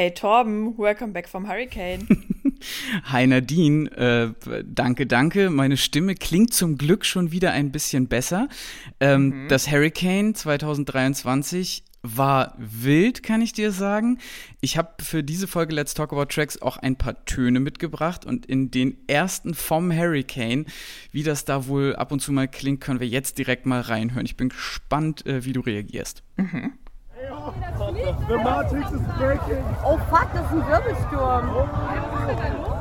Hey Torben, welcome back from Hurricane. Hi Nadine, äh, danke, danke. Meine Stimme klingt zum Glück schon wieder ein bisschen besser. Ähm, mhm. Das Hurricane 2023 war wild, kann ich dir sagen. Ich habe für diese Folge Let's Talk About Tracks auch ein paar Töne mitgebracht und in den ersten vom Hurricane, wie das da wohl ab und zu mal klingt, können wir jetzt direkt mal reinhören. Ich bin gespannt, äh, wie du reagierst. Mhm. The Matrix is breaking. Oh fuck, das ist ein Wirbelsturm.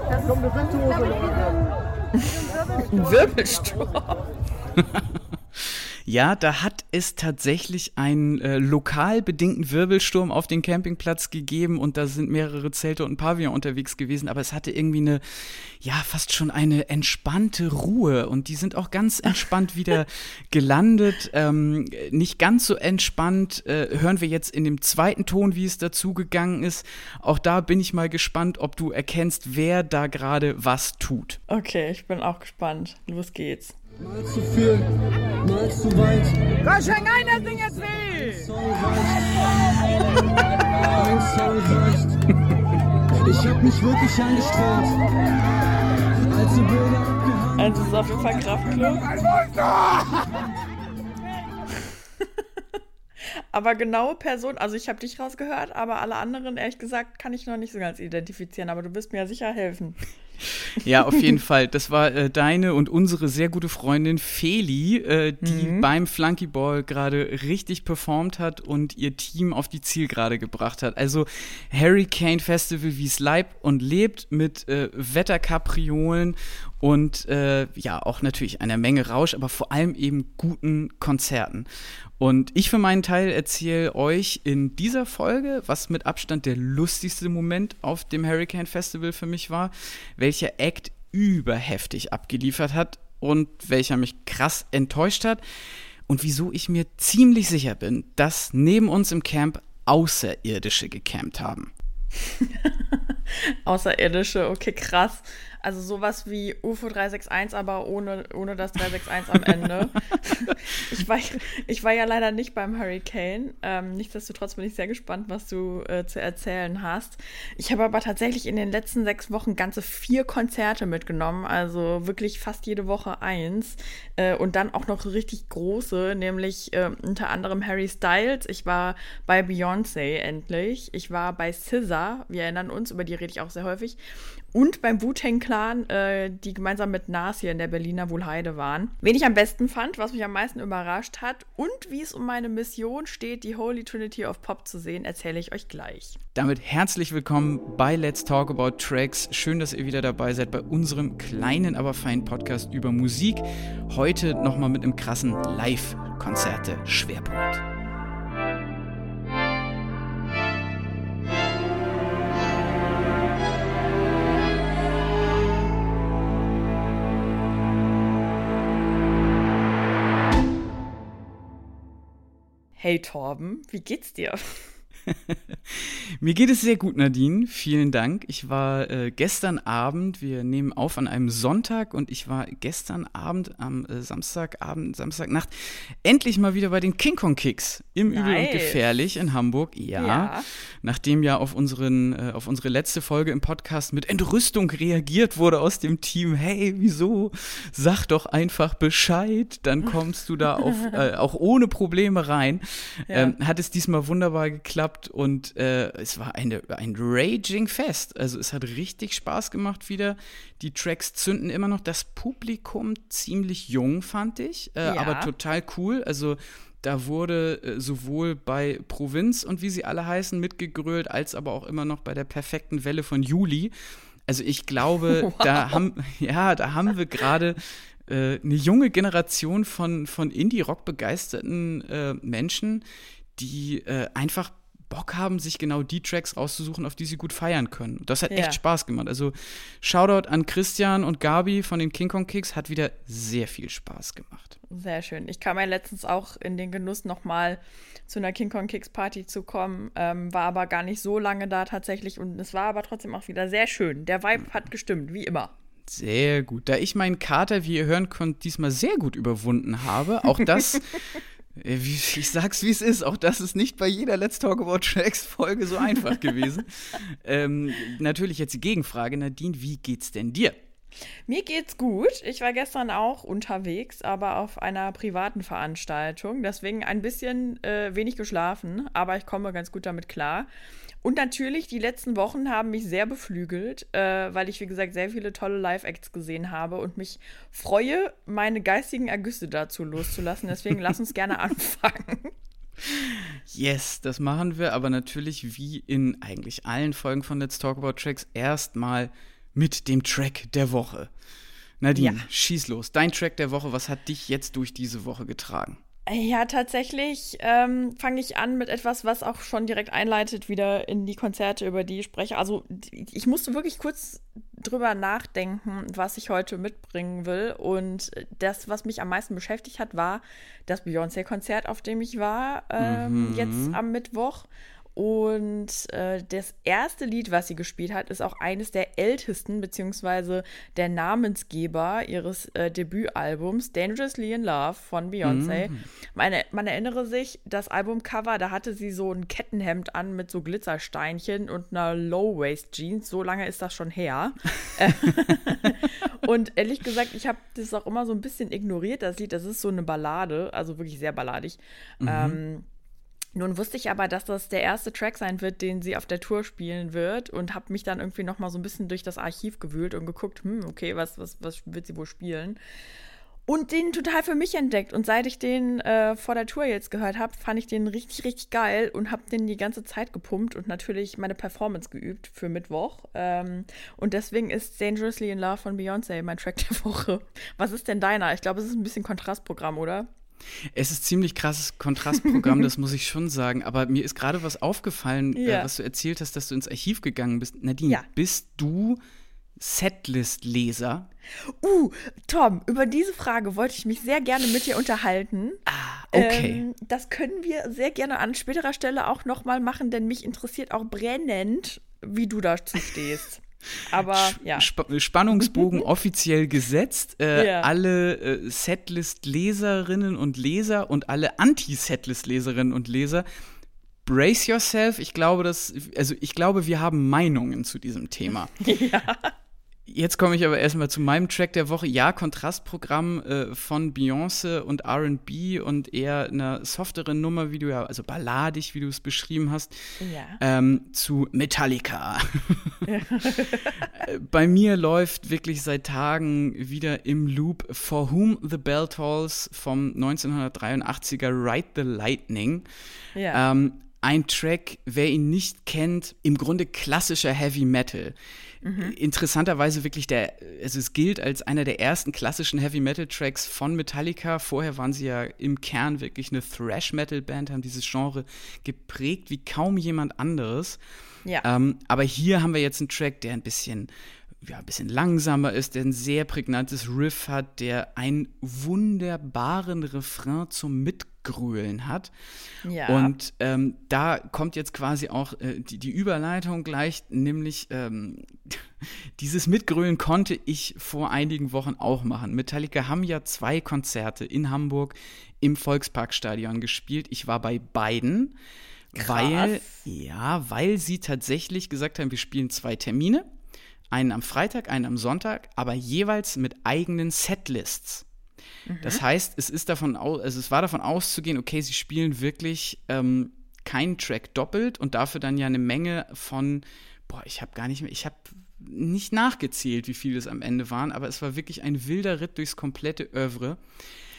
Das kommt eine Windhose. Ein Wirbelsturm. Ja, da hat es tatsächlich einen äh, lokal bedingten Wirbelsturm auf den Campingplatz gegeben und da sind mehrere Zelte und Pavillon unterwegs gewesen, aber es hatte irgendwie eine, ja, fast schon eine entspannte Ruhe und die sind auch ganz entspannt wieder gelandet. Ähm, nicht ganz so entspannt äh, hören wir jetzt in dem zweiten Ton, wie es dazu gegangen ist. Auch da bin ich mal gespannt, ob du erkennst, wer da gerade was tut. Okay, ich bin auch gespannt. Los geht's. Mal zu viel, mal zu weit. Komm, schenk ein, das Ding jetzt weh! Ein Song reicht. Ich hab mich wirklich angestrengt. Also Bilder abgehangen. Also es ist auf jeden Fall Kraftclub. aber genaue Person, also ich habe dich rausgehört, aber alle anderen, ehrlich gesagt, kann ich noch nicht so ganz identifizieren, aber du wirst mir ja sicher helfen. Ja, auf jeden Fall. Das war äh, deine und unsere sehr gute Freundin Feli, äh, die mhm. beim Flunkyball gerade richtig performt hat und ihr Team auf die Zielgerade gebracht hat. Also Hurricane Festival, wie es leib und lebt, mit äh, Wetterkapriolen und äh, ja, auch natürlich einer Menge Rausch, aber vor allem eben guten Konzerten. Und ich für meinen Teil erzähle euch in dieser Folge, was mit Abstand der lustigste Moment auf dem Hurricane Festival für mich war, welcher Act überheftig abgeliefert hat und welcher mich krass enttäuscht hat und wieso ich mir ziemlich sicher bin, dass neben uns im Camp Außerirdische gecampt haben. Außerirdische, okay, krass. Also sowas wie UFO 361, aber ohne, ohne das 361 am Ende. ich, war, ich war ja leider nicht beim Hurricane. Ähm, nichtsdestotrotz bin ich sehr gespannt, was du äh, zu erzählen hast. Ich habe aber tatsächlich in den letzten sechs Wochen ganze vier Konzerte mitgenommen. Also wirklich fast jede Woche eins. Äh, und dann auch noch richtig große, nämlich äh, unter anderem Harry Styles. Ich war bei Beyoncé endlich. Ich war bei SZA. Wir erinnern uns, über die rede ich auch sehr häufig und beim Wu-Tang Clan, äh, die gemeinsam mit Nas hier in der Berliner Wohlheide waren. Wen ich am besten fand, was mich am meisten überrascht hat und wie es um meine Mission steht, die Holy Trinity of Pop zu sehen, erzähle ich euch gleich. Damit herzlich willkommen bei Let's Talk About Tracks. Schön, dass ihr wieder dabei seid bei unserem kleinen, aber feinen Podcast über Musik. Heute nochmal mit einem krassen Live-Konzerte-Schwerpunkt. Hey Torben, wie geht's dir? Mir geht es sehr gut, Nadine. Vielen Dank. Ich war äh, gestern Abend, wir nehmen auf an einem Sonntag und ich war gestern Abend am äh, Samstagabend, Samstagnacht endlich mal wieder bei den King Kong Kicks im nice. Übel und Gefährlich in Hamburg. Ja. ja. Nachdem ja auf, unseren, äh, auf unsere letzte Folge im Podcast mit Entrüstung reagiert wurde aus dem Team. Hey, wieso? Sag doch einfach Bescheid, dann kommst du da auf, äh, auch ohne Probleme rein. Ja. Ähm, hat es diesmal wunderbar geklappt und äh, es war eine, ein Raging Fest. Also es hat richtig Spaß gemacht wieder. Die Tracks zünden immer noch. Das Publikum ziemlich jung, fand ich, äh, ja. aber total cool. Also da wurde äh, sowohl bei Provinz und wie sie alle heißen mitgegrölt, als aber auch immer noch bei der perfekten Welle von Juli. Also ich glaube, wow. da haben, ja, da haben wir gerade äh, eine junge Generation von, von Indie-Rock begeisterten äh, Menschen, die äh, einfach Bock haben, sich genau die Tracks rauszusuchen, auf die sie gut feiern können. Das hat ja. echt Spaß gemacht. Also Shoutout an Christian und Gabi von den King Kong Kicks hat wieder sehr viel Spaß gemacht. Sehr schön. Ich kam ja letztens auch in den Genuss, nochmal zu einer King Kong Kicks Party zu kommen, ähm, war aber gar nicht so lange da tatsächlich und es war aber trotzdem auch wieder sehr schön. Der Vibe hat gestimmt, wie immer. Sehr gut. Da ich meinen Kater, wie ihr hören könnt, diesmal sehr gut überwunden habe, auch das ich sag's, wie es ist. Auch das ist nicht bei jeder Let's Talk About Tracks Folge so einfach gewesen. ähm, natürlich jetzt die Gegenfrage, Nadine, wie geht's denn dir? Mir geht's gut. Ich war gestern auch unterwegs, aber auf einer privaten Veranstaltung. Deswegen ein bisschen äh, wenig geschlafen, aber ich komme ganz gut damit klar. Und natürlich, die letzten Wochen haben mich sehr beflügelt, äh, weil ich, wie gesagt, sehr viele tolle Live-Acts gesehen habe und mich freue, meine geistigen Ergüsse dazu loszulassen. Deswegen lass uns gerne anfangen. Yes, das machen wir, aber natürlich wie in eigentlich allen Folgen von Let's Talk About Tracks erstmal mit dem Track der Woche. Nadine, ja. schieß los. Dein Track der Woche, was hat dich jetzt durch diese Woche getragen? Ja, tatsächlich ähm, fange ich an mit etwas, was auch schon direkt einleitet wieder in die Konzerte, über die ich spreche. Also ich musste wirklich kurz drüber nachdenken, was ich heute mitbringen will. Und das, was mich am meisten beschäftigt hat, war das Beyoncé-Konzert, auf dem ich war, ähm, mhm. jetzt am Mittwoch. Und äh, das erste Lied, was sie gespielt hat, ist auch eines der ältesten, beziehungsweise der Namensgeber ihres äh, Debütalbums, Dangerously in Love von Beyoncé. Meine, man erinnere sich, das Albumcover, da hatte sie so ein Kettenhemd an mit so Glitzersteinchen und einer Low-Waist-Jeans. So lange ist das schon her. und ehrlich gesagt, ich habe das auch immer so ein bisschen ignoriert, das Lied. Das ist so eine Ballade, also wirklich sehr balladig. Mhm. Ähm, nun wusste ich aber, dass das der erste Track sein wird, den sie auf der Tour spielen wird und habe mich dann irgendwie noch mal so ein bisschen durch das Archiv gewühlt und geguckt, hm, okay, was, was, was wird sie wohl spielen? Und den total für mich entdeckt. Und seit ich den äh, vor der Tour jetzt gehört habe, fand ich den richtig, richtig geil und habe den die ganze Zeit gepumpt und natürlich meine Performance geübt für Mittwoch. Ähm, und deswegen ist Dangerously in Love von Beyoncé mein Track der Woche. Was ist denn deiner? Ich glaube, es ist ein bisschen Kontrastprogramm, oder? Es ist ziemlich krasses Kontrastprogramm, das muss ich schon sagen. Aber mir ist gerade was aufgefallen, äh, ja. äh, was du erzählt hast, dass du ins Archiv gegangen bist. Nadine, ja. bist du Setlist-Leser? Uh, Tom, über diese Frage wollte ich mich sehr gerne mit dir unterhalten. Ah, okay. Ähm, das können wir sehr gerne an späterer Stelle auch nochmal machen, denn mich interessiert auch brennend, wie du dazu stehst. Aber ja. Sp Spannungsbogen offiziell gesetzt. Äh, ja. Alle äh, Setlist-Leserinnen und Leser und alle Anti-Setlist-Leserinnen und Leser, brace yourself. Ich glaube, dass, also ich glaube, wir haben Meinungen zu diesem Thema. Ja. Jetzt komme ich aber erstmal zu meinem Track der Woche. Ja, Kontrastprogramm äh, von Beyoncé und RB und eher eine softere Nummer, wie du ja, also balladig, wie du es beschrieben hast, ja. ähm, zu Metallica. Ja. Äh, bei mir läuft wirklich seit Tagen wieder im Loop For Whom the Bell Tolls vom 1983er Ride the Lightning. Ja. Ähm, ein Track, wer ihn nicht kennt, im Grunde klassischer Heavy Metal. Mhm. Interessanterweise wirklich der, also es gilt als einer der ersten klassischen Heavy Metal Tracks von Metallica. Vorher waren sie ja im Kern wirklich eine Thrash Metal Band, haben dieses Genre geprägt wie kaum jemand anderes. Ja. Ähm, aber hier haben wir jetzt einen Track, der ein bisschen ja, ein bisschen langsamer ist, der ein sehr prägnantes Riff hat, der einen wunderbaren Refrain zum Mitgrölen hat. Ja. Und ähm, da kommt jetzt quasi auch äh, die, die, Überleitung gleich, nämlich ähm, dieses Mitgrölen konnte ich vor einigen Wochen auch machen. Metallica haben ja zwei Konzerte in Hamburg im Volksparkstadion gespielt. Ich war bei beiden. Krass. Weil, ja, weil sie tatsächlich gesagt haben, wir spielen zwei Termine einen am Freitag, einen am Sonntag, aber jeweils mit eigenen Setlists. Mhm. Das heißt, es ist davon aus, also es war davon auszugehen, okay, sie spielen wirklich ähm, keinen Track doppelt und dafür dann ja eine Menge von, boah, ich habe gar nicht mehr, ich habe nicht nachgezählt, wie viele es am Ende waren, aber es war wirklich ein wilder Ritt durchs komplette Oeuvre.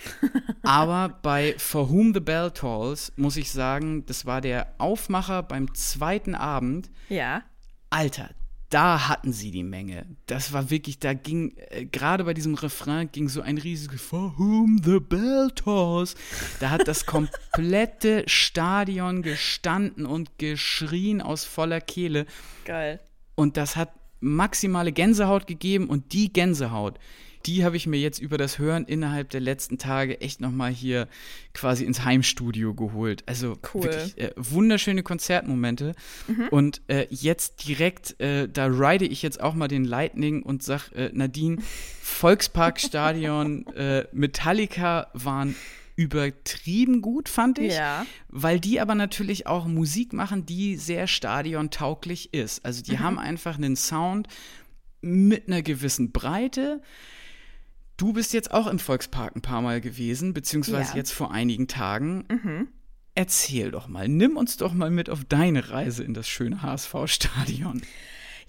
aber bei For Whom the Bell Tolls muss ich sagen, das war der Aufmacher beim zweiten Abend. Ja. Alter, da hatten sie die Menge. Das war wirklich, da ging, äh, gerade bei diesem Refrain ging so ein riesiges For whom the bell tolls. Da hat das komplette Stadion gestanden und geschrien aus voller Kehle. Geil. Und das hat maximale Gänsehaut gegeben und die Gänsehaut, die habe ich mir jetzt über das Hören innerhalb der letzten Tage echt nochmal hier quasi ins Heimstudio geholt. Also cool. wirklich äh, wunderschöne Konzertmomente. Mhm. Und äh, jetzt direkt, äh, da ride ich jetzt auch mal den Lightning und sag, äh, Nadine, Volksparkstadion, äh, Metallica waren übertrieben gut, fand ich. Ja. Weil die aber natürlich auch Musik machen, die sehr stadiontauglich ist. Also die haben einfach einen Sound mit einer gewissen Breite. Du bist jetzt auch im Volkspark ein paar Mal gewesen, beziehungsweise Ja. jetzt vor einigen Tagen. Erzähl doch mal, nimm uns doch mal mit auf deine Reise in das schöne HSV-Stadion.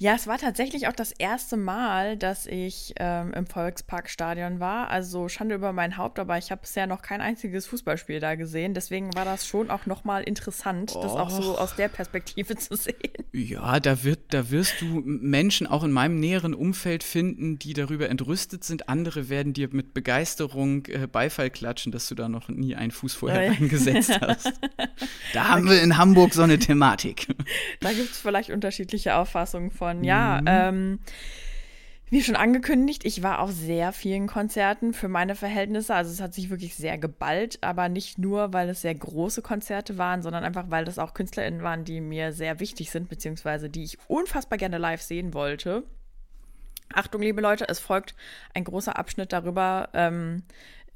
Ja, es war tatsächlich auch das erste Mal, dass ich ähm, im Volksparkstadion war. Also Schande über mein Haupt, aber ich habe bisher noch kein einziges Fußballspiel da gesehen. Deswegen war das schon auch nochmal interessant, das auch so aus der Perspektive zu sehen. Ja, da, wird, da wirst du Menschen auch in meinem näheren Umfeld finden, die darüber entrüstet sind. Andere werden dir mit Begeisterung äh, Beifall klatschen, dass du da noch nie einen Fuß vorher Ja. reingesetzt hast. Da haben wir in Hamburg so eine Thematik. Da gibt es vielleicht unterschiedliche Auffassungen von. Ja, ähm, wie schon angekündigt, ich war auf sehr vielen Konzerten für meine Verhältnisse. Also es hat sich wirklich sehr geballt, aber nicht nur, weil es sehr große Konzerte waren, sondern einfach, weil das auch KünstlerInnen waren, die mir sehr wichtig sind, beziehungsweise die ich unfassbar gerne live sehen wollte. Achtung, liebe Leute, es folgt ein großer Abschnitt darüber, ähm,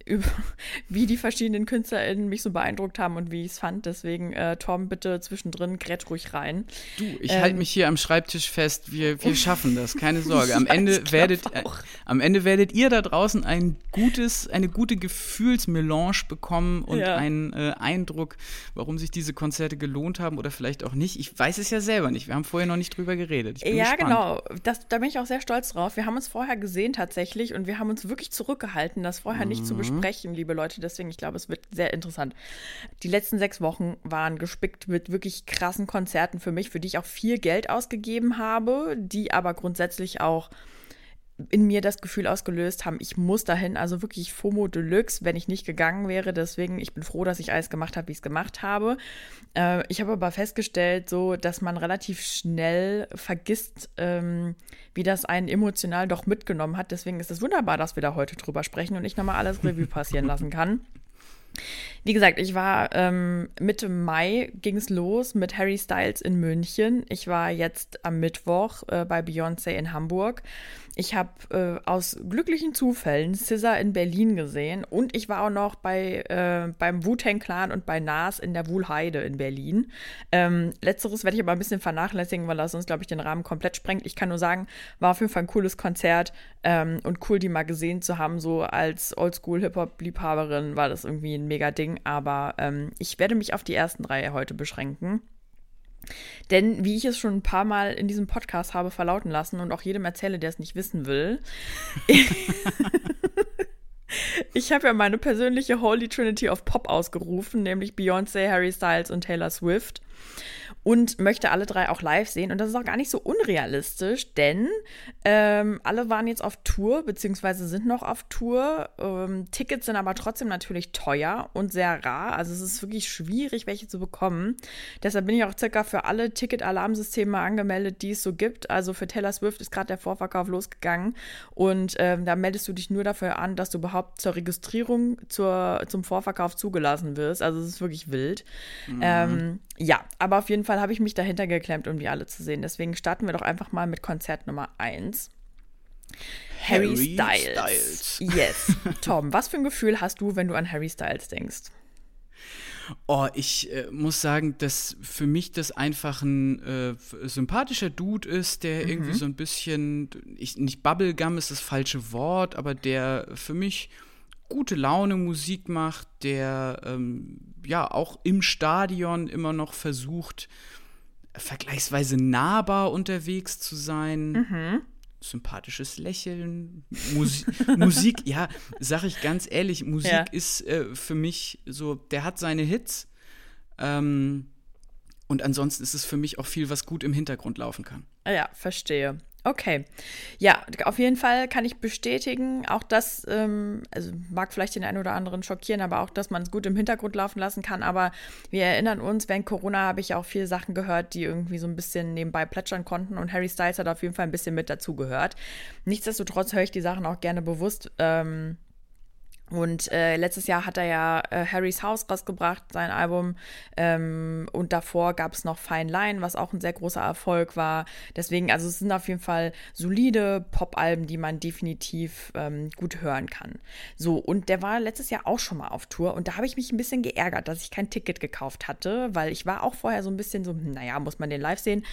über, wie die verschiedenen KünstlerInnen mich so beeindruckt haben und wie ich es fand. Deswegen, äh, Tom, bitte zwischendrin grätsch ruhig rein. Du, ich Ähm. halte mich hier am Schreibtisch fest. Wir, wir schaffen das, keine Sorge. Am Ende werdet, äh, am Ende werdet ihr da draußen ein gutes, eine gute Gefühlsmelange bekommen und Ja. einen äh, Eindruck, warum sich diese Konzerte gelohnt haben oder vielleicht auch nicht. Ich weiß es ja selber nicht. Wir haben vorher noch nicht drüber geredet. Ja, gespannt. genau. Das, da bin ich auch sehr stolz drauf. Wir haben uns vorher gesehen tatsächlich und wir haben uns wirklich zurückgehalten, das vorher nicht Mhm. zu besprechen, liebe Leute. Deswegen, ich glaube, es wird sehr interessant. Die letzten sechs Wochen waren gespickt mit wirklich krassen Konzerten für mich, für die ich auch viel Geld ausgegeben habe, die aber grundsätzlich auch in mir das Gefühl ausgelöst haben, ich muss dahin, also wirklich FOMO Deluxe, wenn ich nicht gegangen wäre. Deswegen, ich bin froh, dass ich alles gemacht habe, wie ich es gemacht habe. Äh, ich habe aber festgestellt, so, dass man relativ schnell vergisst, ähm, wie das einen emotional doch mitgenommen hat. Deswegen ist es wunderbar, dass wir da heute drüber sprechen und ich nochmal alles Revue passieren lassen kann. Wie gesagt, ich war ähm, Mitte Mai ging es los mit Harry Styles in München. Ich war jetzt am Mittwoch äh, bei Beyoncé in Hamburg. Ich habe äh, aus glücklichen Zufällen SZA in Berlin gesehen und ich war auch noch bei, äh, beim Wu-Tang Clan und bei Nas in der Wuhlheide in Berlin. Ähm, letzteres werde ich aber ein bisschen vernachlässigen, weil das sonst, glaube ich, den Rahmen komplett sprengt. Ich kann nur sagen, war auf jeden Fall ein cooles Konzert ähm, und cool, die mal gesehen zu haben. So als Oldschool-Hip-Hop-Liebhaberin war das irgendwie ein mega Ding. Aber ähm, ich werde mich auf die ersten drei heute beschränken. Denn wie ich es schon ein paar Mal in diesem Podcast habe verlauten lassen und auch jedem erzähle, der es nicht wissen will, ich habe ja meine persönliche Holy Trinity of Pop ausgerufen, nämlich Beyoncé, Harry Styles und Taylor Swift. Und möchte alle drei auch live sehen. Und das ist auch gar nicht so unrealistisch, denn ähm, alle waren jetzt auf Tour, beziehungsweise sind noch auf Tour. Ähm, Tickets sind aber trotzdem natürlich teuer und sehr rar. Also es ist wirklich schwierig, welche zu bekommen. Deshalb bin ich auch circa für alle Ticket-Alarmsysteme angemeldet, die es so gibt. Also für Taylor Swift ist gerade der Vorverkauf losgegangen. Und ähm, da meldest du dich nur dafür an, dass du überhaupt zur Registrierung zur, zum Vorverkauf zugelassen wirst. Also es ist wirklich wild. Ähm, ja, aber auf jeden Fall habe ich mich dahinter geklemmt, um die alle zu sehen. Deswegen starten wir doch einfach mal mit Konzert Nummer 1. Harry, Harry Styles. Styles. Yes. Tom, was für ein Gefühl hast du, wenn du an Harry Styles denkst? Oh, ich äh, muss sagen, dass für mich das einfach ein äh, sympathischer Dude ist, der irgendwie so ein bisschen, ich, nicht Bubblegum ist das falsche Wort, aber der für mich gute Laune Musik macht, der ähm, ja auch im Stadion immer noch versucht, vergleichsweise nahbar unterwegs zu sein. Sympathisches Lächeln, Musi Musik, ja, sag ich ganz ehrlich, Musik Ja. ist äh, für mich so, der hat seine Hits. Ähm, und ansonsten ist es für mich auch viel, was gut im Hintergrund laufen kann. Ah Ja, verstehe. Okay. Ja, auf jeden Fall kann ich bestätigen, auch das, ähm, also mag vielleicht den einen oder anderen schockieren, aber auch, dass man es gut im Hintergrund laufen lassen kann. Aber wir erinnern uns, während Corona habe ich auch viele Sachen gehört, die irgendwie so ein bisschen nebenbei plätschern konnten und Harry Styles hat auf jeden Fall ein bisschen mit dazugehört. Nichtsdestotrotz höre ich die Sachen auch gerne bewusst. Ähm, Und äh, letztes Jahr hat er ja äh, Harrys House rausgebracht, sein Album. Ähm, und davor gab es noch Fine Line, was auch ein sehr großer Erfolg war. Deswegen, also es sind auf jeden Fall solide Pop-Alben, die man definitiv ähm, gut hören kann. So, und der war letztes Jahr auch schon mal auf Tour. Und da habe ich mich ein bisschen geärgert, dass ich kein Ticket gekauft hatte, weil ich war auch vorher so ein bisschen so, hm, naja, muss man den live sehen.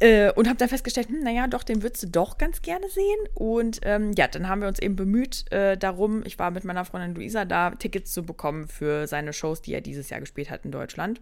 Äh, und habe dann festgestellt, hm, naja, doch, den würdest du doch ganz gerne sehen. Und ähm, ja, dann haben wir uns eben bemüht äh, darum, ich war mit meiner Freundin Luisa da, Tickets zu bekommen für seine Shows, die er dieses Jahr gespielt hat in Deutschland.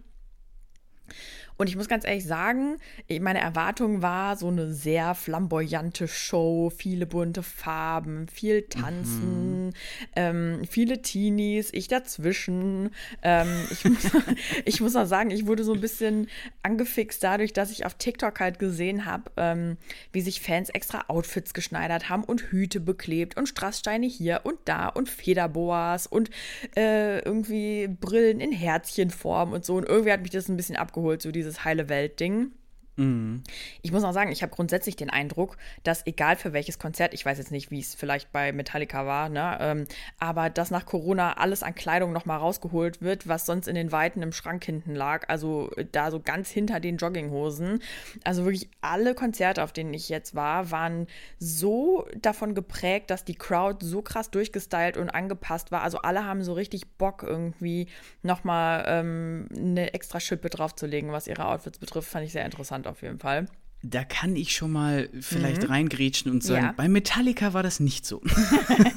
Und ich muss ganz ehrlich sagen, meine Erwartung war so eine sehr flamboyante Show, viele bunte Farben, viel Tanzen, mhm. ähm, viele Teenies, ich dazwischen. Ähm, ich, muss, ich muss auch sagen, ich wurde so ein bisschen angefixt dadurch, dass ich auf TikTok halt gesehen habe, ähm, wie sich Fans extra Outfits geschneidert haben und Hüte beklebt und Strasssteine hier und da und Federboas und äh, irgendwie Brillen in Herzchenform und so. Und irgendwie hat mich das ein bisschen abgeholt, so diese dieses heile Welt-Ding. Mhm. Ich muss auch sagen, ich habe grundsätzlich den Eindruck, dass egal für welches Konzert, ich weiß jetzt nicht, wie es vielleicht bei Metallica war, ne, ähm, aber dass nach Corona alles an Kleidung nochmal rausgeholt wird, was sonst in den Weiten im Schrank hinten lag, also äh, da so ganz hinter den Jogginghosen. Also wirklich alle Konzerte, auf denen ich jetzt war, waren so davon geprägt, dass die Crowd so krass durchgestylt und angepasst war. Also alle haben so richtig Bock irgendwie nochmal ähm, eine extra Schippe draufzulegen, was ihre Outfits betrifft, fand ich sehr interessant auf jeden Fall. Da kann ich schon mal vielleicht mhm. reingrätschen und sagen, ja. bei Metallica war das nicht so.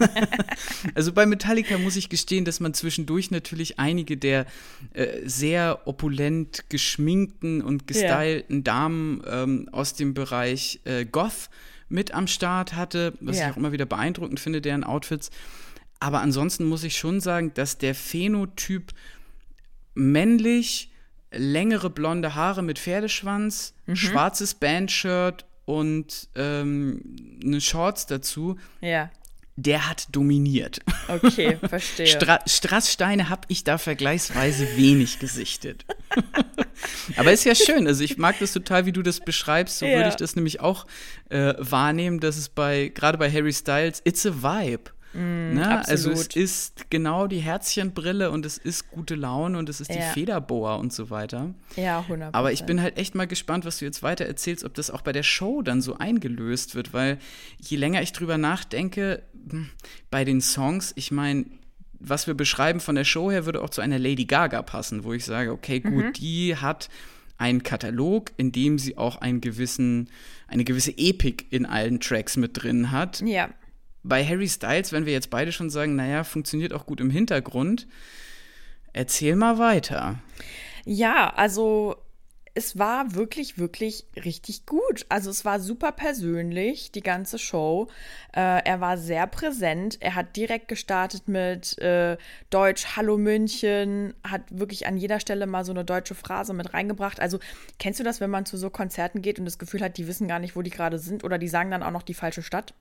also bei Metallica muss ich gestehen, dass man zwischendurch natürlich einige der äh, sehr opulent geschminkten und gestylten ja. Damen ähm, aus dem Bereich äh, Goth mit am Start hatte, was ja. ich auch immer wieder beeindruckend finde, deren Outfits. Aber ansonsten muss ich schon sagen, dass der Phänotyp männlich längere blonde Haare mit Pferdeschwanz, mhm. schwarzes Bandshirt und ähm, eine Shorts dazu. Ja. Der hat dominiert. Okay, verstehe. Stra Strasssteine habe ich da vergleichsweise wenig gesichtet. Aber ist ja schön. Also ich mag das total, wie du das beschreibst. So ja. würde ich das nämlich auch äh, wahrnehmen, dass es bei, gerade bei Harry Styles, it's a vibe. Mm, ne? Also es ist genau die Herzchenbrille und es ist gute Laune und es ist ja. die Federboa und so weiter. Ja, 100%. Aber ich bin halt echt mal gespannt, was du jetzt weiter erzählst, ob das auch bei der Show dann so eingelöst wird, weil je länger ich drüber nachdenke, hm, bei den Songs, ich meine, was wir beschreiben von der Show her, würde auch zu einer Lady Gaga passen, wo ich sage, okay, gut, mhm. die hat einen Katalog, in dem sie auch einen gewissen, eine gewisse Epik in allen Tracks mit drin hat. Ja bei Harry Styles, wenn wir jetzt beide schon sagen, naja, funktioniert auch gut im Hintergrund, erzähl mal weiter. Ja, also es war wirklich, wirklich richtig gut. Also es war super persönlich, die ganze Show. Äh, er war sehr präsent. Er hat direkt gestartet mit äh, Deutsch, Hallo München, hat wirklich an jeder Stelle mal so eine deutsche Phrase mit reingebracht. Also kennst du das, wenn man zu so Konzerten geht und das Gefühl hat, die wissen gar nicht, wo die gerade sind oder die sagen dann auch noch die falsche Stadt?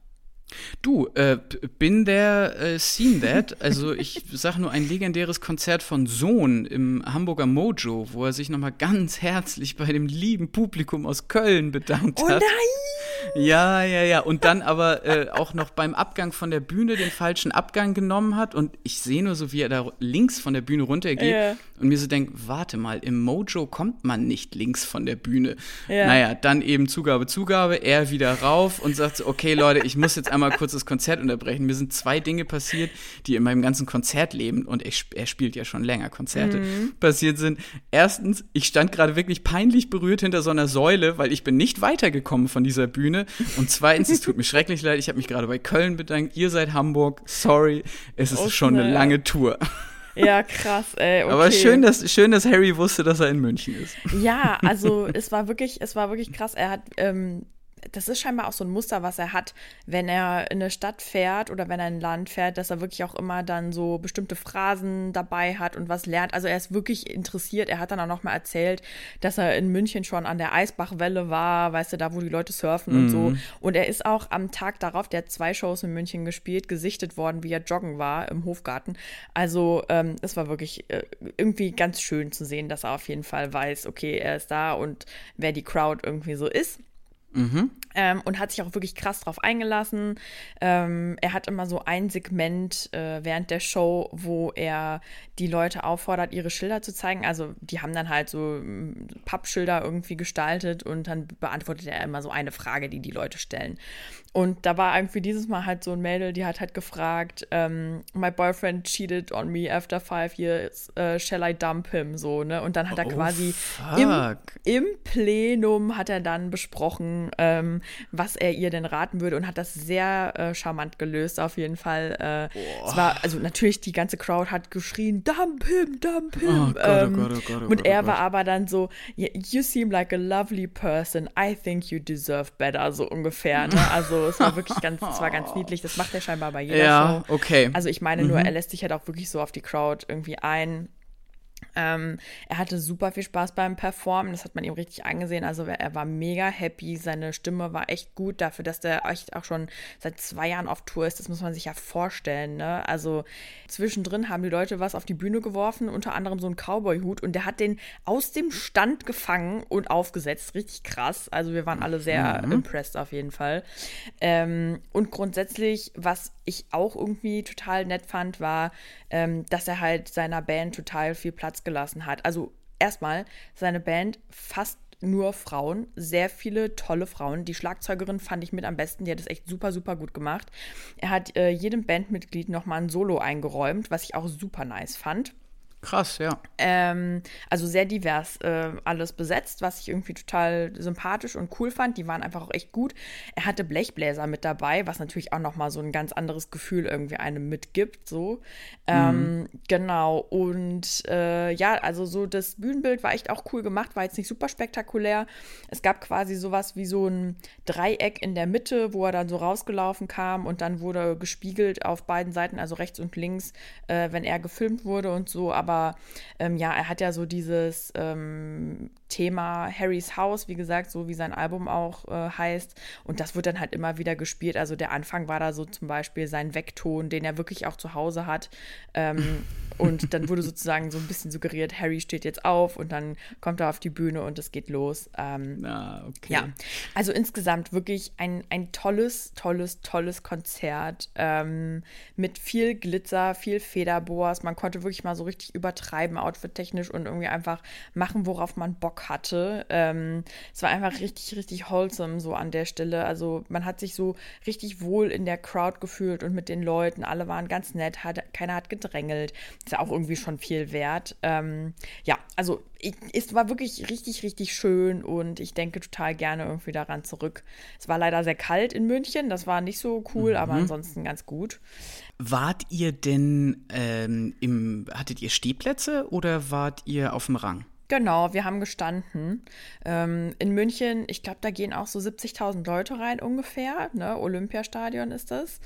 Du, äh, bin der äh, Seen That. Also ich sage nur ein legendäres Konzert von Sohn im Hamburger Mojo, wo er sich nochmal ganz herzlich bei dem lieben Publikum aus Köln bedankt oh hat. Oh nein! Ja, ja, ja. Und dann aber äh, auch noch beim Abgang von der Bühne den falschen Abgang genommen hat. Und ich sehe nur so, wie er da links von der Bühne runtergeht. Yeah. Und mir so denkt, warte mal, im Mojo kommt man nicht links von der Bühne. Yeah. Naja, dann eben Zugabe, Zugabe, er wieder rauf und sagt so, okay Leute, ich muss jetzt einmal kurz das Konzert unterbrechen. Mir sind zwei Dinge passiert, die in meinem ganzen Konzertleben, und ich, er spielt ja schon länger Konzerte, mhm. passiert sind. Erstens, ich stand gerade wirklich peinlich berührt hinter so einer Säule, weil ich bin nicht weitergekommen von dieser Bühne Bühne. Und zweitens, es tut mir schrecklich leid, ich habe mich gerade bei Köln bedankt. Ihr seid Hamburg. Sorry, es ist oh, schon eine lange Tour. Ja, krass, ey. Okay. Aber schön dass, schön, dass Harry wusste, dass er in München ist. Ja, also es war wirklich, es war wirklich krass. Er hat ähm, das ist scheinbar auch so ein Muster, was er hat, wenn er in eine Stadt fährt oder wenn er in ein Land fährt, dass er wirklich auch immer dann so bestimmte Phrasen dabei hat und was lernt. Also er ist wirklich interessiert. Er hat dann auch noch mal erzählt, dass er in München schon an der Eisbachwelle war, weißt du, da wo die Leute surfen mhm. und so. Mhm. Und er ist auch am Tag darauf, der hat zwei Shows in München gespielt, gesichtet worden, wie er joggen war im Hofgarten. Also ähm, es war wirklich äh, irgendwie ganz schön zu sehen, dass er auf jeden Fall weiß, okay, er ist da und wer die Crowd irgendwie so ist. Mhm. Ähm, und hat sich auch wirklich krass drauf eingelassen. Ähm, er hat immer so ein Segment äh, während der Show, wo er die Leute auffordert, ihre Schilder zu zeigen. Also die haben dann halt so mm, Pappschilder irgendwie gestaltet und dann beantwortet er immer so eine Frage, die die Leute stellen. Und da war irgendwie dieses Mal halt so ein Mädel, die hat halt gefragt, ähm, my boyfriend cheated on me after five years, uh, shall I dump him? So, ne? Und dann hat er Oh, quasi im, im Plenum hat er dann besprochen, ähm, was er ihr denn raten würde und hat das sehr äh, charmant gelöst, auf jeden Fall. Äh, es war, also natürlich, die ganze Crowd hat geschrien, dump him, dump him. Oh oh oh oh und er oh war aber dann so, "Yeah, you seem like a lovely person, I think you deserve better, so ungefähr. Ne? Also es war wirklich ganz, es war ganz niedlich, das macht er scheinbar bei jeder Ja, Show. okay. Also ich meine nur, er lässt sich halt auch wirklich so auf die Crowd irgendwie ein. Ähm, er hatte super viel Spaß beim Performen, das hat man ihm richtig angesehen. Also er war mega happy, seine Stimme war echt gut dafür, dass der echt auch schon seit zwei Jahren auf Tour ist. Das muss man sich ja vorstellen. Ne? Also zwischendrin haben die Leute was auf die Bühne geworfen, unter anderem so einen Cowboy-Hut und der hat den aus dem Stand gefangen und aufgesetzt. Richtig krass. Also wir waren alle sehr impressed auf jeden Fall. Ähm, und grundsätzlich, was ich auch irgendwie total nett fand, war, ähm, dass er halt seiner Band total viel Platz gelassen hat. Also erstmal, seine Band fast nur Frauen, sehr viele tolle Frauen. Die Schlagzeugerin fand ich mit am besten, die hat es echt super, super gut gemacht. Er hat äh, jedem Bandmitglied nochmal ein Solo eingeräumt, was ich auch super nice fand. Krass, ja. Ähm, also sehr divers äh, alles besetzt, was ich irgendwie total sympathisch und cool fand. Die waren einfach auch echt gut. Er hatte Blechbläser mit dabei, was natürlich auch noch mal so ein ganz anderes Gefühl irgendwie einem mitgibt. So ähm, genau und äh, ja, also so das Bühnenbild war echt auch cool gemacht, war jetzt nicht super spektakulär. Es gab quasi sowas wie so ein Dreieck in der Mitte, wo er dann so rausgelaufen kam und dann wurde gespiegelt auf beiden Seiten, also rechts und links, äh, wenn er gefilmt wurde und so. Aber ähm, ja, er hat ja so dieses ähm, Thema Harrys Haus, wie gesagt, so wie sein Album auch äh, heißt. Und das wird dann halt immer wieder gespielt. Also der Anfang war da so zum Beispiel sein Weckton, den er wirklich auch zu Hause hat. Ähm, und dann wurde sozusagen so ein bisschen suggeriert, Harry steht jetzt auf und dann kommt er auf die Bühne und es geht los. Ähm, Na, okay. ja, also insgesamt wirklich ein, ein tolles, tolles, tolles Konzert ähm, mit viel Glitzer, viel Federboas. Man konnte wirklich mal so richtig übertreiben, outfit-technisch und irgendwie einfach machen, worauf man Bock hatte. Ähm, es war einfach richtig, richtig wholesome so an der Stelle. Also man hat sich so richtig wohl in der Crowd gefühlt und mit den Leuten. Alle waren ganz nett, hat, keiner hat gedrängelt. Ist ja auch irgendwie schon viel wert. Ähm, ja, also ich, es war wirklich richtig, richtig schön und ich denke total gerne irgendwie daran zurück. Es war leider sehr kalt in München, das war nicht so cool, aber ansonsten ganz gut. Wart ihr denn ähm, im, hattet ihr Stehplätze oder wart ihr auf dem Rang? Genau, wir haben gestanden. Ähm, in München, ich glaube, da gehen auch so 70.000 Leute rein ungefähr. Ne? Olympiastadion ist das.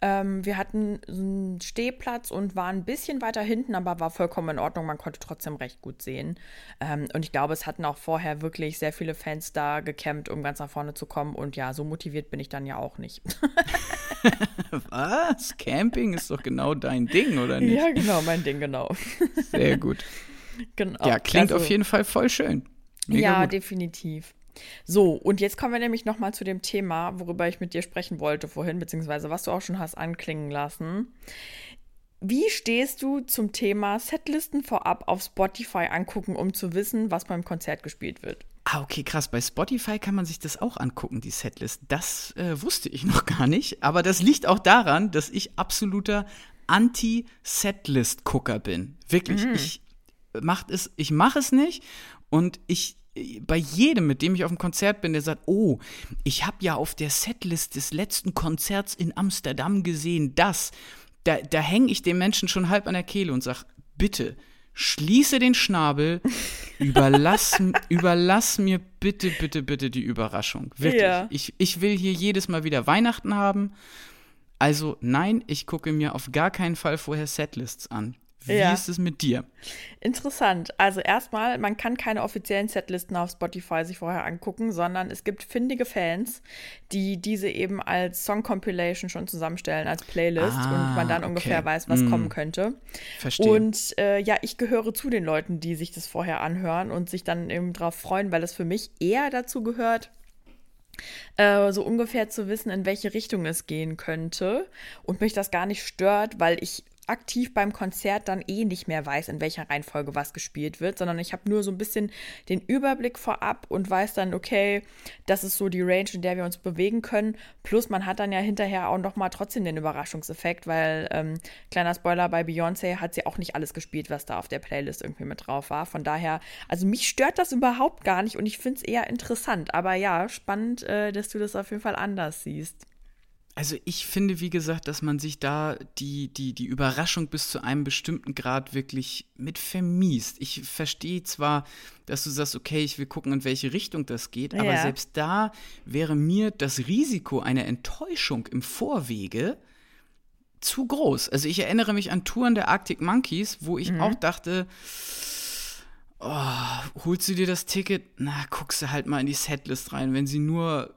Ähm, wir hatten einen Stehplatz und waren ein bisschen weiter hinten, aber war vollkommen in Ordnung. Man konnte trotzdem recht gut sehen. Ähm, und ich glaube, es hatten auch vorher wirklich sehr viele Fans da gecampt, um ganz nach vorne zu kommen. Und ja, so motiviert bin ich dann ja auch nicht. Was? Camping ist doch genau dein Ding, oder nicht? ja, genau, mein Ding, genau. Sehr gut. Genau. Ja, klingt Also- auf jeden Fall voll schön. Mega ja, gut. definitiv. So, und jetzt kommen wir nämlich noch mal zu dem Thema, worüber ich mit dir sprechen wollte vorhin, beziehungsweise was du auch schon hast anklingen lassen. Wie stehst du zum Thema Setlisten vorab auf Spotify angucken, um zu wissen, was beim Konzert gespielt wird? Ah, okay, krass. Bei Spotify kann man sich das auch angucken, die Setlist. Das äh, wusste ich noch gar nicht. Aber das liegt auch daran, dass ich absoluter Anti-Setlist-Gucker bin. Wirklich. Ich macht es, ich mache es nicht und ich bei jedem, mit dem ich auf dem Konzert bin, der sagt, oh, ich habe ja auf der Setlist des letzten Konzerts in Amsterdam gesehen, das, da, da hänge ich dem Menschen schon halb an der Kehle und sag, bitte, schließe den Schnabel, überlass, überlass mir bitte, bitte, bitte die Überraschung. Wirklich. Ja. Ich, ich will hier jedes Mal wieder Weihnachten haben. Also nein, ich gucke mir auf gar keinen Fall vorher Setlists an. Wie Ja. ist es mit dir? Interessant. Also erstmal, man kann keine offiziellen Setlisten auf Spotify sich vorher angucken, sondern es gibt findige Fans, die diese eben als Song Compilation schon zusammenstellen, als Playlist Ah, und man dann okay. ungefähr weiß, was Mm. kommen könnte. Verstehe. Und äh, ja, ich gehöre zu den Leuten, die sich das vorher anhören und sich dann eben drauf freuen, weil es für mich eher dazu gehört, äh, so ungefähr zu wissen, in welche Richtung es gehen könnte und mich das gar nicht stört, weil ich aktiv beim Konzert dann eh nicht mehr weiß, in welcher Reihenfolge was gespielt wird, sondern ich habe nur so ein bisschen den Überblick vorab und weiß dann, okay, das ist so die Range, in der wir uns bewegen können. Plus man hat dann ja hinterher auch noch mal trotzdem den Überraschungseffekt, weil ähm, kleiner Spoiler bei Beyoncé hat sie auch nicht alles gespielt, was da auf der Playlist irgendwie mit drauf war. Von daher, also mich stört das überhaupt gar nicht und ich finde es eher interessant. Aber ja, spannend, äh, dass du das auf jeden Fall anders siehst. Also ich finde, wie gesagt, dass man sich da die, die, die Überraschung bis zu einem bestimmten Grad wirklich mit vermiest. Ich verstehe zwar, dass du sagst, okay, ich will gucken, in welche Richtung das geht, aber Ja. selbst da wäre mir das Risiko einer Enttäuschung im Vorwege zu groß. Also ich erinnere mich an Touren der Arctic Monkeys, wo ich auch dachte, oh, holst du dir das Ticket? Na, guckst du halt mal in die Setlist rein. Wenn sie nur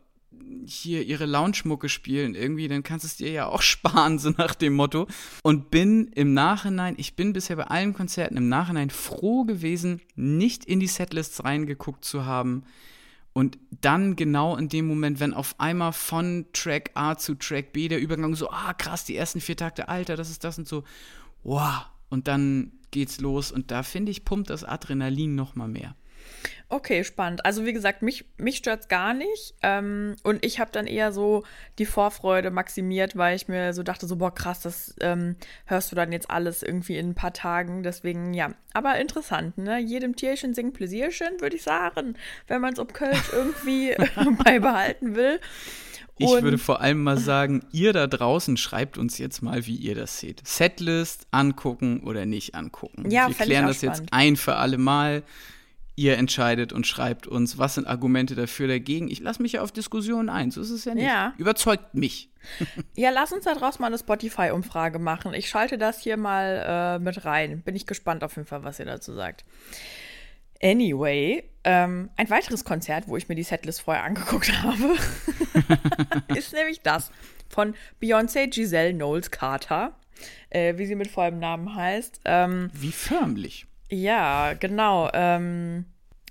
hier ihre Lounge-Mucke spielen irgendwie, dann kannst du es dir ja auch sparen, so nach dem Motto. Und bin im Nachhinein, ich bin bisher bei allen Konzerten im Nachhinein froh gewesen, nicht in die Setlists reingeguckt zu haben. Und dann genau in dem Moment, wenn auf einmal von Track A zu Track B der Übergang so, ah krass, die ersten vier Takte, Alter, das ist das und so, wow. Und dann geht's los und da finde ich, pumpt das Adrenalin noch mal mehr. Okay, spannend. Also wie gesagt, mich, mich stört es gar nicht. Ähm, und ich habe dann eher so die Vorfreude maximiert, weil ich mir so dachte, so, boah, krass, das ähm, hörst du dann jetzt alles irgendwie in ein paar Tagen. Deswegen, ja. Aber interessant, ne? Jedem Tierchen singt Pläsierchen, würde ich sagen, wenn man es um Kölsch irgendwie beibehalten will. Ich Und- würde vor allem mal sagen, ihr da draußen schreibt uns jetzt mal, wie ihr das seht. Setlist angucken oder nicht angucken. Ja, Wir klären das jetzt spannend. ein für alle Mal. Ihr entscheidet und schreibt uns, was sind Argumente dafür, dagegen. Ich lasse mich ja auf Diskussionen ein, so ist es ja nicht. Ja. Überzeugt mich. Ja, lass uns da draußen mal eine Spotify-Umfrage machen. Ich schalte das hier mal äh, mit rein. Bin ich gespannt auf jeden Fall, was ihr dazu sagt. Anyway, ähm, ein weiteres Konzert, wo ich mir die Setlist vorher angeguckt habe, ist nämlich das von Beyoncé Giselle Knowles Carter, äh, wie sie mit vollem Namen heißt. Ähm, Wie förmlich. Ja, genau. Ähm,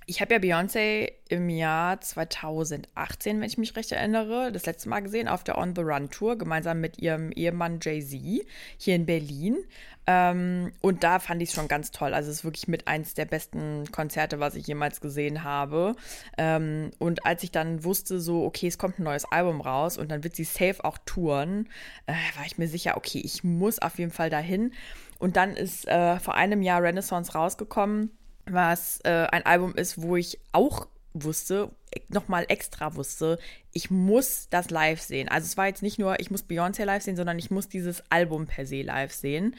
ich habe ja Beyoncé im Jahr 2018, wenn ich mich recht erinnere, das letzte Mal gesehen auf der On the Run Tour, gemeinsam mit ihrem Ehemann Jay-Z hier in Berlin. Ähm, und da fand ich es schon ganz toll. Also es ist wirklich mit eins der besten Konzerte, was ich jemals gesehen habe. Ähm, und als ich dann wusste, so, okay, es kommt ein neues Album raus und dann wird sie safe auch touren, äh, war ich mir sicher, okay, ich muss auf jeden Fall dahin. Und dann ist äh, vor einem Jahr Renaissance rausgekommen, was äh, ein Album ist, wo ich auch wusste, nochmal extra wusste, ich muss das live sehen. Also es war jetzt nicht nur, ich muss Beyoncé live sehen, sondern ich muss dieses Album per se live sehen.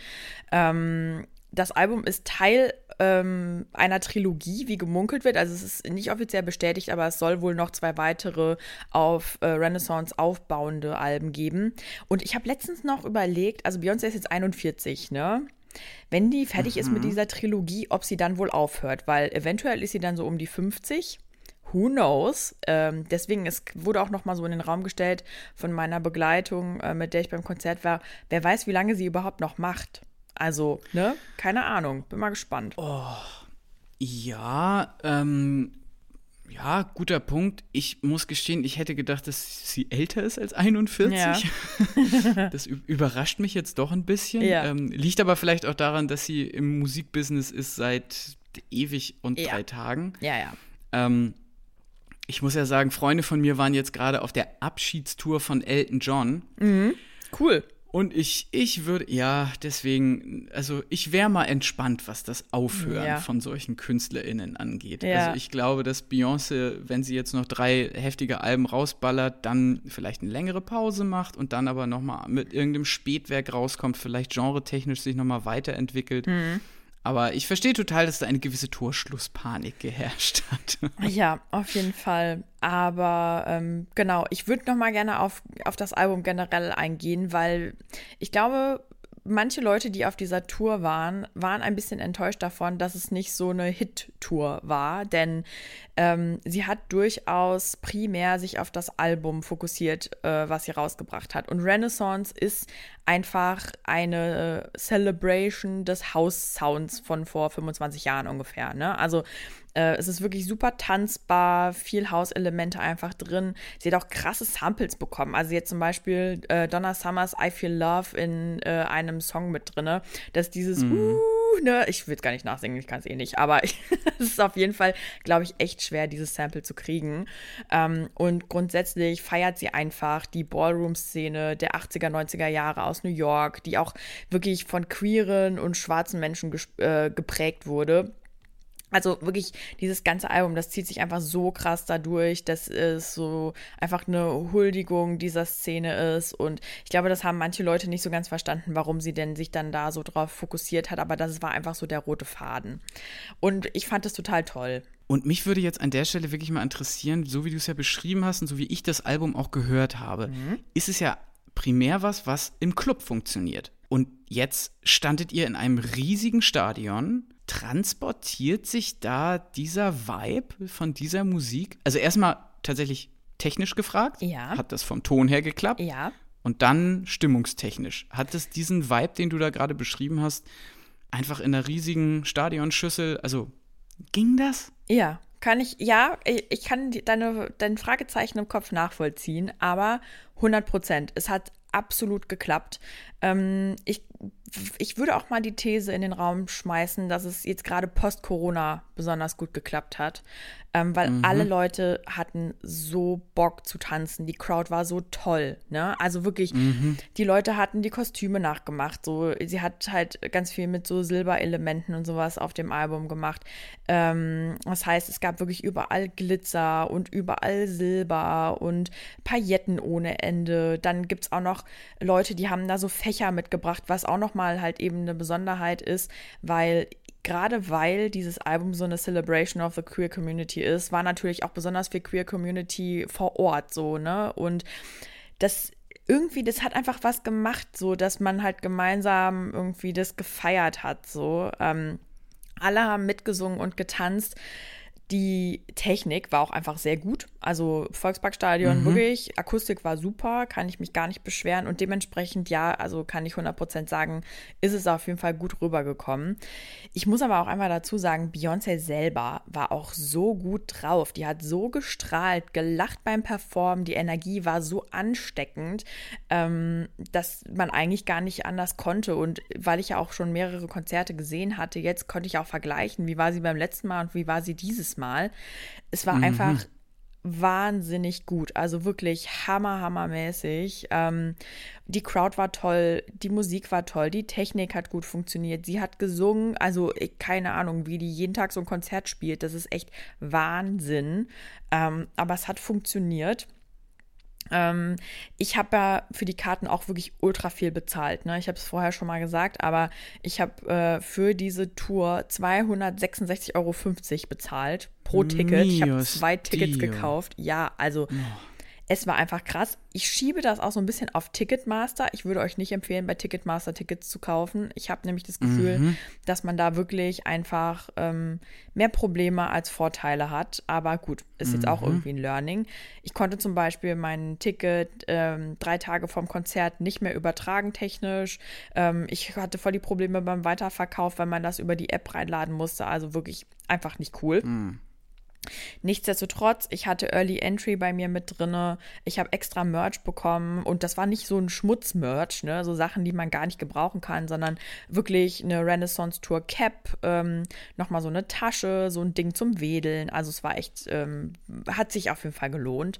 Ähm, das Album ist Teil ähm, einer Trilogie, wie gemunkelt wird. Also es ist nicht offiziell bestätigt, aber es soll wohl noch zwei weitere auf äh, Renaissance aufbauende Alben geben. Und ich habe letztens noch überlegt, also Beyoncé ist jetzt 41, ne? Wenn die fertig ist mit dieser Trilogie, ob sie dann wohl aufhört, weil eventuell ist sie dann so um die 50. Who knows? Ähm, deswegen es wurde auch noch mal so in den Raum gestellt von meiner Begleitung, äh, mit der ich beim Konzert war. Wer weiß, wie lange sie überhaupt noch macht. Also, ne? Keine Ahnung. Bin mal gespannt. Ja, ähm, ja, guter Punkt. Ich muss gestehen, ich hätte gedacht, dass sie älter ist als 41. das ü- überrascht mich jetzt doch ein bisschen. Ja. Ähm, liegt aber vielleicht auch daran, dass sie im Musikbusiness ist seit ewig und Ja. drei Tagen. Ja, ja. Ähm, ich muss ja sagen, Freunde von mir waren jetzt gerade auf der Abschiedstour von Elton John. Cool. Und ich, ich würde, ja, deswegen, also ich wäre mal entspannt, was das Aufhören Ja. von solchen KünstlerInnen angeht. Ja. Also ich glaube, dass Beyoncé, wenn sie jetzt noch drei heftige Alben rausballert, dann vielleicht eine längere Pause macht und dann aber nochmal mit irgendeinem Spätwerk rauskommt, vielleicht genretechnisch sich nochmal weiterentwickelt. Mhm. Aber ich verstehe total, dass da eine gewisse Torschlusspanik geherrscht hat. Ja, auf jeden Fall. Aber ähm, genau, ich würde noch mal gerne auf, auf das Album generell eingehen, weil ich glaube, manche Leute, die auf dieser Tour waren, waren ein bisschen enttäuscht davon, dass es nicht so eine Hit-Tour war, denn ähm, sie hat durchaus primär sich auf das Album fokussiert, äh, was sie rausgebracht hat. Und Renaissance ist einfach eine Celebration des House-Sounds von vor 25 Jahren ungefähr. Ne? Also Äh, es ist wirklich super tanzbar, viel Hauselemente einfach drin. Sie hat auch krasse Samples bekommen. Also jetzt zum Beispiel äh, Donna Summers I Feel Love in äh, einem Song mit drin. Dass dieses mm. uh, ne, ich will es gar nicht nachsingen, ich kann es eh nicht, aber es ist auf jeden Fall, glaube ich, echt schwer, dieses Sample zu kriegen. Ähm, und grundsätzlich feiert sie einfach die Ballroom-Szene der 80er, 90er Jahre aus New York, die auch wirklich von queeren und schwarzen Menschen äh, geprägt wurde. Also wirklich, dieses ganze Album, das zieht sich einfach so krass dadurch, dass es so einfach eine Huldigung dieser Szene ist. Und ich glaube, das haben manche Leute nicht so ganz verstanden, warum sie denn sich dann da so drauf fokussiert hat. Aber das war einfach so der rote Faden. Und ich fand das total toll. Und mich würde jetzt an der Stelle wirklich mal interessieren, so wie du es ja beschrieben hast und so wie ich das Album auch gehört habe, mhm. ist es ja primär was, was im Club funktioniert. Und jetzt standet ihr in einem riesigen Stadion transportiert sich da dieser Vibe von dieser Musik? Also erstmal tatsächlich technisch gefragt. Ja. Hat das vom Ton her geklappt? Ja. Und dann stimmungstechnisch. Hat es diesen Vibe, den du da gerade beschrieben hast, einfach in einer riesigen Stadionschüssel, also ging das? Ja, kann ich, ja, ich kann deine, dein Fragezeichen im Kopf nachvollziehen, aber 100 Prozent. Es hat absolut geklappt. Ähm, ich, ich würde auch mal die These in den Raum schmeißen, dass es jetzt gerade post-Corona besonders gut geklappt hat, ähm, weil mhm. alle Leute hatten so Bock zu tanzen. Die Crowd war so toll, ne? Also wirklich, mhm. die Leute hatten die Kostüme nachgemacht. So, sie hat halt ganz viel mit so Silberelementen und sowas auf dem Album gemacht. Ähm, das heißt, es gab wirklich überall Glitzer und überall Silber und Pailletten ohne Ende. Dann gibt es auch noch Leute, die haben da so Fächer mitgebracht, was auch nochmal halt eben eine Besonderheit ist, weil gerade weil dieses Album so eine Celebration of the Queer Community ist, war natürlich auch besonders für Queer Community vor Ort so, ne? Und das irgendwie, das hat einfach was gemacht, so dass man halt gemeinsam irgendwie das gefeiert hat, so. Ähm, alle haben mitgesungen und getanzt. Die Technik war auch einfach sehr gut. Also Volksparkstadion, mhm. wirklich, Akustik war super, kann ich mich gar nicht beschweren. Und dementsprechend, ja, also kann ich 100% sagen, ist es auf jeden Fall gut rübergekommen. Ich muss aber auch einmal dazu sagen, Beyoncé selber war auch so gut drauf. Die hat so gestrahlt, gelacht beim Performen. Die Energie war so ansteckend, ähm, dass man eigentlich gar nicht anders konnte. Und weil ich ja auch schon mehrere Konzerte gesehen hatte, jetzt konnte ich auch vergleichen, wie war sie beim letzten Mal und wie war sie dieses Mal. Es war mhm. einfach wahnsinnig gut. Also wirklich hammer, hammermäßig. Ähm, die Crowd war toll, die Musik war toll, die Technik hat gut funktioniert. Sie hat gesungen, also ich, keine Ahnung, wie die jeden Tag so ein Konzert spielt. Das ist echt Wahnsinn. Ähm, aber es hat funktioniert. Ähm, ich habe ja für die Karten auch wirklich ultra viel bezahlt. Ne? Ich habe es vorher schon mal gesagt, aber ich habe äh, für diese Tour 266,50 Euro bezahlt pro Ticket. Ich habe zwei Tickets Dio. gekauft. Ja, also oh. Es war einfach krass ich schiebe das auch so ein bisschen auf Ticketmaster. Ich würde euch nicht empfehlen, bei Ticketmaster Tickets zu kaufen. Ich habe nämlich das Gefühl, mhm. dass man da wirklich einfach ähm, mehr Probleme als Vorteile hat. Aber gut, ist jetzt auch mhm. irgendwie ein Learning. Ich konnte zum Beispiel mein Ticket ähm, drei Tage vorm Konzert nicht mehr übertragen technisch. Ähm, ich hatte voll die Probleme beim Weiterverkauf, weil man das über die App reinladen musste. Also wirklich einfach nicht cool. Mhm. Nichtsdestotrotz, ich hatte Early Entry bei mir mit drinne. Ich habe extra Merch bekommen und das war nicht so ein Schmutz-Merch, ne, so Sachen, die man gar nicht gebrauchen kann, sondern wirklich eine Renaissance Tour Cap, ähm, nochmal so eine Tasche, so ein Ding zum Wedeln. Also es war echt, ähm, hat sich auf jeden Fall gelohnt.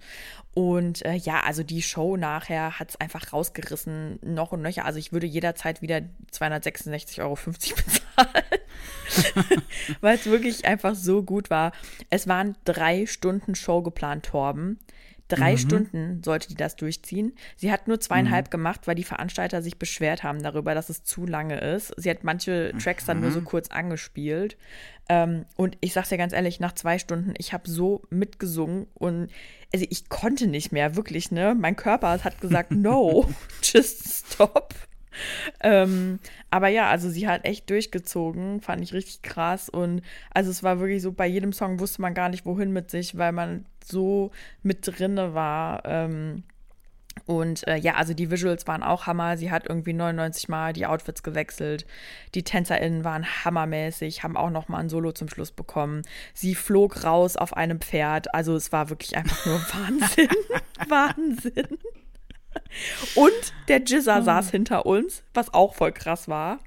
Und äh, ja, also die Show nachher hat es einfach rausgerissen, noch und nöcher. Also ich würde jederzeit wieder 266,50 Euro bezahlen, weil es wirklich einfach so gut war. Es waren drei Stunden Show geplant, Torben. Drei mhm. Stunden sollte die das durchziehen. Sie hat nur zweieinhalb mhm. gemacht, weil die Veranstalter sich beschwert haben darüber, dass es zu lange ist. Sie hat manche Tracks dann nur so mhm. kurz angespielt. Ähm, und ich sag's dir ganz ehrlich, nach zwei Stunden, ich habe so mitgesungen und also ich konnte nicht mehr, wirklich, ne? Mein Körper hat gesagt, no, just stop. Ähm, aber ja, also sie hat echt durchgezogen, fand ich richtig krass. Und also es war wirklich so, bei jedem Song wusste man gar nicht, wohin mit sich, weil man so mit drinne war. Ähm, Und äh, ja, also die Visuals waren auch Hammer. Sie hat irgendwie 99 Mal die Outfits gewechselt. Die TänzerInnen waren hammermäßig, haben auch noch mal ein Solo zum Schluss bekommen. Sie flog raus auf einem Pferd. Also es war wirklich einfach nur Wahnsinn. Wahnsinn. Und der Jizza saß hinter uns, was auch voll krass war.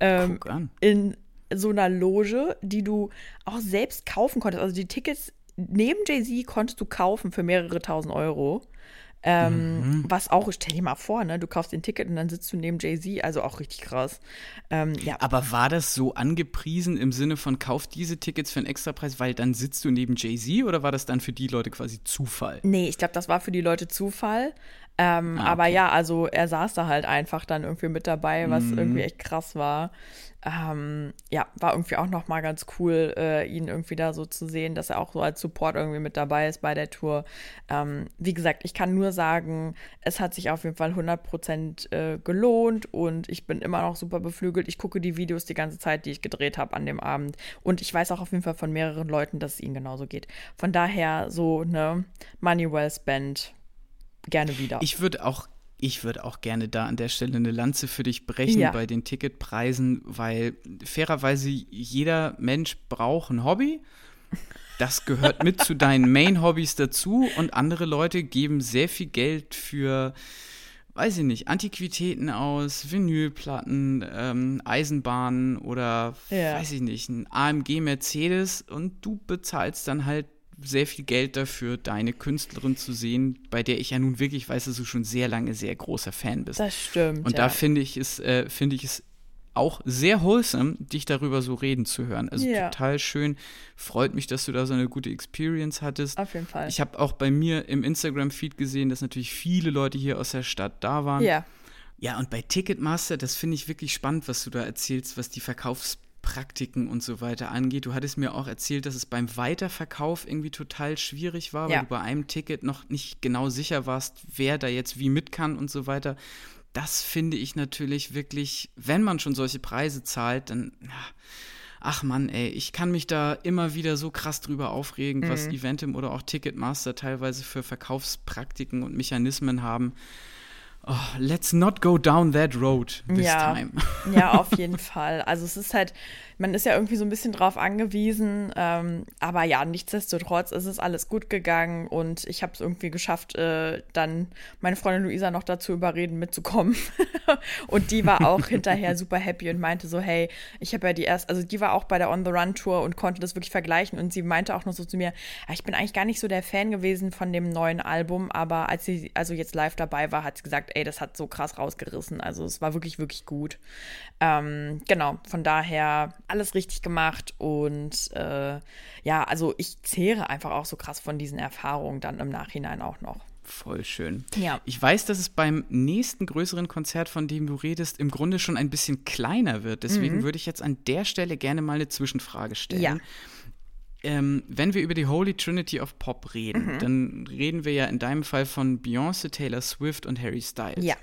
Ähm, Guck an. in so einer Loge, die du auch selbst kaufen konntest. Also die Tickets neben Jay-Z konntest du kaufen für mehrere tausend Euro. Ähm, Was auch, stell dir mal vor, ne? Du kaufst den Ticket und dann sitzt du neben Jay-Z, also auch richtig krass. Ähm, ja, Aber war das so angepriesen im Sinne von kauf diese Tickets für einen Extrapreis, weil dann sitzt du neben Jay-Z oder war das dann für die Leute quasi Zufall? Nee, ich glaube, das war für die Leute Zufall. Ähm, Ah, Aber okay. ja, also er saß da halt einfach dann irgendwie mit dabei, was Mhm. irgendwie echt krass war. Ähm, ja, war irgendwie auch noch mal ganz cool, äh, ihn irgendwie da so zu sehen, dass er auch so als Support irgendwie mit dabei ist bei der Tour. Ähm, wie gesagt, ich kann nur sagen, es hat sich auf jeden Fall 100% äh, gelohnt und ich bin immer noch super beflügelt. Ich gucke die Videos die ganze Zeit, die ich gedreht habe an dem Abend und ich weiß auch auf jeden Fall von mehreren Leuten, dass es ihnen genauso geht. Von daher so, ne, Money well spent gerne wieder. Ich würde auch, ich würde auch gerne da an der Stelle eine Lanze für dich brechen Ja. bei den Ticketpreisen, weil fairerweise jeder Mensch braucht ein Hobby. Das gehört mit zu deinen Main-Hobbys dazu und andere Leute geben sehr viel Geld für, weiß ich nicht, Antiquitäten aus, Vinylplatten, ähm, Eisenbahnen oder, Ja. weiß ich nicht, ein AMG Mercedes und du bezahlst dann halt sehr viel Geld dafür, deine Künstlerin zu sehen, bei der ich ja nun wirklich weiß, dass du schon sehr lange sehr großer Fan bist. das stimmt. Und ja. da finde ich es, äh, finde ich es auch sehr wholesome, dich darüber so reden zu hören. Also Ja. total schön. Freut mich, dass du da so eine gute Experience hattest. Auf jeden Fall. Ich habe auch bei mir im Instagram-Feed gesehen, dass natürlich viele Leute hier aus der Stadt da waren. ja, Ja, und bei Ticketmaster, das finde ich wirklich spannend, was du da erzählst, was die Verkaufspraktiken und so weiter angeht. Du hattest mir auch erzählt, dass es beim Weiterverkauf irgendwie total schwierig war, weil Ja. du bei einem Ticket noch nicht genau sicher warst, wer da jetzt wie mit kann und so weiter. Das finde ich natürlich wirklich, wenn man schon solche Preise zahlt, dann, ach Mann, ey, ich kann mich da immer wieder so krass drüber aufregen, was Eventim oder auch Ticketmaster teilweise für Verkaufspraktiken und Mechanismen haben. Oh, let's not go down that road this Ja. time. ja, auf jeden Fall. Also es ist halt, man ist ja irgendwie so ein bisschen drauf angewiesen, ähm, aber ja, nichtsdestotrotz ist es alles gut gegangen und ich habe es irgendwie geschafft, äh, dann meine Freundin Luisa noch dazu überreden, mitzukommen. und die war auch hinterher super happy und meinte so, hey, ich habe ja die erst, also die war auch bei der On the Run Tour und konnte das wirklich vergleichen und sie meinte auch noch so zu mir, "Ja, ich bin eigentlich gar nicht so der Fan gewesen von dem neuen Album, aber als sie also jetzt live dabei war, hat sie gesagt, ey, das hat so krass rausgerissen. Also es war wirklich, wirklich gut. Ähm, genau, von daher alles richtig gemacht und äh, ja, also ich zehre einfach auch so krass von diesen Erfahrungen dann im Nachhinein auch noch. Voll schön. Ja. Ich weiß, dass es beim nächsten größeren Konzert, von dem du redest, im Grunde schon ein bisschen kleiner wird. Deswegen würde ich jetzt an der Stelle gerne mal eine Zwischenfrage stellen. Mhm. Ja. Ähm, wenn wir über die Holy Trinity of Pop Mhm. reden, dann reden wir ja in deinem Fall von Beyoncé, Taylor Swift und Harry Styles. Ja.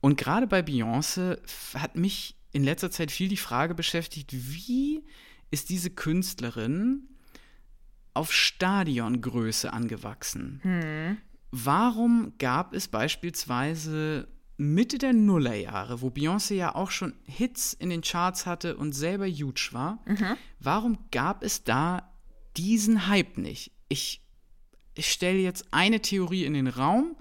Und gerade bei Beyoncé hat mich in letzter Zeit viel die Frage beschäftigt, wie ist diese Künstlerin auf Stadiongröße angewachsen? Warum gab es beispielsweise Mitte der Nullerjahre, wo Beyoncé ja auch schon Hits in den Charts hatte und selber huge war, warum gab es da diesen Hype nicht? Ich, ich stelle jetzt eine Theorie in den Raum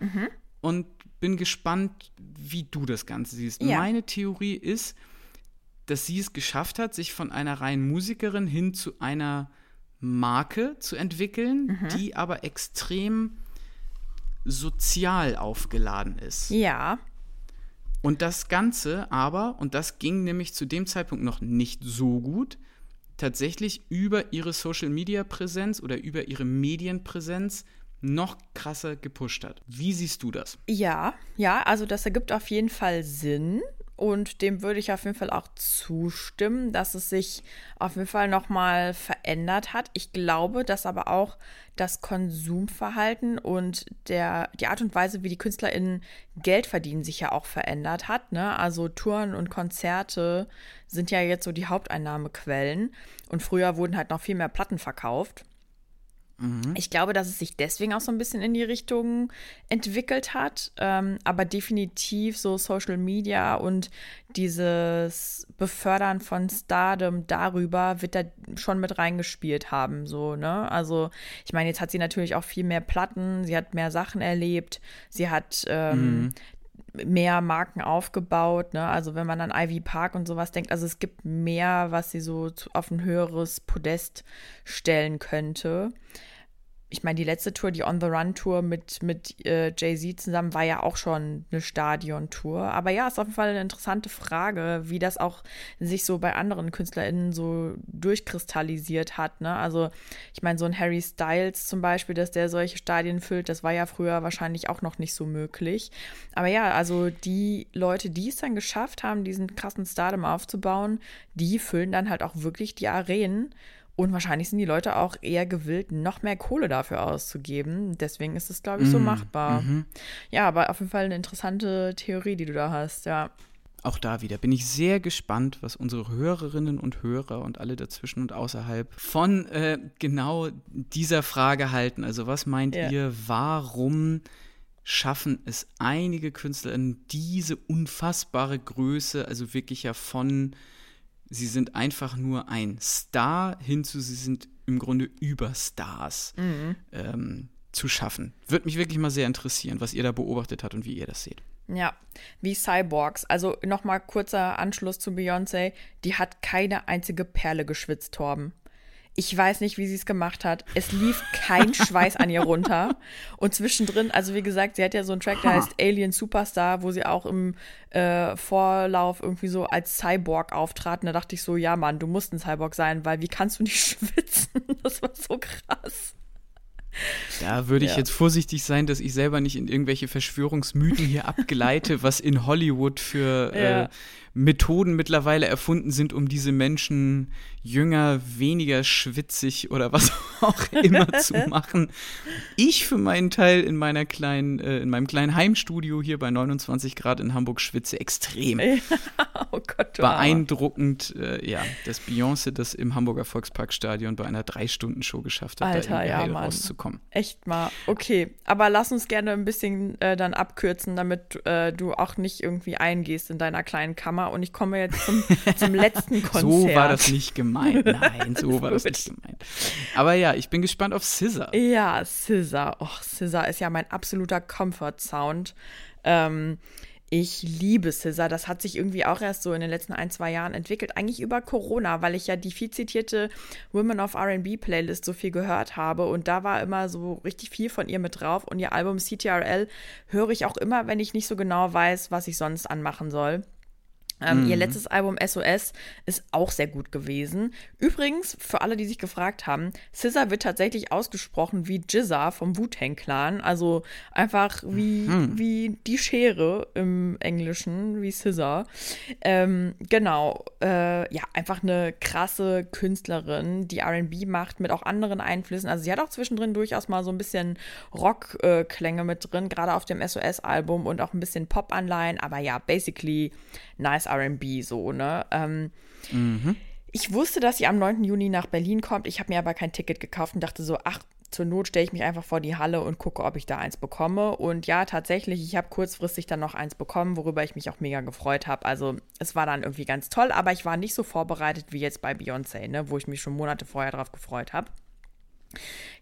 und bin gespannt, wie du das Ganze siehst. Ja. Meine Theorie ist, dass sie es geschafft hat, sich von einer reinen Musikerin hin zu einer Marke zu entwickeln, die aber extrem sozial aufgeladen ist. Ja. Und das Ganze aber, und das ging nämlich zu dem Zeitpunkt noch nicht so gut, tatsächlich über ihre Social-Media-Präsenz oder über ihre Medienpräsenz noch krasser gepusht hat. Wie siehst du das? Ja, ja, also das ergibt auf jeden Fall Sinn und dem würde ich auf jeden Fall auch zustimmen, dass es sich auf jeden Fall nochmal verändert hat. Ich glaube, dass aber auch das Konsumverhalten und der, die Art und Weise, wie die KünstlerInnen Geld verdienen, sich ja auch verändert hat. Ne? Also Touren und Konzerte sind ja jetzt so die Haupteinnahmequellen und früher wurden halt noch viel mehr Platten verkauft. Ich glaube, dass es sich deswegen auch so ein bisschen in die Richtung entwickelt hat. Ähm, aber definitiv so Social Media und dieses Befördern von Stardom darüber wird da schon mit reingespielt haben. So, ne? Also, ich meine, jetzt hat sie natürlich auch viel mehr Platten, sie hat mehr Sachen erlebt, sie hat ähm, mhm mehr Marken aufgebaut. Ne? Also wenn man an Ivy Park und sowas denkt, also es gibt mehr, was sie so auf ein höheres Podest stellen könnte ich meine, die letzte Tour, die On the Run Tour mit, mit äh, Jay-Z zusammen, war ja auch schon eine Stadion-Tour. Aber ja, ist auf jeden Fall eine interessante Frage, wie das auch sich so bei anderen KünstlerInnen so durchkristallisiert hat. Ne? Also, ich meine, so ein Harry Styles zum Beispiel, dass der solche Stadien füllt, das war ja früher wahrscheinlich auch noch nicht so möglich. Aber ja, also die Leute, die es dann geschafft haben, diesen krassen Stardom aufzubauen, die füllen dann halt auch wirklich die Arenen. Und wahrscheinlich sind die Leute auch eher gewillt, noch mehr Kohle dafür auszugeben. Deswegen ist es, glaube ich, so mm, machbar. Mm -hmm. Ja, aber auf jeden Fall eine interessante Theorie, die du da hast, ja. Auch da wieder bin ich sehr gespannt, was unsere Hörerinnen und Hörer und alle dazwischen und außerhalb von äh, genau dieser Frage halten. Also was meint ja. ihr, warum schaffen es einige Künstler in diese unfassbare Größe, also wirklich ja von sie sind einfach nur ein Star hinzu, sie sind im Grunde Überstars mhm. ähm, zu schaffen. Würde mich wirklich mal sehr interessieren, was ihr da beobachtet habt und wie ihr das seht. Ja, wie Cyborgs. Also nochmal kurzer Anschluss zu Beyoncé. Die hat keine einzige Perle geschwitzt, Torben. Ich weiß nicht, wie sie es gemacht hat. Es lief kein Schweiß an ihr runter. Und zwischendrin, also wie gesagt, sie hat ja so einen Track, der heißt Alien Superstar, wo sie auch im äh, Vorlauf irgendwie so als Cyborg auftrat. Und da dachte ich so, ja Mann, du musst ein Cyborg sein, weil wie kannst du nicht schwitzen? Das war so krass. Da würde ich ja. jetzt vorsichtig sein, dass ich selber nicht in irgendwelche Verschwörungsmythen hier abgeleite, was in Hollywood für ja. äh, Methoden mittlerweile erfunden sind, um diese Menschen jünger, weniger schwitzig oder was auch immer zu machen. Ich für meinen Teil in meiner kleinen, äh, in meinem kleinen Heimstudio hier bei 29 Grad in Hamburg schwitze extrem. Ja, oh Gott, Beeindruckend, äh, ja, dass Beyoncé das im Hamburger Volksparkstadion bei einer Drei-Stunden-Show geschafft hat, Alter, da ja, Mann. rauszukommen. Echt mal. Okay, aber lass uns gerne ein bisschen äh, dann abkürzen, damit äh, du auch nicht irgendwie eingehst in deiner kleinen Kammer und ich komme jetzt zum, zum letzten Konzert. So war das nicht gemeint. Nein, so war das nicht gemeint. Aber ja, ich bin gespannt auf Scissor. Ja, Scissor. Och, Scissor ist ja mein absoluter Comfort-Sound. Ähm, ich liebe Scissor. Das hat sich irgendwie auch erst so in den letzten ein, zwei Jahren entwickelt. Eigentlich über Corona, weil ich ja die viel zitierte Women of RB Playlist so viel gehört habe. Und da war immer so richtig viel von ihr mit drauf. Und ihr Album CTRL höre ich auch immer, wenn ich nicht so genau weiß, was ich sonst anmachen soll. Ähm, mhm. Ihr letztes Album SOS ist auch sehr gut gewesen. Übrigens, für alle, die sich gefragt haben, Scissor wird tatsächlich ausgesprochen wie Jizza vom Wu-Tang Clan. Also einfach wie, mhm. wie die Schere im Englischen, wie Scissor. Ähm, genau. Äh, ja, einfach eine krasse Künstlerin, die RB macht mit auch anderen Einflüssen. Also sie hat auch zwischendrin durchaus mal so ein bisschen Rock-Klänge mit drin, gerade auf dem SOS-Album und auch ein bisschen Pop-Anleihen. Aber ja, basically nice RB so, ne? Ähm, mhm. Ich wusste, dass sie am 9. Juni nach Berlin kommt. Ich habe mir aber kein Ticket gekauft und dachte so, ach, zur Not stelle ich mich einfach vor die Halle und gucke, ob ich da eins bekomme. Und ja, tatsächlich, ich habe kurzfristig dann noch eins bekommen, worüber ich mich auch mega gefreut habe. Also es war dann irgendwie ganz toll, aber ich war nicht so vorbereitet wie jetzt bei Beyoncé, ne, wo ich mich schon Monate vorher drauf gefreut habe.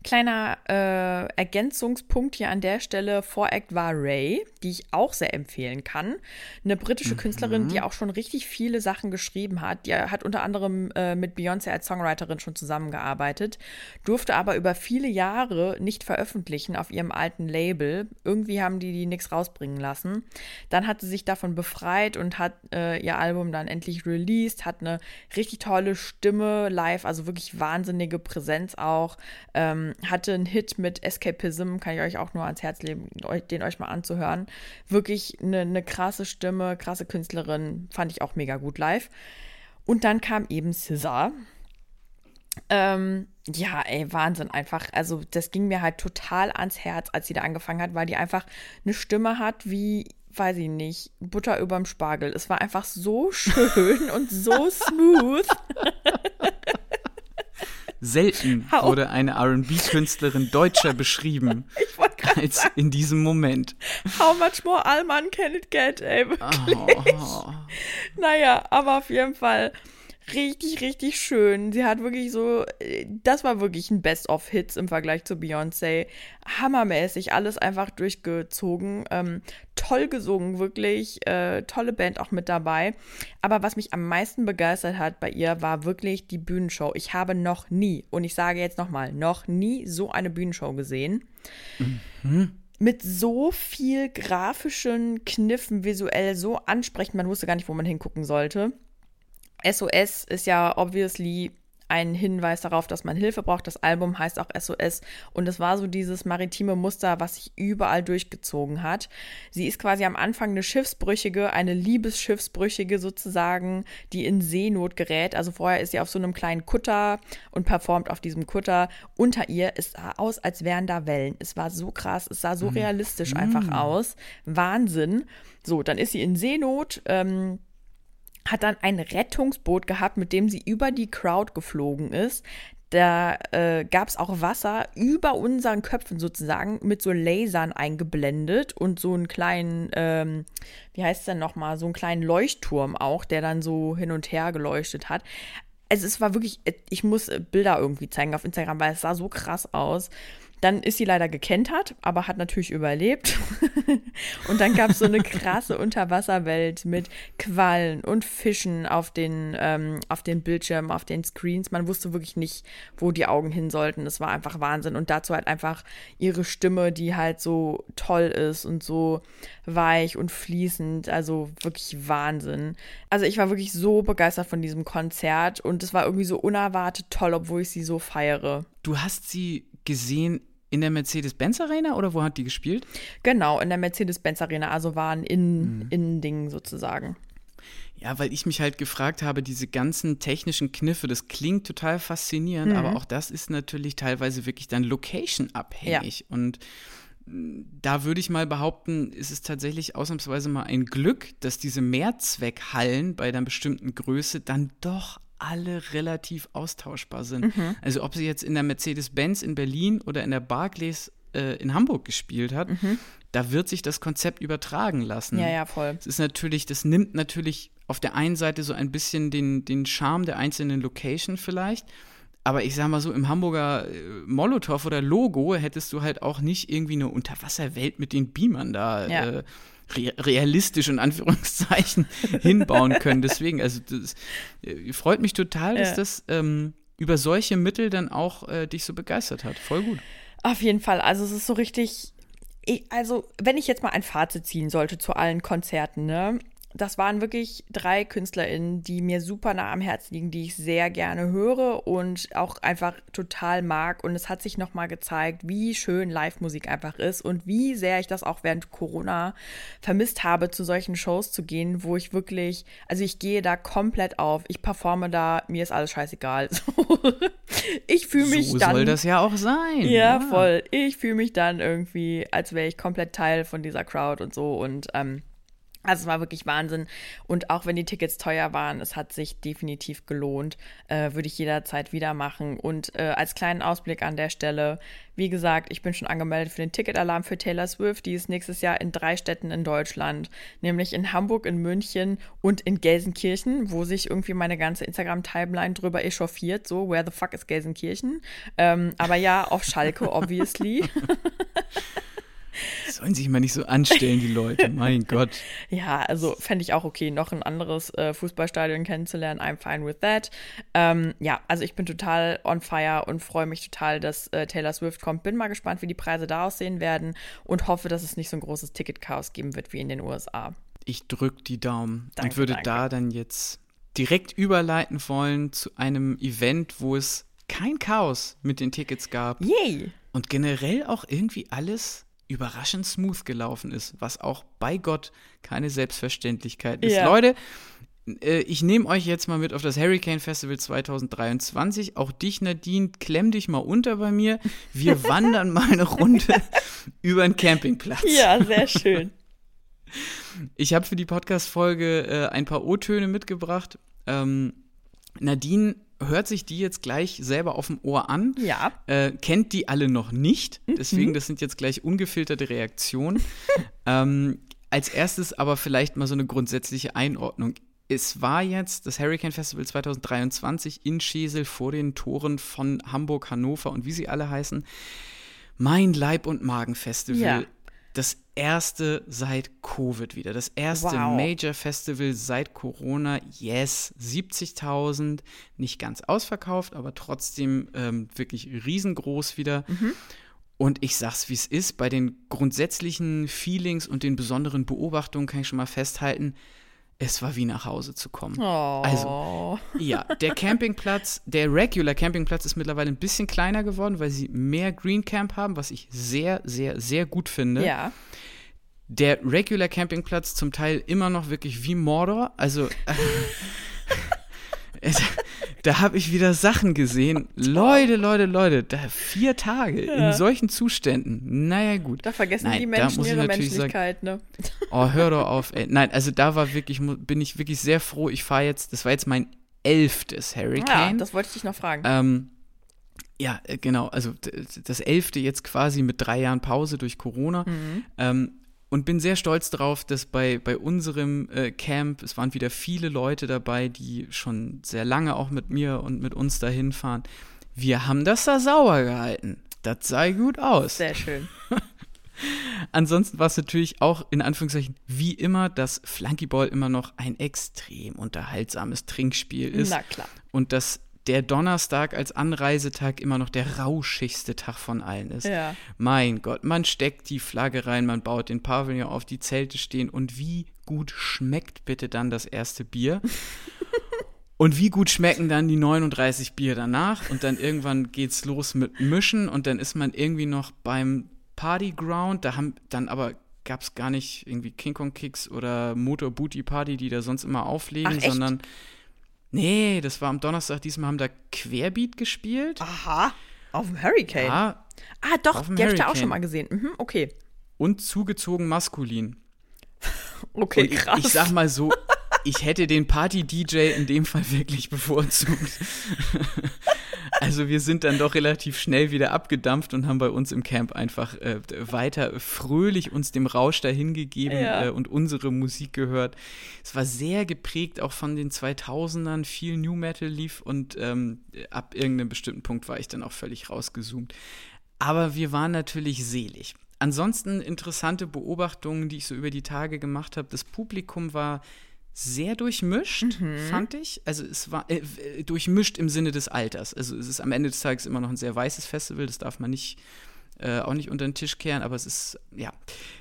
Kleiner äh, Ergänzungspunkt hier an der Stelle. Voract war Ray, die ich auch sehr empfehlen kann. Eine britische mhm. Künstlerin, die auch schon richtig viele Sachen geschrieben hat. Die hat unter anderem äh, mit Beyoncé als Songwriterin schon zusammengearbeitet, durfte aber über viele Jahre nicht veröffentlichen auf ihrem alten Label. Irgendwie haben die die nichts rausbringen lassen. Dann hat sie sich davon befreit und hat äh, ihr Album dann endlich released, hat eine richtig tolle Stimme live, also wirklich wahnsinnige Präsenz auch. Ähm, hatte einen Hit mit Escapism, kann ich euch auch nur ans Herz legen, den euch mal anzuhören. Wirklich eine, eine krasse Stimme, krasse Künstlerin, fand ich auch mega gut live. Und dann kam eben Scissor. Ähm, ja, ey, Wahnsinn einfach. Also, das ging mir halt total ans Herz, als sie da angefangen hat, weil die einfach eine Stimme hat wie, weiß ich nicht, Butter überm Spargel. Es war einfach so schön und so smooth. selten How? wurde eine RB-Künstlerin deutscher beschrieben als sagen, in diesem Moment. how much more Allman can it get, ey, wirklich. Oh. Naja, aber auf jeden Fall richtig, richtig schön. Sie hat wirklich so, äh, das war wirklich ein Best-of-Hits im Vergleich zu Beyoncé. Hammermäßig, alles einfach durchgezogen. Ähm, toll gesungen, wirklich. Äh, tolle Band auch mit dabei. Aber was mich am meisten begeistert hat bei ihr, war wirklich die Bühnenshow. Ich habe noch nie, und ich sage jetzt nochmal, noch nie so eine Bühnenshow gesehen mit so viel grafischen Kniffen visuell so ansprechend, man wusste gar nicht, wo man hingucken sollte. SOS ist ja obviously ein Hinweis darauf, dass man Hilfe braucht. Das Album heißt auch SOS und es war so dieses maritime Muster, was sich überall durchgezogen hat. Sie ist quasi am Anfang eine Schiffsbrüchige, eine Liebesschiffsbrüchige sozusagen, die in Seenot gerät. Also vorher ist sie auf so einem kleinen Kutter und performt auf diesem Kutter. Unter ihr es sah aus, als wären da Wellen. Es war so krass, es sah so realistisch einfach aus. Wahnsinn. So, dann ist sie in Seenot. Ähm, hat dann ein Rettungsboot gehabt, mit dem sie über die Crowd geflogen ist. Da äh, gab es auch Wasser über unseren Köpfen sozusagen mit so Lasern eingeblendet und so einen kleinen, ähm, wie heißt es denn nochmal, so einen kleinen Leuchtturm auch, der dann so hin und her geleuchtet hat. Also es war wirklich, ich muss Bilder irgendwie zeigen auf Instagram, weil es sah so krass aus. Dann ist sie leider gekentert, aber hat natürlich überlebt. und dann gab es so eine krasse Unterwasserwelt mit Quallen und Fischen auf den, ähm, auf den Bildschirmen, auf den Screens. Man wusste wirklich nicht, wo die Augen hin sollten. Das war einfach Wahnsinn. Und dazu halt einfach ihre Stimme, die halt so toll ist und so weich und fließend. Also wirklich Wahnsinn. Also ich war wirklich so begeistert von diesem Konzert und es war irgendwie so unerwartet toll, obwohl ich sie so feiere. Du hast sie gesehen in der Mercedes-Benz Arena oder wo hat die gespielt? Genau, in der Mercedes-Benz Arena, also war ein Innen- Innending sozusagen. Ja, weil ich mich halt gefragt habe, diese ganzen technischen Kniffe, das klingt total faszinierend, Mhm. aber auch das ist natürlich teilweise wirklich dann location-abhängig. Und mh, da würde ich mal behaupten, ist es tatsächlich ausnahmsweise mal ein Glück, dass diese Mehrzweckhallen bei einer bestimmten Größe dann doch alle relativ austauschbar sind. Mhm. Also ob sie jetzt in der Mercedes-Benz in Berlin oder in der Barclays äh, in Hamburg gespielt hat, da wird sich das Konzept übertragen lassen. Mhm. Ja, ja, voll. Es ist natürlich, das nimmt natürlich auf der einen Seite so ein bisschen den, den Charme der einzelnen Location vielleicht. Aber ich sag mal so, im Hamburger äh, Molotow oder Logo hättest du halt auch nicht irgendwie eine Unterwasserwelt mit den Beamern da Ja. äh, realistisch in Anführungszeichen hinbauen können. Deswegen, also das äh, freut mich total, dass Ja. das ähm, über solche Mittel dann auch äh, dich so begeistert hat. Voll gut. Auf jeden Fall. Also es ist so richtig. Ich, also, wenn ich jetzt mal ein Fazit ziehen sollte zu allen Konzerten, ne? Das waren wirklich drei KünstlerInnen, die mir super nah am Herzen liegen, die ich sehr gerne höre und auch einfach total mag. Und es hat sich nochmal gezeigt, wie schön Live-Musik einfach ist und wie sehr ich das auch während Corona vermisst habe, zu solchen Shows zu gehen, wo ich wirklich, also ich gehe da komplett auf, ich performe da, mir ist alles scheißegal. Ich fühle mich so dann. soll das ja auch sein. Ja, voll. Ich fühle mich dann irgendwie, als wäre ich komplett Teil von dieser Crowd und so. Und ähm, also es war wirklich Wahnsinn. Und auch wenn die Tickets teuer waren, es hat sich definitiv gelohnt. Äh, würde ich jederzeit wieder machen. Und äh, als kleinen Ausblick an der Stelle, wie gesagt, ich bin schon angemeldet für den Ticketalarm für Taylor Swift. Die ist nächstes Jahr in drei Städten in Deutschland, nämlich in Hamburg, in München und in Gelsenkirchen, wo sich irgendwie meine ganze Instagram-Timeline drüber echauffiert. So, where the fuck is Gelsenkirchen? Ähm, aber ja, auf Schalke, obviously. Sollen sich mal nicht so anstellen, die Leute. Mein Gott. Ja, also fände ich auch okay, noch ein anderes äh, Fußballstadion kennenzulernen. I'm fine with that. Ähm, ja, also ich bin total on fire und freue mich total, dass äh, Taylor Swift kommt. Bin mal gespannt, wie die Preise da aussehen werden und hoffe, dass es nicht so ein großes Ticketchaos geben wird wie in den USA. Ich drück die Daumen Danke, und würde danke. da dann jetzt direkt überleiten wollen zu einem Event, wo es kein Chaos mit den Tickets gab Yay! und generell auch irgendwie alles überraschend smooth gelaufen ist, was auch bei Gott keine Selbstverständlichkeit ist. Ja. Leute, äh, ich nehme euch jetzt mal mit auf das Hurricane Festival 2023. Auch dich, Nadine, klemm dich mal unter bei mir. Wir wandern mal eine Runde über den Campingplatz. Ja, sehr schön. Ich habe für die Podcast-Folge äh, ein paar O-Töne mitgebracht. Ähm, Nadine hört sich die jetzt gleich selber auf dem Ohr an. Ja. Äh, kennt die alle noch nicht. Deswegen, das sind jetzt gleich ungefilterte Reaktionen. ähm, als erstes aber vielleicht mal so eine grundsätzliche Einordnung. Es war jetzt das Hurricane Festival 2023 in Schesel vor den Toren von Hamburg, Hannover und wie sie alle heißen. Mein Leib- und Magen-Festival. Ja. Das erste seit Covid wieder. Das erste Wow. Major Festival seit Corona. Yes, 70.000. Nicht ganz ausverkauft, aber trotzdem ähm, wirklich riesengroß wieder. Und ich sag's, wie es ist. Bei den grundsätzlichen Feelings und den besonderen Beobachtungen kann ich schon mal festhalten, es war wie nach Hause zu kommen. Oh. Also, ja, der Campingplatz, der Regular Campingplatz ist mittlerweile ein bisschen kleiner geworden, weil sie mehr Green Camp haben, was ich sehr, sehr, sehr gut finde. Ja. Der Regular Campingplatz zum Teil immer noch wirklich wie Mordor. Also, es, da habe ich wieder Sachen gesehen. Leute, Leute, Leute, da vier Tage in solchen Zuständen. Naja, gut. Da vergessen Nein, die Menschen ihre natürlich sagen, Menschlichkeit, ne? Oh, hör doch auf, ey. Nein, also da war wirklich, bin ich wirklich sehr froh. Ich fahre jetzt, das war jetzt mein elftes Ja, Hurricane. das wollte ich dich noch fragen. ähm, ja, äh, genau, also das elfte jetzt quasi mit drei Jahren Pause durch Corona. Ähm, und bin sehr stolz darauf, dass bei, bei unserem äh, Camp, es waren wieder viele Leute dabei, die schon sehr lange auch mit mir und mit uns dahin fahren. Wir haben das da sauber gehalten. Das sah gut aus. Sehr schön. Ansonsten war es natürlich auch in Anführungszeichen wie immer, dass Flunkyball immer noch ein extrem unterhaltsames Trinkspiel ist Na klar. und dass der Donnerstag als Anreisetag immer noch der rauschigste Tag von allen ist. Ja. Mein Gott, man steckt die Flagge rein, man baut den Pavillon auf, die Zelte stehen und wie gut schmeckt bitte dann das erste Bier? Und wie gut schmecken dann die 39 Bier danach? Und dann irgendwann geht's los mit Mischen und dann ist man irgendwie noch beim Partyground. Da haben dann aber gab's gar nicht irgendwie King Kong Kicks oder Motor Booty Party, die da sonst immer auflegen, Ach, sondern nee, das war am Donnerstag. Diesmal haben da Querbeat gespielt. Aha. Auf dem Hurricane. Ja, ah, doch, die habe ich da auch schon mal gesehen. Mhm, okay. und zugezogen maskulin. Okay, ich, krass. ich sag mal so, ich hätte den Party-DJ in dem Fall wirklich bevorzugt. also wir sind dann doch relativ schnell wieder abgedampft und haben bei uns im Camp einfach äh, weiter fröhlich uns dem Rausch dahingegeben Ja. äh, und unsere Musik gehört. Es war sehr geprägt auch von den 2000ern, viel New Metal lief und ähm, ab irgendeinem bestimmten Punkt war ich dann auch völlig rausgezoomt. Aber wir waren natürlich selig. Ansonsten interessante Beobachtungen, die ich so über die Tage gemacht habe. Das Publikum war sehr durchmischt, fand ich. Also es war äh, durchmischt im Sinne des Alters. Also es ist am Ende des Tages immer noch ein sehr weißes Festival, das darf man nicht äh, auch nicht unter den Tisch kehren, aber es ist, ja,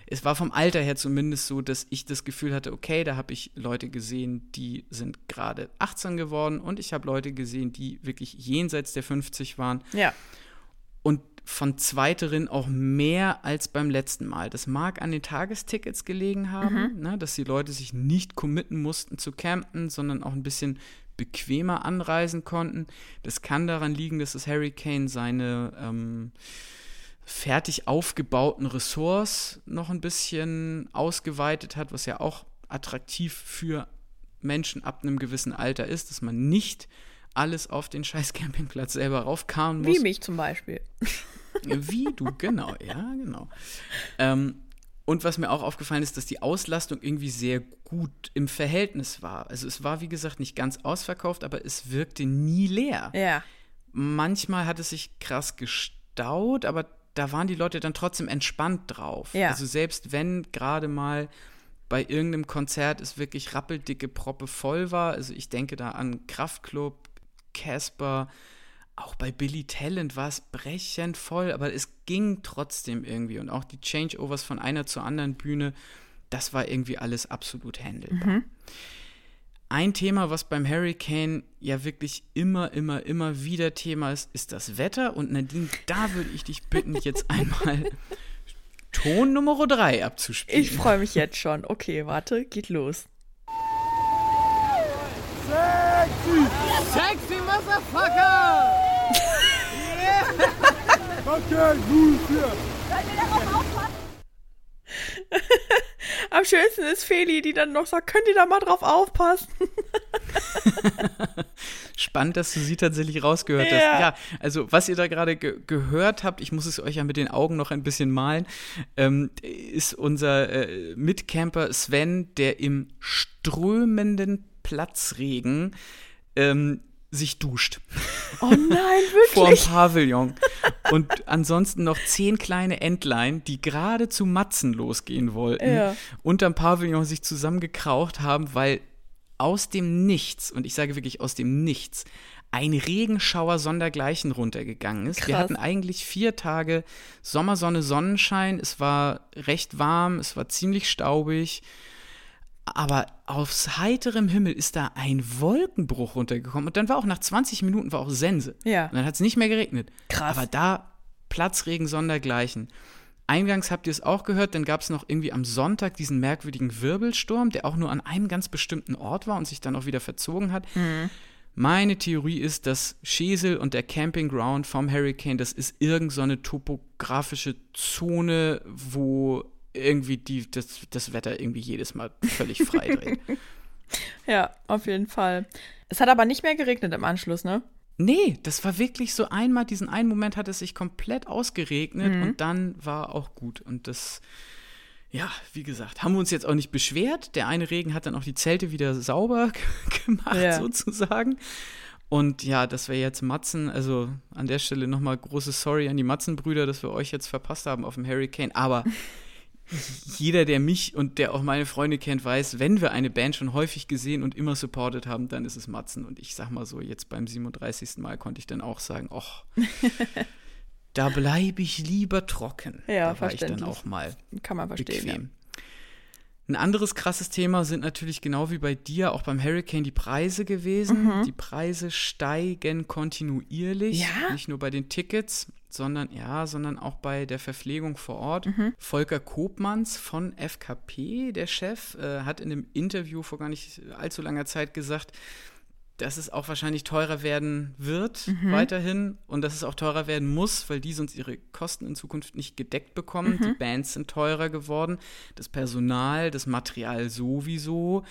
es war vom Alter her zumindest so, dass ich das Gefühl hatte, okay, da habe ich Leute gesehen, die sind gerade 18 geworden und ich habe Leute gesehen, die wirklich jenseits der 50 waren ja. Von zweiteren auch mehr als beim letzten Mal. Das mag an den Tagestickets gelegen haben, ne, dass die Leute sich nicht committen mussten zu campen, sondern auch ein bisschen bequemer anreisen konnten. Das kann daran liegen, dass das Hurricane seine ähm, fertig aufgebauten Ressorts noch ein bisschen ausgeweitet hat, was ja auch attraktiv für Menschen ab einem gewissen Alter ist, dass man nicht alles auf den scheiß Campingplatz selber raufkarren muss. Wie mich zum Beispiel. Wie du, genau, ja, genau. Ähm, und was mir auch aufgefallen ist, dass die Auslastung irgendwie sehr gut im Verhältnis war. Also es war, wie gesagt, nicht ganz ausverkauft, aber es wirkte nie leer. Ja. Manchmal hat es sich krass gestaut, aber da waren die Leute dann trotzdem entspannt drauf. Ja. Also selbst wenn gerade mal bei irgendeinem Konzert es wirklich rappeldicke Proppe voll war, also ich denke da an Kraftklub, Casper, auch bei Billy Talent war es brechend voll, aber es ging trotzdem irgendwie. Und auch die Changeovers von einer zur anderen Bühne, das war irgendwie alles absolut handelbar. Ein Thema, was beim Hurricane ja wirklich immer, immer, immer wieder Thema ist, ist das Wetter. Und Nadine, da würde ich dich bitten, jetzt einmal Ton Nummer 3 abzuspielen. Ich freue mich jetzt schon. Okay, warte, geht los. Sexy Motherfucker! Okay, gut, hier. Am am schönsten ist Feli, die dann noch sagt, könnt ihr da mal drauf aufpassen? Spannend, dass du sie tatsächlich rausgehört Ja. hast. Ja, also was ihr da gerade ge gehört habt, ich muss es euch ja mit den Augen noch ein bisschen malen, ähm, ist unser äh, Mitcamper Sven, der im strömenden Platzregen ähm, sich duscht Oh nein, wirklich? Pavillon. Und ansonsten noch zehn kleine Entlein, die gerade zu Matzen losgehen wollten, Ja. unterm Pavillon sich zusammengekraucht haben, weil aus dem Nichts, und ich sage wirklich aus dem Nichts, ein Regenschauer sondergleichen runtergegangen ist. Wir Krass. hatten eigentlich vier Tage Sommersonne, Sonnenschein. Es war recht warm, es war ziemlich staubig. Aber aus heiterem Himmel ist da ein Wolkenbruch runtergekommen. Und dann war auch nach 20 Minuten war auch Sense. Ja. Und dann hat es nicht mehr geregnet. Krass. Aber da Platzregen sondergleichen. Eingangs habt ihr es auch gehört, dann gab es noch irgendwie am Sonntag diesen merkwürdigen Wirbelsturm, der auch nur an einem ganz bestimmten Ort war und sich dann auch wieder verzogen hat. Meine Theorie ist, dass Schesel und der Campingground vom Hurricane, das ist irgend so eine topografische Zone, wo irgendwie die, das, das Wetter irgendwie jedes Mal völlig frei dreht. Ja, auf jeden Fall. Es hat aber nicht mehr geregnet im Anschluss, ne? Nee, das war wirklich so einmal, diesen einen Moment hat es sich komplett ausgeregnet und dann war auch gut. Und das, ja, wie gesagt, haben wir uns jetzt auch nicht beschwert. Der eine Regen hat dann auch die Zelte wieder sauber gemacht, Ja. sozusagen. Und ja, dass wir jetzt Matzen, also an der Stelle nochmal großes Sorry an die Matzenbrüder, dass wir euch jetzt verpasst haben auf dem Hurricane. Aber jeder, der mich und der auch meine Freunde kennt, weiß, wenn wir eine Band schon häufig gesehen und immer supported haben, dann ist es Matzen. Und ich sag mal so, jetzt beim 37. Mal konnte ich dann auch sagen, och, da bleibe ich lieber trocken. Ja, da war ich dann auch mal Kann man verstehen. bequem. Ein anderes krasses Thema sind natürlich genau wie bei dir auch beim Hurricane die Preise gewesen. Die Preise steigen kontinuierlich, Ja? nicht nur bei den Tickets, sondern ja, sondern auch bei der Verpflegung vor Ort. Volker Kopmanns von FKP, der Chef, äh, hat in einem Interview vor gar nicht allzu langer Zeit gesagt, dass es auch wahrscheinlich teurer werden wird weiterhin und dass es auch teurer werden muss, weil die sonst ihre Kosten in Zukunft nicht gedeckt bekommen. Die Bands sind teurer geworden, das Personal, das Material sowieso.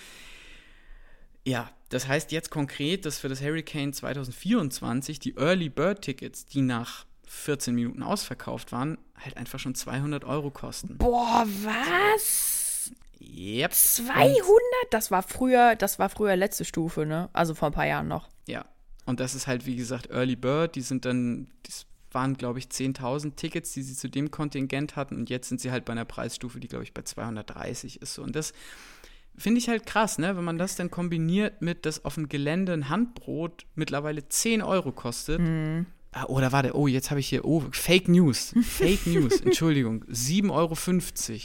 Ja, das heißt jetzt konkret, dass für das Hurricane 2024 die Early Bird Tickets, die nach 14 Minuten ausverkauft waren, halt einfach schon 200 Euro kosten. Boah, was? Yep. 200? Das war früher, das war früher letzte Stufe, ne? Also vor ein paar Jahren noch. Ja, und das ist halt, wie gesagt, Early Bird. Die sind dann, das waren, glaube ich, 10.000 Tickets, die sie zu dem Kontingent hatten. Und jetzt sind sie halt bei einer Preisstufe, die, glaube ich, bei 230 ist. So. Und das finde ich halt krass, ne? Wenn man das dann kombiniert mit, dass auf dem Gelände ein Handbrot mittlerweile 10 Euro kostet. Ah, oder warte, oh, jetzt habe ich hier, oh, Fake News. Fake News, Entschuldigung. 7,50 Euro,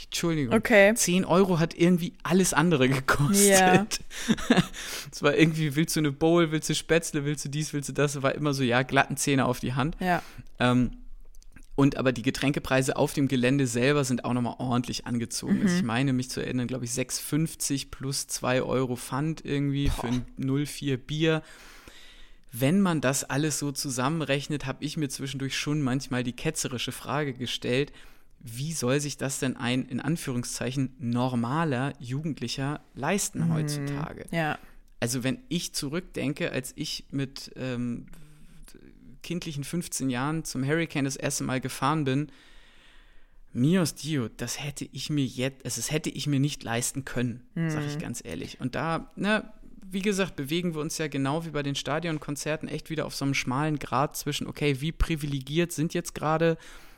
Entschuldigung. Okay. 10 Euro hat irgendwie alles andere gekostet. Ja. Es war irgendwie, willst du eine Bowl, willst du Spätzle, willst du dies, willst du das? War immer so, ja, glatten Zähne auf die Hand. Ja. Ähm, und aber die Getränkepreise auf dem Gelände selber sind auch nochmal ordentlich angezogen. Also ich meine, mich zu erinnern, glaube ich, 6,50 plus 2 Euro Pfand irgendwie für ein 0,4 Bier. Wenn man das alles so zusammenrechnet, habe ich mir zwischendurch schon manchmal die ketzerische Frage gestellt, wie soll sich das denn ein, in Anführungszeichen, normaler Jugendlicher leisten heutzutage? Ja. Also wenn ich zurückdenke, als ich mit ähm, kindlichen 15 Jahren zum Hurricane das erste Mal gefahren bin, Mios Dio, das hätte ich mir jetzt, also das hätte ich mir nicht leisten können, sag ich ganz ehrlich. Und da, ne, wie gesagt, bewegen wir uns ja genau wie bei den Stadionkonzerten echt wieder auf so einem schmalen Grad zwischen, okay, wie privilegiert sind jetzt gerade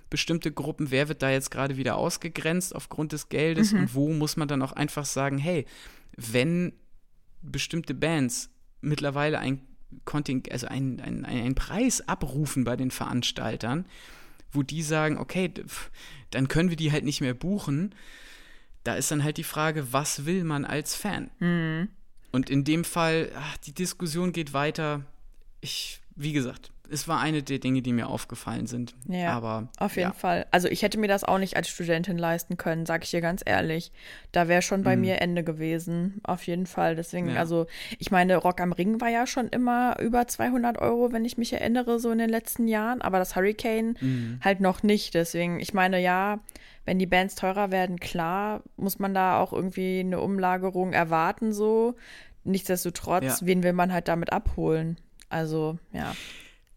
bestimmte Gruppen, wer wird da jetzt gerade wieder ausgegrenzt aufgrund des Geldes und wo muss man dann auch einfach sagen, hey, wenn bestimmte Bands mittlerweile ein Konting also einen ein, ein Preis abrufen bei den Veranstaltern, wo die sagen, okay, dann können wir die halt nicht mehr buchen. Da ist dann halt die Frage, was will man als Fan? Und in dem Fall, ach, die Diskussion geht weiter. Ich, wie gesagt, es war eine der Dinge, die mir aufgefallen sind. Ja, Aber auf jeden ja. Fall. Also ich hätte mir das auch nicht als Studentin leisten können, sag ich dir ganz ehrlich. Da wäre schon bei mir Ende gewesen, auf jeden Fall. Deswegen, Mhm. Ja. also ich meine, Rock am Ring war ja schon immer über 200 Euro, wenn ich mich erinnere, so in den letzten Jahren. Aber das Hurricane Mhm. halt noch nicht. Deswegen, ich meine, ja, wenn die Bands teurer werden, klar, muss man da auch irgendwie eine Umlagerung erwarten, so. Nichtsdestotrotz, wen will man halt damit abholen? Also, ja.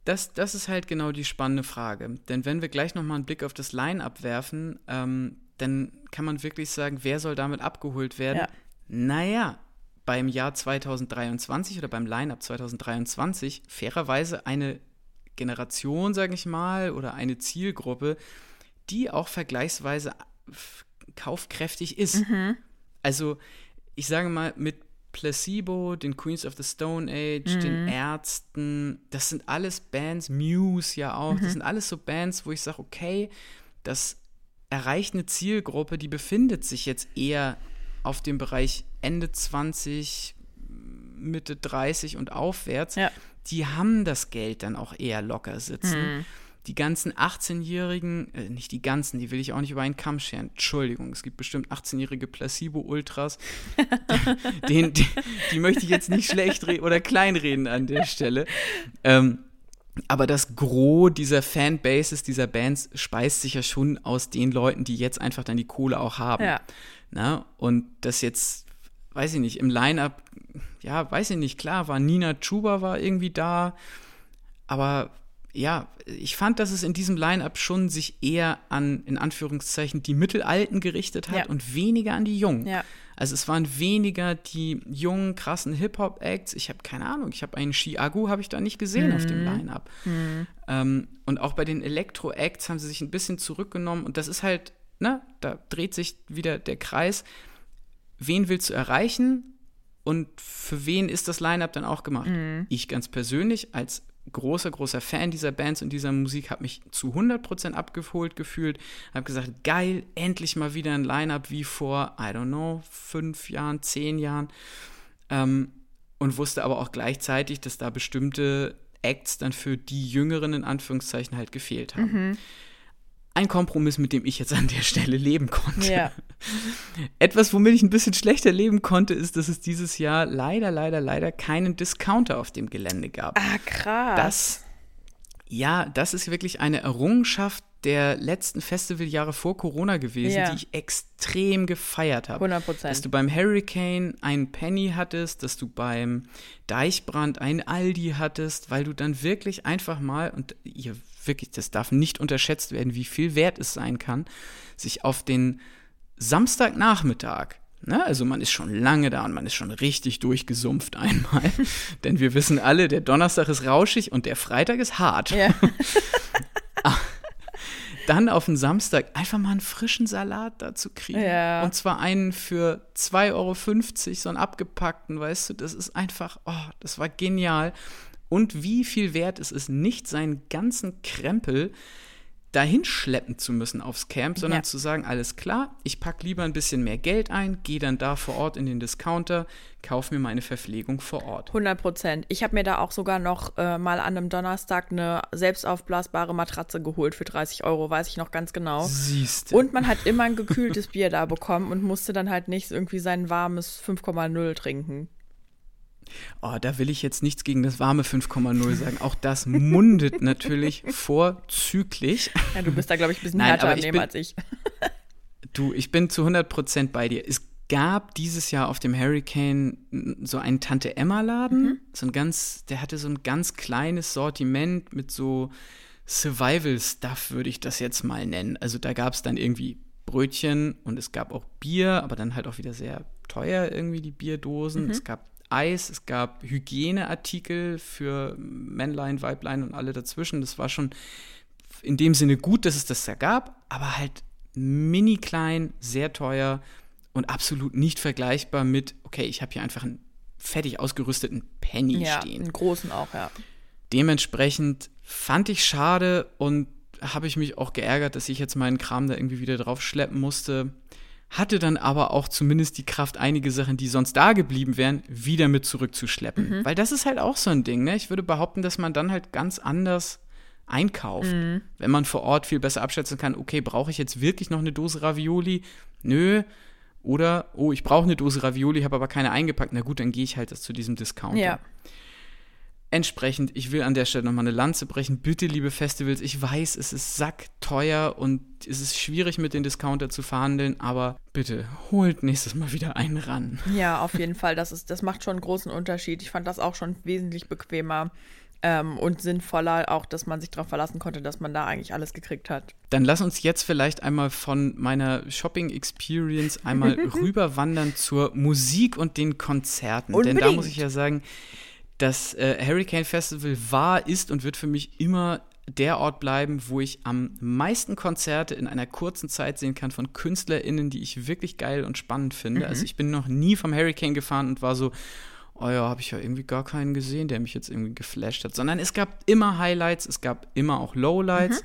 Das, das ist halt genau die spannende Frage. Denn wenn wir gleich nochmal einen Blick auf das Line-Up werfen, ähm, dann kann man wirklich sagen, wer soll damit abgeholt werden? Ja. Naja, beim Jahr 2023 oder beim Line-Up 2023 fairerweise eine Generation, sage ich mal, oder eine Zielgruppe, die auch vergleichsweise kaufkräftig ist. Also, ich sage mal, mit Placebo, den Queens of the Stone Age, den Ärzten, das sind alles Bands, Muse ja auch, das sind alles so Bands, wo ich sage, okay, das erreicht eine Zielgruppe, die befindet sich jetzt eher auf dem Bereich Ende 20, Mitte 30 und aufwärts. Ja. Die haben das Geld dann auch eher locker sitzen. Die ganzen 18-Jährigen, äh, nicht die ganzen, die will ich auch nicht über einen Kamm scheren. Entschuldigung, es gibt bestimmt 18-jährige Placebo-Ultras. Die, die möchte ich jetzt nicht schlecht reden oder kleinreden an der Stelle. Ähm, aber das Gros dieser Fanbases, dieser Bands, speist sich ja schon aus den Leuten, die jetzt einfach dann die Kohle auch haben. Ja. Na? Und das jetzt, weiß ich nicht, im Line-Up, ja, weiß ich nicht, klar, war Nina Chuba war irgendwie da, aber ja, ich fand, dass es in diesem Line-Up schon sich eher an, in Anführungszeichen, die Mittelalten gerichtet hat Ja. und weniger an die Jungen. Ja. Also es waren weniger die jungen, krassen Hip-Hop-Acts. Ich habe keine Ahnung, ich habe einen Chiago, habe ich da nicht gesehen auf dem Line-Up. Ähm, und auch bei den Elektro-Acts haben sie sich ein bisschen zurückgenommen. Und das ist halt, ne, da dreht sich wieder der Kreis. Wen willst du erreichen? Und für wen ist das Line-Up dann auch gemacht? Ich ganz persönlich als großer, großer Fan dieser Bands und dieser Musik habe mich zu 100% abgeholt gefühlt. Habe gesagt, geil, endlich mal wieder ein Line-Up wie vor, I don't know, fünf Jahren, zehn Jahren. Ähm, und wusste aber auch gleichzeitig, dass da bestimmte Acts dann für die Jüngeren in Anführungszeichen halt gefehlt haben. Ein Kompromiss, mit dem ich jetzt an der Stelle leben konnte. Ja. Etwas, womit ich ein bisschen schlechter leben konnte, ist, dass es dieses Jahr leider, leider, leider keinen Discounter auf dem Gelände gab. Ah, krass. Das, ja, das ist wirklich eine Errungenschaft der letzten Festivaljahre vor Corona gewesen, Ja. die ich extrem gefeiert habe. 100%. Dass du beim Hurricane einen Penny hattest, dass du beim Deichbrand einen Aldi hattest, weil du dann wirklich einfach mal, und ihr wirklich, das darf nicht unterschätzt werden, wie viel wert es sein kann, sich auf den Samstagnachmittag Ne? Also man ist schon lange da und man ist schon richtig durchgesumpft einmal. Denn wir wissen alle, der Donnerstag ist rauschig und der Freitag ist hart. Ja. Dann auf den Samstag einfach mal einen frischen Salat dazu kriegen. Ja. Und zwar einen für 2,50 Euro, so einen abgepackten, weißt du, das ist einfach, oh, das war genial. Und wie viel wert es ist, nicht seinen ganzen Krempel dahin schleppen zu müssen aufs Camp, sondern Ja. zu sagen, alles klar, ich packe lieber ein bisschen mehr Geld ein, gehe dann da vor Ort in den Discounter, kaufe mir meine Verpflegung vor Ort. 100 Prozent. Ich habe mir da auch sogar noch äh, mal an einem Donnerstag eine selbstaufblasbare Matratze geholt für 30 Euro, weiß ich noch ganz genau. Siehst du. Und man hat immer ein gekühltes Bier da bekommen und musste dann halt nicht irgendwie sein warmes 5,0 trinken. Oh, da will ich jetzt nichts gegen das warme 5,0 sagen. Auch das mundet natürlich vorzüglich. Ja, du bist da, glaube ich, ein bisschen Nein, härter ich Nehmen als ich. Du, ich bin zu 100% bei dir. Es gab dieses Jahr auf dem Hurricane so einen Tante-Emma-Laden. So ein ganz, der hatte so ein ganz kleines Sortiment mit so Survival-Stuff, würde ich das jetzt mal nennen. Also da gab es dann irgendwie Brötchen und es gab auch Bier, aber dann halt auch wieder sehr teuer irgendwie die Bierdosen. Es gab Eis, es gab Hygieneartikel für Männlein, Weiblein und alle dazwischen. Das war schon in dem Sinne gut, dass es das da gab, aber halt mini klein, sehr teuer und absolut nicht vergleichbar mit, okay, ich habe hier einfach einen fertig ausgerüsteten Penny Ja, stehen. einen großen auch, ja. Dementsprechend fand ich schade und habe ich mich auch geärgert, dass ich jetzt meinen Kram da irgendwie wieder drauf schleppen musste. Hatte dann aber auch zumindest die Kraft, einige Sachen, die sonst da geblieben wären, wieder mit zurückzuschleppen. Mhm. Weil das ist halt auch so ein Ding, ne? Ich würde behaupten, dass man dann halt ganz anders einkauft. Mhm. Wenn man vor Ort viel besser abschätzen kann, okay, brauche ich jetzt wirklich noch eine Dose Ravioli? Nö. Oder, oh, ich brauche eine Dose Ravioli, habe aber keine eingepackt. Na gut, dann gehe ich halt das zu diesem Discounter. Ja. Entsprechend, ich will an der Stelle nochmal eine Lanze brechen. Bitte, liebe Festivals, ich weiß, es ist sackteuer und es ist schwierig mit den Discounter zu verhandeln, aber bitte holt nächstes Mal wieder einen ran. Ja, auf jeden Fall. Das, ist, das macht schon einen großen Unterschied. Ich fand das auch schon wesentlich bequemer ähm, und sinnvoller, auch dass man sich darauf verlassen konnte, dass man da eigentlich alles gekriegt hat. Dann lass uns jetzt vielleicht einmal von meiner Shopping-Experience einmal rüberwandern zur Musik und den Konzerten. Denn da Unbedingt. muss ich ja sagen, das äh, Hurricane Festival war, ist und wird für mich immer der Ort bleiben, wo ich am meisten Konzerte in einer kurzen Zeit sehen kann von KünstlerInnen, die ich wirklich geil und spannend finde. Also ich bin noch nie vom Hurricane gefahren und war so, oh ja, habe ich ja irgendwie gar keinen gesehen, der mich jetzt irgendwie geflasht hat. Sondern es gab immer Highlights, es gab immer auch Lowlights.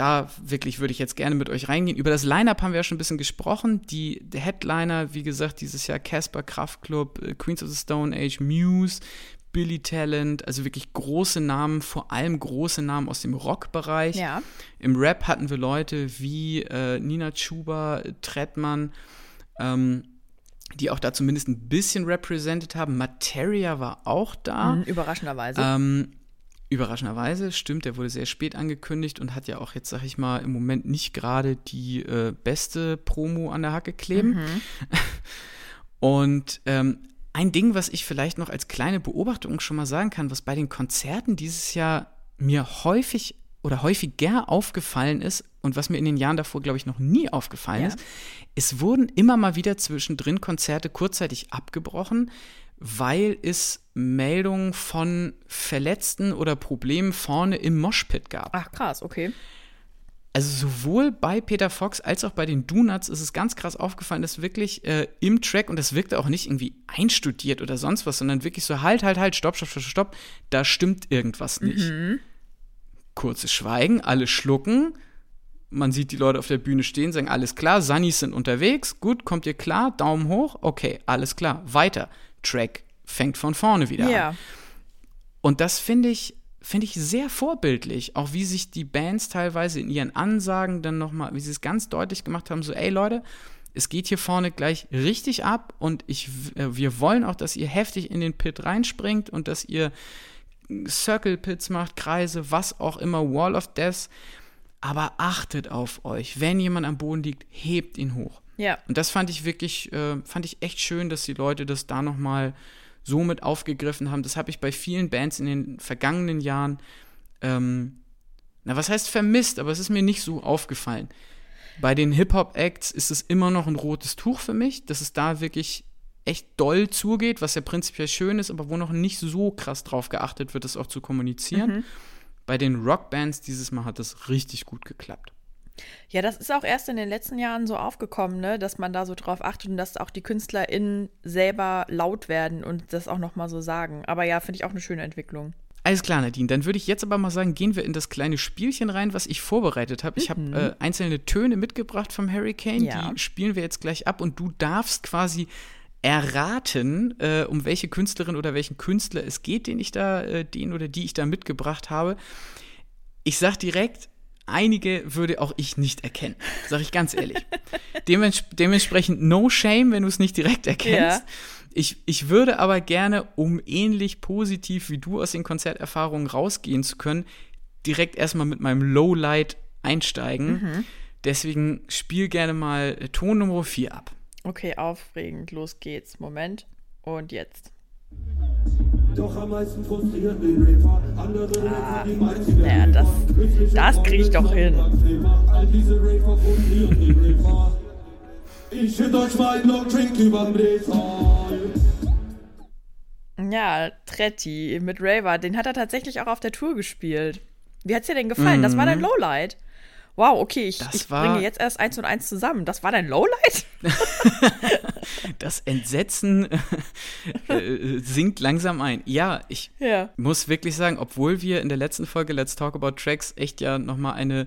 Da wirklich würde ich jetzt gerne mit euch reingehen. Über das Line-Up haben wir ja schon ein bisschen gesprochen. Die Headliner, wie gesagt, dieses Jahr Casper Kraftklub, äh, Queens of the Stone Age, Muse, Billy Talent, also wirklich große Namen, vor allem große Namen aus dem Rockbereich. Ja. Im Rap hatten wir Leute wie äh, Nina Chuba, Trettmann, ähm, die auch da zumindest ein bisschen represented haben. Materia war auch da. Mhm, überraschenderweise. Ähm, überraschenderweise, stimmt, der wurde sehr spät angekündigt und hat ja auch jetzt, sag ich mal, im Moment nicht gerade die äh, beste Promo an der Hacke kleben. Und ähm, ein Ding, was ich vielleicht noch als kleine Beobachtung schon mal sagen kann, was bei den Konzerten dieses Jahr mir häufig oder häufiger aufgefallen ist und was mir in den Jahren davor, glaube ich, noch nie aufgefallen Ja. ist, es wurden immer mal wieder zwischendrin Konzerte kurzzeitig abgebrochen, weil es Meldungen von Verletzten oder Problemen vorne im Moshpit gab. Ach, krass, okay. Also sowohl bei Peter Fox als auch bei den Donuts ist es ganz krass aufgefallen, dass wirklich äh, im Track, und das wirkte auch nicht irgendwie einstudiert oder sonst was, sondern wirklich so halt, halt, halt, stopp, stopp, stopp, stopp, da stimmt irgendwas nicht. Kurzes Schweigen, alle schlucken, man sieht die Leute auf der Bühne stehen, sagen, alles klar, Sunnies sind unterwegs, gut, kommt ihr klar, Daumen hoch, okay, alles klar, weiter. Track fängt von vorne wieder an. Ja. Und das finde ich, finde ich sehr vorbildlich, auch wie sich die Bands teilweise in ihren Ansagen dann nochmal, wie sie es ganz deutlich gemacht haben, so, ey Leute, es geht hier vorne gleich richtig ab und ich, äh, wir wollen auch, dass ihr heftig in den Pit reinspringt und dass ihr Circle Pits macht, Kreise, was auch immer, Wall of Death, aber achtet auf euch. Wenn jemand am Boden liegt, hebt ihn hoch. Ja. Und das fand ich wirklich, äh, fand ich echt schön, dass die Leute das da nochmal so mit aufgegriffen haben. Das habe ich bei vielen Bands in den vergangenen Jahren, ähm, na, was heißt vermisst, aber es ist mir nicht so aufgefallen. Bei den Hip-Hop-Acts ist es immer noch ein rotes Tuch für mich, dass es da wirklich echt doll zugeht, was ja prinzipiell schön ist, aber wo noch nicht so krass drauf geachtet wird, das auch zu kommunizieren. Bei den Rockbands dieses Mal hat das richtig gut geklappt. Ja, das ist auch erst in den letzten Jahren so aufgekommen, ne, dass man da so drauf achtet und dass auch die KünstlerInnen selber laut werden und das auch nochmal so sagen. Aber ja, finde ich auch eine schöne Entwicklung. Alles klar, Nadine. Dann würde ich jetzt aber mal sagen, gehen wir in das kleine Spielchen rein, was ich vorbereitet habe. Ich habe äh, einzelne Töne mitgebracht vom Hurricane. Ja. Die spielen wir jetzt gleich ab und du darfst quasi erraten, äh, um welche Künstlerin oder welchen Künstler es geht, den ich da, äh, den oder die ich da mitgebracht habe. Ich sag direkt, einige würde auch ich nicht erkennen, sag ich ganz ehrlich. Dements dementsprechend no shame, wenn du es nicht direkt erkennst. Ja. Ich, ich würde aber gerne, um ähnlich positiv wie du aus den Konzerterfahrungen rausgehen zu können, direkt erstmal mit meinem Lowlight einsteigen. Deswegen spiel gerne mal Ton Nummer 4 ab. Okay, aufregend, los geht's. Moment. Und jetzt. Doch am meisten frustrieren die Rapper. Andere Rapper, die meinen, sie naja, wären das- das krieg ich doch hin. All diese Rapper frustrieren die Rapper. Ich find euch mein Long Drink Drehzahl. Ja, Tretti mit Raver, den hat er tatsächlich auch auf der Tour gespielt. Wie hat's dir denn gefallen? Das war dein Lowlight. Wow, okay, ich. Das ich bringe jetzt erst eins und eins zusammen. Das war dein Lowlight? Das Entsetzen äh, sinkt langsam ein. Ja, ich Ja. muss wirklich sagen, obwohl wir in der letzten Folge Let's Talk About Tracks echt ja nochmal eine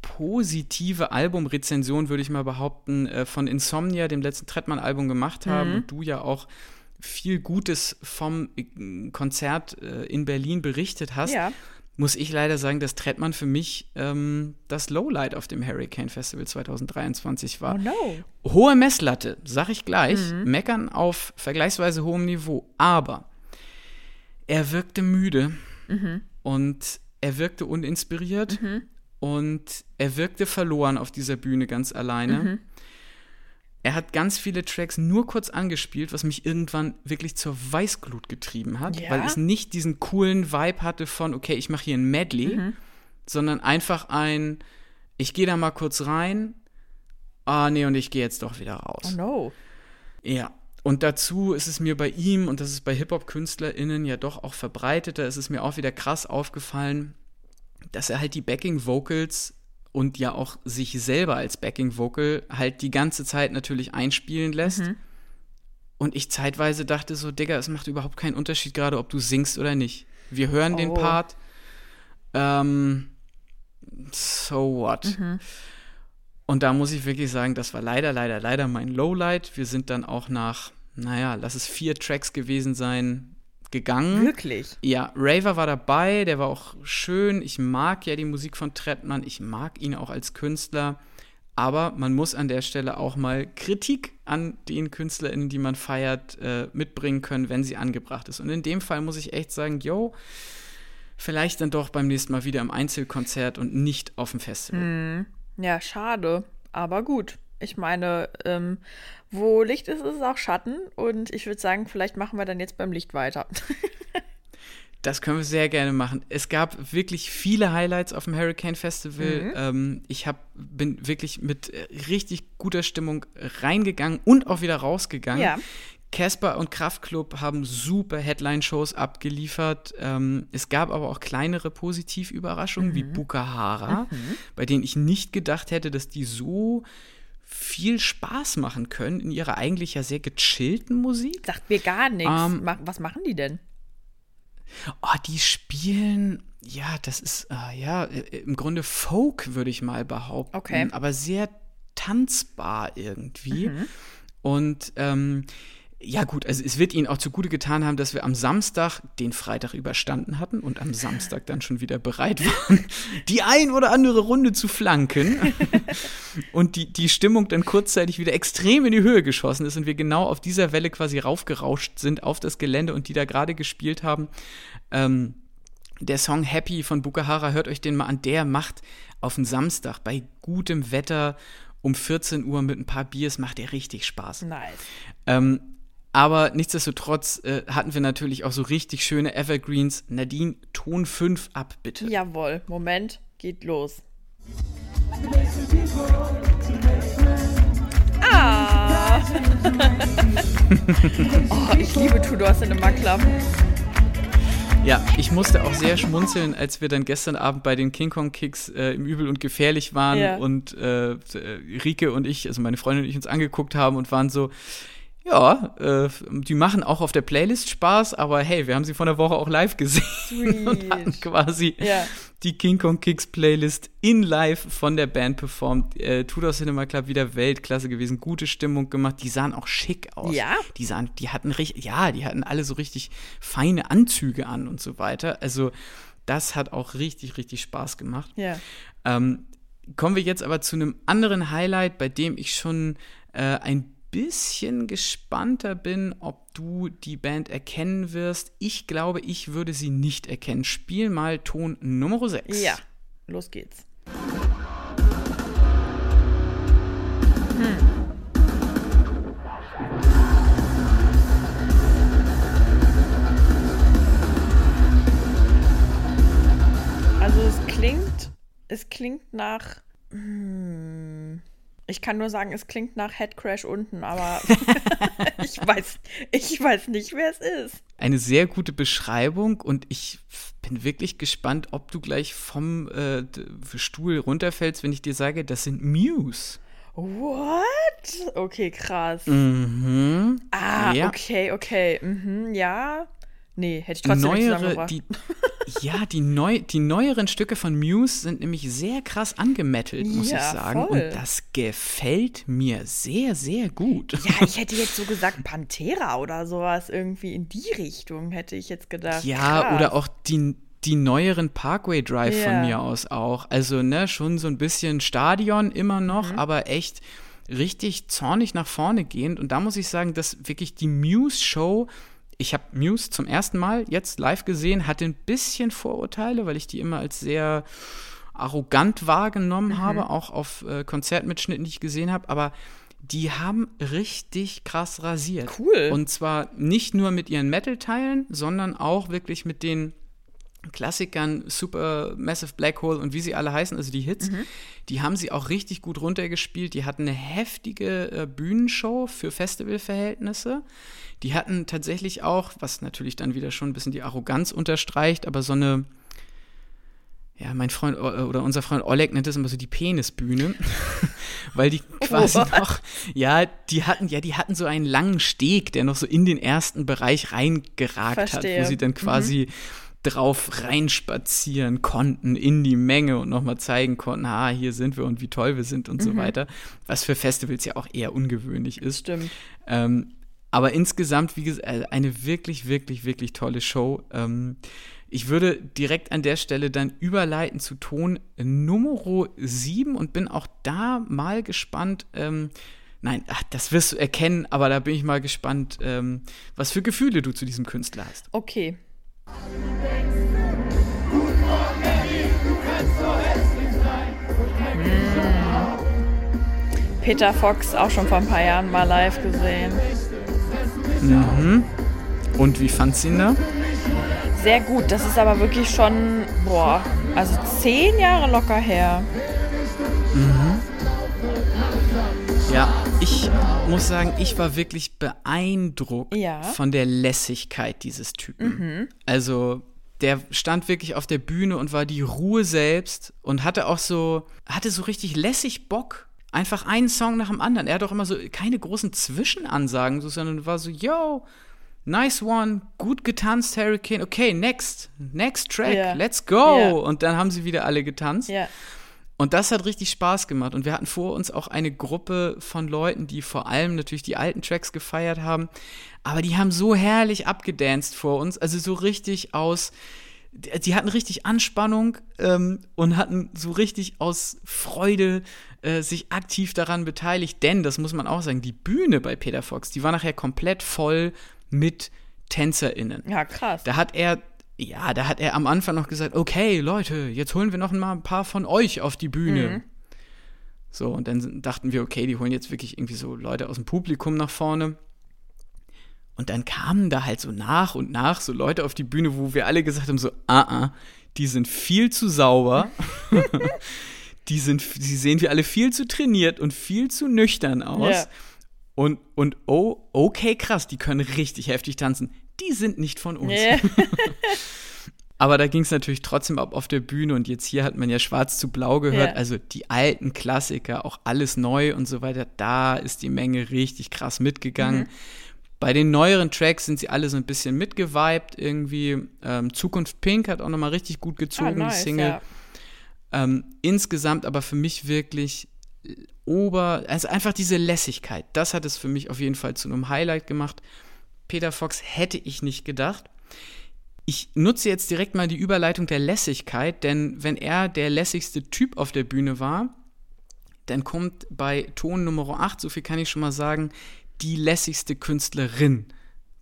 positive Albumrezension, würde ich mal behaupten, äh, von Insomnia, dem letzten Trettmann-Album gemacht haben. Mhm. Und du ja auch viel Gutes vom äh, Konzert äh, in Berlin berichtet hast. Ja. Muss ich leider sagen, dass Trettmann für mich ähm, das Lowlight auf dem Hurricane Festival 2023 war. Oh no. Hohe Messlatte, sag ich gleich. Meckern auf vergleichsweise hohem Niveau. Aber er wirkte müde und er wirkte uninspiriert und er wirkte verloren auf dieser Bühne ganz alleine. Er hat ganz viele Tracks nur kurz angespielt, was mich irgendwann wirklich zur Weißglut getrieben hat, Ja? weil es nicht diesen coolen Vibe hatte von, okay, ich mache hier ein Medley, sondern einfach ein, ich gehe da mal kurz rein, ah nee, und ich gehe jetzt doch wieder raus. Oh no. Ja. Und dazu ist es mir bei ihm, und das ist bei Hip-Hop-KünstlerInnen ja doch auch verbreiteter, ist es mir auch wieder krass aufgefallen, dass er halt die Backing-Vocals und ja auch sich selber als Backing-Vocal halt die ganze Zeit natürlich einspielen lässt. Und ich zeitweise dachte so, Digga, es macht überhaupt keinen Unterschied gerade, ob du singst oder nicht. Wir hören den Oh. Part. Ähm, so what? Und da muss ich wirklich sagen, das war leider, leider, leider mein Lowlight. Wir sind dann auch nach, naja, lass es vier Tracks gewesen sein, gegangen. Wirklich? Ja, Raver war dabei, der war auch schön. Ich mag ja die Musik von Trettmann, ich mag ihn auch als Künstler. Aber man muss an der Stelle auch mal Kritik an den KünstlerInnen, die man feiert, äh, mitbringen können, wenn sie angebracht ist. Und in dem Fall muss ich echt sagen, yo, vielleicht dann doch beim nächsten Mal wieder im Einzelkonzert und nicht auf dem Festival. Ja, schade. Aber gut. Ich meine, ähm, wo Licht ist, ist auch Schatten. Und ich würde sagen, vielleicht machen wir dann jetzt beim Licht weiter. Das können wir sehr gerne machen. Es gab wirklich viele Highlights auf dem Hurricane Festival. Ähm, ich hab, bin wirklich mit äh, richtig guter Stimmung reingegangen und auch wieder rausgegangen. Ja. Casper und Kraftklub haben super Headline-Shows abgeliefert. Ähm, es gab aber auch kleinere Positivüberraschungen wie Bukahara, bei denen ich nicht gedacht hätte, dass die so viel Spaß machen können in ihrer eigentlich ja sehr gechillten Musik. Sagt mir gar nichts. Ähm, Was machen die denn? Oh, die spielen, ja, das ist, äh, ja, im Grunde Folk, würde ich mal behaupten. Okay. Aber sehr tanzbar irgendwie. Mhm. Und, ähm, ja gut, also es wird ihnen auch zugute getan haben, dass wir am Samstag den Freitag überstanden hatten und am Samstag dann schon wieder bereit waren, die ein oder andere Runde zu flanken. und die, die Stimmung dann kurzzeitig wieder extrem in die Höhe geschossen ist und wir genau auf dieser Welle quasi raufgerauscht sind auf das Gelände und die da gerade gespielt haben. Ähm, der Song Happy von Bukahara, hört euch den mal an, der macht auf den Samstag bei gutem Wetter um 14 Uhr mit ein paar Biers, macht der richtig Spaß. Nice. Ähm, aber nichtsdestotrotz äh, hatten wir natürlich auch so richtig schöne Evergreens. Nadine, Ton 5 ab, bitte. Jawohl. Moment. Geht los. Ah. oh, ich liebe Tudor Cinema Club. Ja, ich musste auch sehr schmunzeln, als wir dann gestern Abend bei den King Kong Kicks äh, im Übel und Gefährlich waren Ja. und äh, Rike und ich, also meine Freundin und ich uns angeguckt haben und waren so, ja, äh, die machen auch auf der Playlist Spaß, aber hey, wir haben sie vor einer Woche auch live gesehen und hatten Sweet. quasi Ja. die King Kong Kicks Playlist in live von der Band performt. Äh, Tudor Cinema Club wieder Weltklasse gewesen, gute Stimmung gemacht. Die sahen auch schick aus. Ja? Die sahen, die hatten richtig, ja, die hatten alle so richtig feine Anzüge an und so weiter. Also das hat auch richtig, richtig Spaß gemacht. Ja. Ähm, kommen wir jetzt aber zu einem anderen Highlight, bei dem ich schon äh, ein bisschen gespannter bin, ob du die Band erkennen wirst. Ich glaube, ich würde sie nicht erkennen. Spiel mal Ton Nummer 6. Ja. Los geht's. Also es klingt, es klingt nach. Hm, ich kann nur sagen, es klingt nach Headcrash unten, aber ich weiß, ich weiß nicht, wer es ist. Eine sehr gute Beschreibung und ich bin wirklich gespannt, ob du gleich vom äh, Stuhl runterfällst, wenn ich dir sage, das sind Muse. What? Okay, krass. Mhm. Ah, Ja. okay, okay. Mhm, ja. Nee, hätte ich trotzdem neuere, die, ja, die, neu, die neueren Stücke von Muse sind nämlich sehr krass angemettelt, muss Ja, ich sagen. voll. Und das gefällt mir sehr, sehr gut. Ja, ich hätte jetzt so gesagt Pantera oder sowas irgendwie in die Richtung, hätte ich jetzt gedacht. Ja, Krass. oder auch die, die neueren Parkway Drive Ja. von mir aus auch. Also, ne, schon so ein bisschen Stadion immer noch, Mhm. aber echt richtig zornig nach vorne gehend. Und da muss ich sagen, dass wirklich die Muse-Show, ich habe Muse zum ersten Mal jetzt live gesehen, hatte ein bisschen Vorurteile, weil ich die immer als sehr arrogant wahrgenommen Mhm. habe, auch auf äh, Konzertmitschnitten, die ich gesehen habe, aber die haben richtig krass rasiert. Cool. Und zwar nicht nur mit ihren Metal-Teilen, sondern auch wirklich mit den Klassikern Super Massive Black Hole und wie sie alle heißen, also die Hits, die haben sie auch richtig gut runtergespielt. Die hatten eine heftige äh, Bühnenshow für Festivalverhältnisse. Die hatten tatsächlich auch, was natürlich dann wieder schon ein bisschen die Arroganz unterstreicht, aber so eine, ja, mein Freund äh, oder unser Freund Oleg nennt das immer so die Penisbühne, weil die quasi What? noch, ja, die hatten, ja, die hatten so einen langen Steg, der noch so in den ersten Bereich reingeragt hat, Verstehe. wo sie dann quasi drauf reinspazieren konnten in die Menge und nochmal zeigen konnten, ah, hier sind wir und wie toll wir sind und so weiter, was für Festivals ja auch eher ungewöhnlich ist. Stimmt. Ähm, aber insgesamt, wie gesagt, äh, eine wirklich, wirklich, wirklich tolle Show. Ähm, ich würde direkt an der Stelle dann überleiten zu Ton Nummer 7 und bin auch da mal gespannt. Ähm, nein, ach, das wirst du erkennen, aber da bin ich mal gespannt, ähm, was für Gefühle du zu diesem Künstler hast. Okay. Hm. Peter Fox auch schon vor ein paar Jahren mal live gesehen. Und wie fandst du ihn da? Sehr gut, das ist aber wirklich schon, boah, also zehn Jahre locker her. Ja, ich muss sagen, ich war wirklich beeindruckt Ja. von der Lässigkeit dieses Typen. Also, der stand wirklich auf der Bühne und war die Ruhe selbst und hatte auch so, hatte so richtig lässig Bock. Einfach einen Song nach dem anderen. Er hat auch immer so keine großen Zwischenansagen, so, sondern war so, yo, nice one, gut getanzt, Hurricane, okay, next, next track, Ja. let's go. Ja. Und dann haben sie wieder alle getanzt. Ja. Und das hat richtig Spaß gemacht. Und wir hatten vor uns auch eine Gruppe von Leuten, die vor allem natürlich die alten Tracks gefeiert haben. Aber die haben so herrlich abgedanced vor uns. Also so richtig aus. Die die hatten richtig Anspannung ähm, und hatten so richtig aus Freude äh, sich aktiv daran beteiligt. Denn, das muss man auch sagen, die Bühne bei Peter Fox, die war nachher komplett voll mit TänzerInnen. Ja, krass. Da hat er, ja, da hat er am Anfang noch gesagt, okay, Leute, jetzt holen wir noch mal ein paar von euch auf die Bühne. So, und dann dachten wir, okay, die holen jetzt wirklich irgendwie so Leute aus dem Publikum nach vorne. Und dann kamen da halt so nach und nach so Leute auf die Bühne, wo wir alle gesagt haben, so, ah, ah, die sind viel zu sauber. die sind, die sehen wir alle viel zu trainiert und viel zu nüchtern aus. Ja. Und, und oh, okay, krass, die können richtig heftig tanzen. Die sind nicht von uns. Ja. Aber da ging es natürlich trotzdem ab auf der Bühne und jetzt hier hat man ja Schwarz zu Blau gehört, Ja. also die alten Klassiker, auch alles neu und so weiter, da ist die Menge richtig krass mitgegangen. Mhm. Bei den neueren Tracks sind sie alle so ein bisschen mitgeweibt irgendwie. Ähm, Zukunft Pink hat auch nochmal richtig gut Ah, gezogen, nice, die Single. ja. Ähm, insgesamt aber für mich wirklich ober, also einfach diese Lässigkeit, das hat es für mich auf jeden Fall zu einem Highlight gemacht. Peter Fox hätte ich nicht gedacht. Ich nutze jetzt direkt mal die Überleitung der Lässigkeit, denn wenn er der lässigste Typ auf der Bühne war, dann kommt bei Ton Nummer 8, so viel kann ich schon mal sagen, die lässigste Künstlerin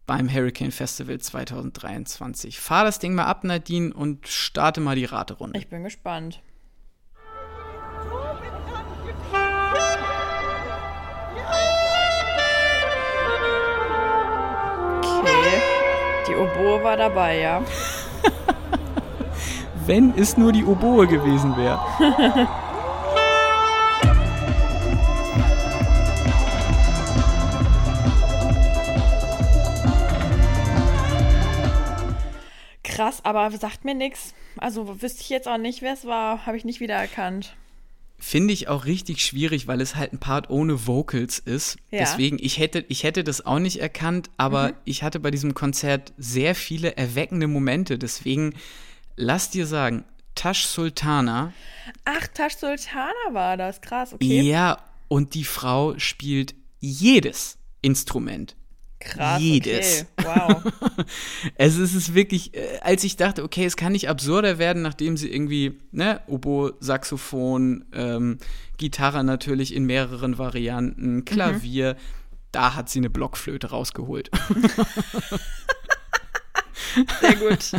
beim Hurricane Festival 2023. Fahr das Ding mal ab, Nadine, und starte mal die Raterunde. Ich bin gespannt. Die Oboe war dabei, ja. Wenn es nur die Oboe gewesen wäre. Krass, aber sagt mir nichts. Also wüsste ich jetzt auch nicht, wer es war. Habe ich nicht wiedererkannt. Finde ich auch richtig schwierig, weil es halt ein Part ohne Vocals ist. Ja. Deswegen, ich hätte, ich hätte das auch nicht erkannt, aber ich hatte bei diesem Konzert sehr viele erweckende Momente. Deswegen, lass dir sagen, Tash Sultana, Ach, Tash Sultana war das. Krass, okay. ja, und die Frau spielt jedes Instrument. Krass, jedes. okay. Wow. Also es ist wirklich, äh, als ich dachte, okay, es kann nicht absurder werden, nachdem sie irgendwie, ne, Oboe, Saxophon, ähm, Gitarre natürlich in mehreren Varianten, Klavier, da hat sie eine Blockflöte rausgeholt. Sehr gut.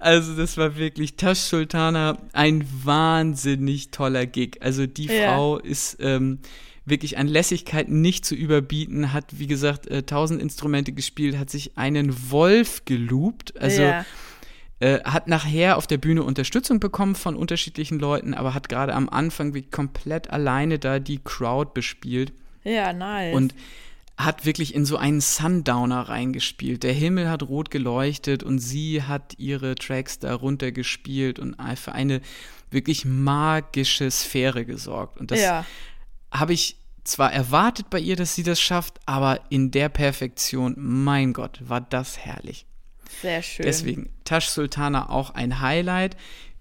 Also das war wirklich Tash Sultana, ein wahnsinnig toller Gig. Also die Ja. Frau ist ähm, wirklich an Lässigkeit nicht zu überbieten, hat wie gesagt äh, tausend Instrumente gespielt, hat sich einen Wolf geloopt, also ja. äh, hat nachher auf der Bühne Unterstützung bekommen von unterschiedlichen Leuten, aber hat gerade am Anfang wie komplett alleine da die Crowd bespielt ja, nice. und hat wirklich in so einen Sundowner reingespielt. Der Himmel hat rot geleuchtet und sie hat ihre Tracks da runtergespielt und für eine wirklich magische Sphäre gesorgt. Und das ja. Habe ich zwar erwartet bei ihr, dass sie das schafft, aber in der Perfektion, mein Gott, war das herrlich. Sehr schön. Deswegen Tash Sultana auch ein Highlight.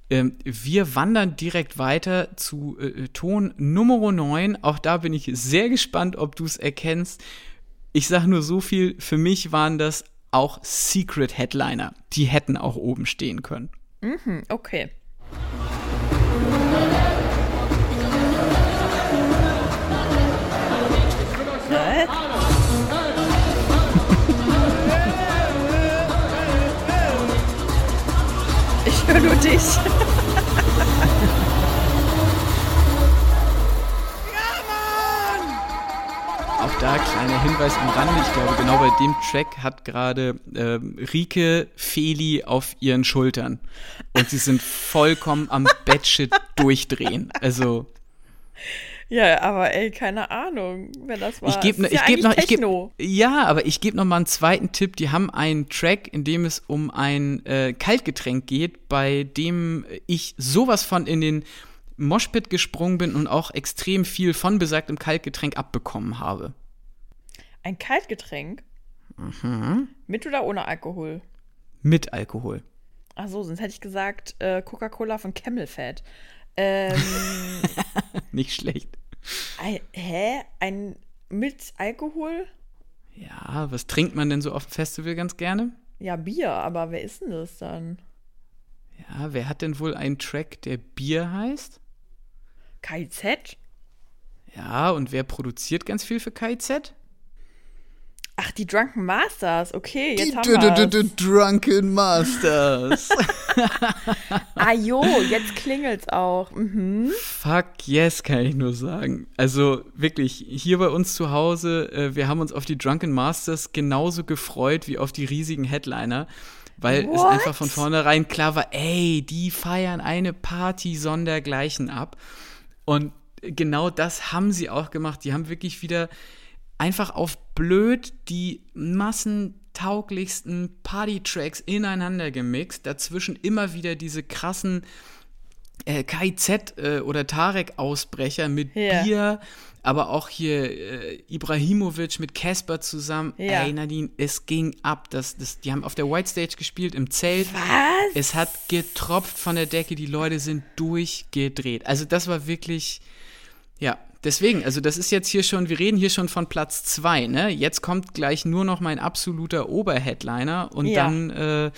Ähm, wir wandern direkt weiter zu äh, Ton Nummer 9. Auch da bin ich sehr gespannt, ob du es erkennst. Ich sage nur so viel, für mich waren das auch Secret Headliner. Die hätten auch oben stehen können. Hm, okay. Nur dich. Auch da kleiner Hinweis am Rande. Ich glaube, genau bei dem Track hat gerade ähm, Rike Feli auf ihren Schultern. Und sie sind vollkommen am Batshit durchdrehen. Also Ja, aber ey, keine Ahnung, wer das war. Ich gebe ich ja geb noch, ich geb, ja, aber ich gebe noch mal einen zweiten Tipp. Die haben einen Track, in dem es um ein äh, Kaltgetränk geht, bei dem ich sowas von in den Moshpit gesprungen bin und auch extrem viel von besagtem Kaltgetränk abbekommen habe. Ein Kaltgetränk? Mhm. Mit oder ohne Alkohol? Mit Alkohol. Ach so, sonst hätte ich gesagt äh, Coca-Cola von Camel Fat. Ähm, Nicht schlecht. ein, hä? Ein mit Alkohol? Ja, was trinkt man denn so auf dem Festival ganz gerne? Ja, Bier, aber wer ist denn das dann? Ja, wer hat denn wohl einen Track, der Bier heißt? KIZ? Ja, und wer produziert ganz viel für KIZ? Ach, die Drunken Masters, okay, jetzt Die haben D- D- wir D- Drunken Masters. Ah jo, jetzt klingelt's auch. Mhm. Fuck yes, kann ich nur sagen. Also wirklich, hier bei uns zu Hause, äh, wir haben uns auf die Drunken Masters genauso gefreut wie auf die riesigen Headliner, weil es What? einfach von vornherein klar war, ey, die feiern eine Party sondergleichen ab. Und genau das haben sie auch gemacht. Die haben wirklich wieder einfach auf blöd die massentauglichsten Party-Tracks ineinander gemixt, dazwischen immer wieder diese krassen äh, KIZ äh, oder Tarek-Ausbrecher mit Ja. Bier, aber auch hier äh, Ibrahimovic mit Casper zusammen. Ja. Ey, Nadine, es ging ab. Das, das, die haben auf der White Stage gespielt im Zelt. Was? Es hat getropft von der Decke, die Leute sind durchgedreht. Also das war wirklich, ja, deswegen, also das ist jetzt hier schon, wir reden hier schon von Platz zwei, ne? Jetzt kommt gleich nur noch mein absoluter Oberheadliner und Ja. dann, äh,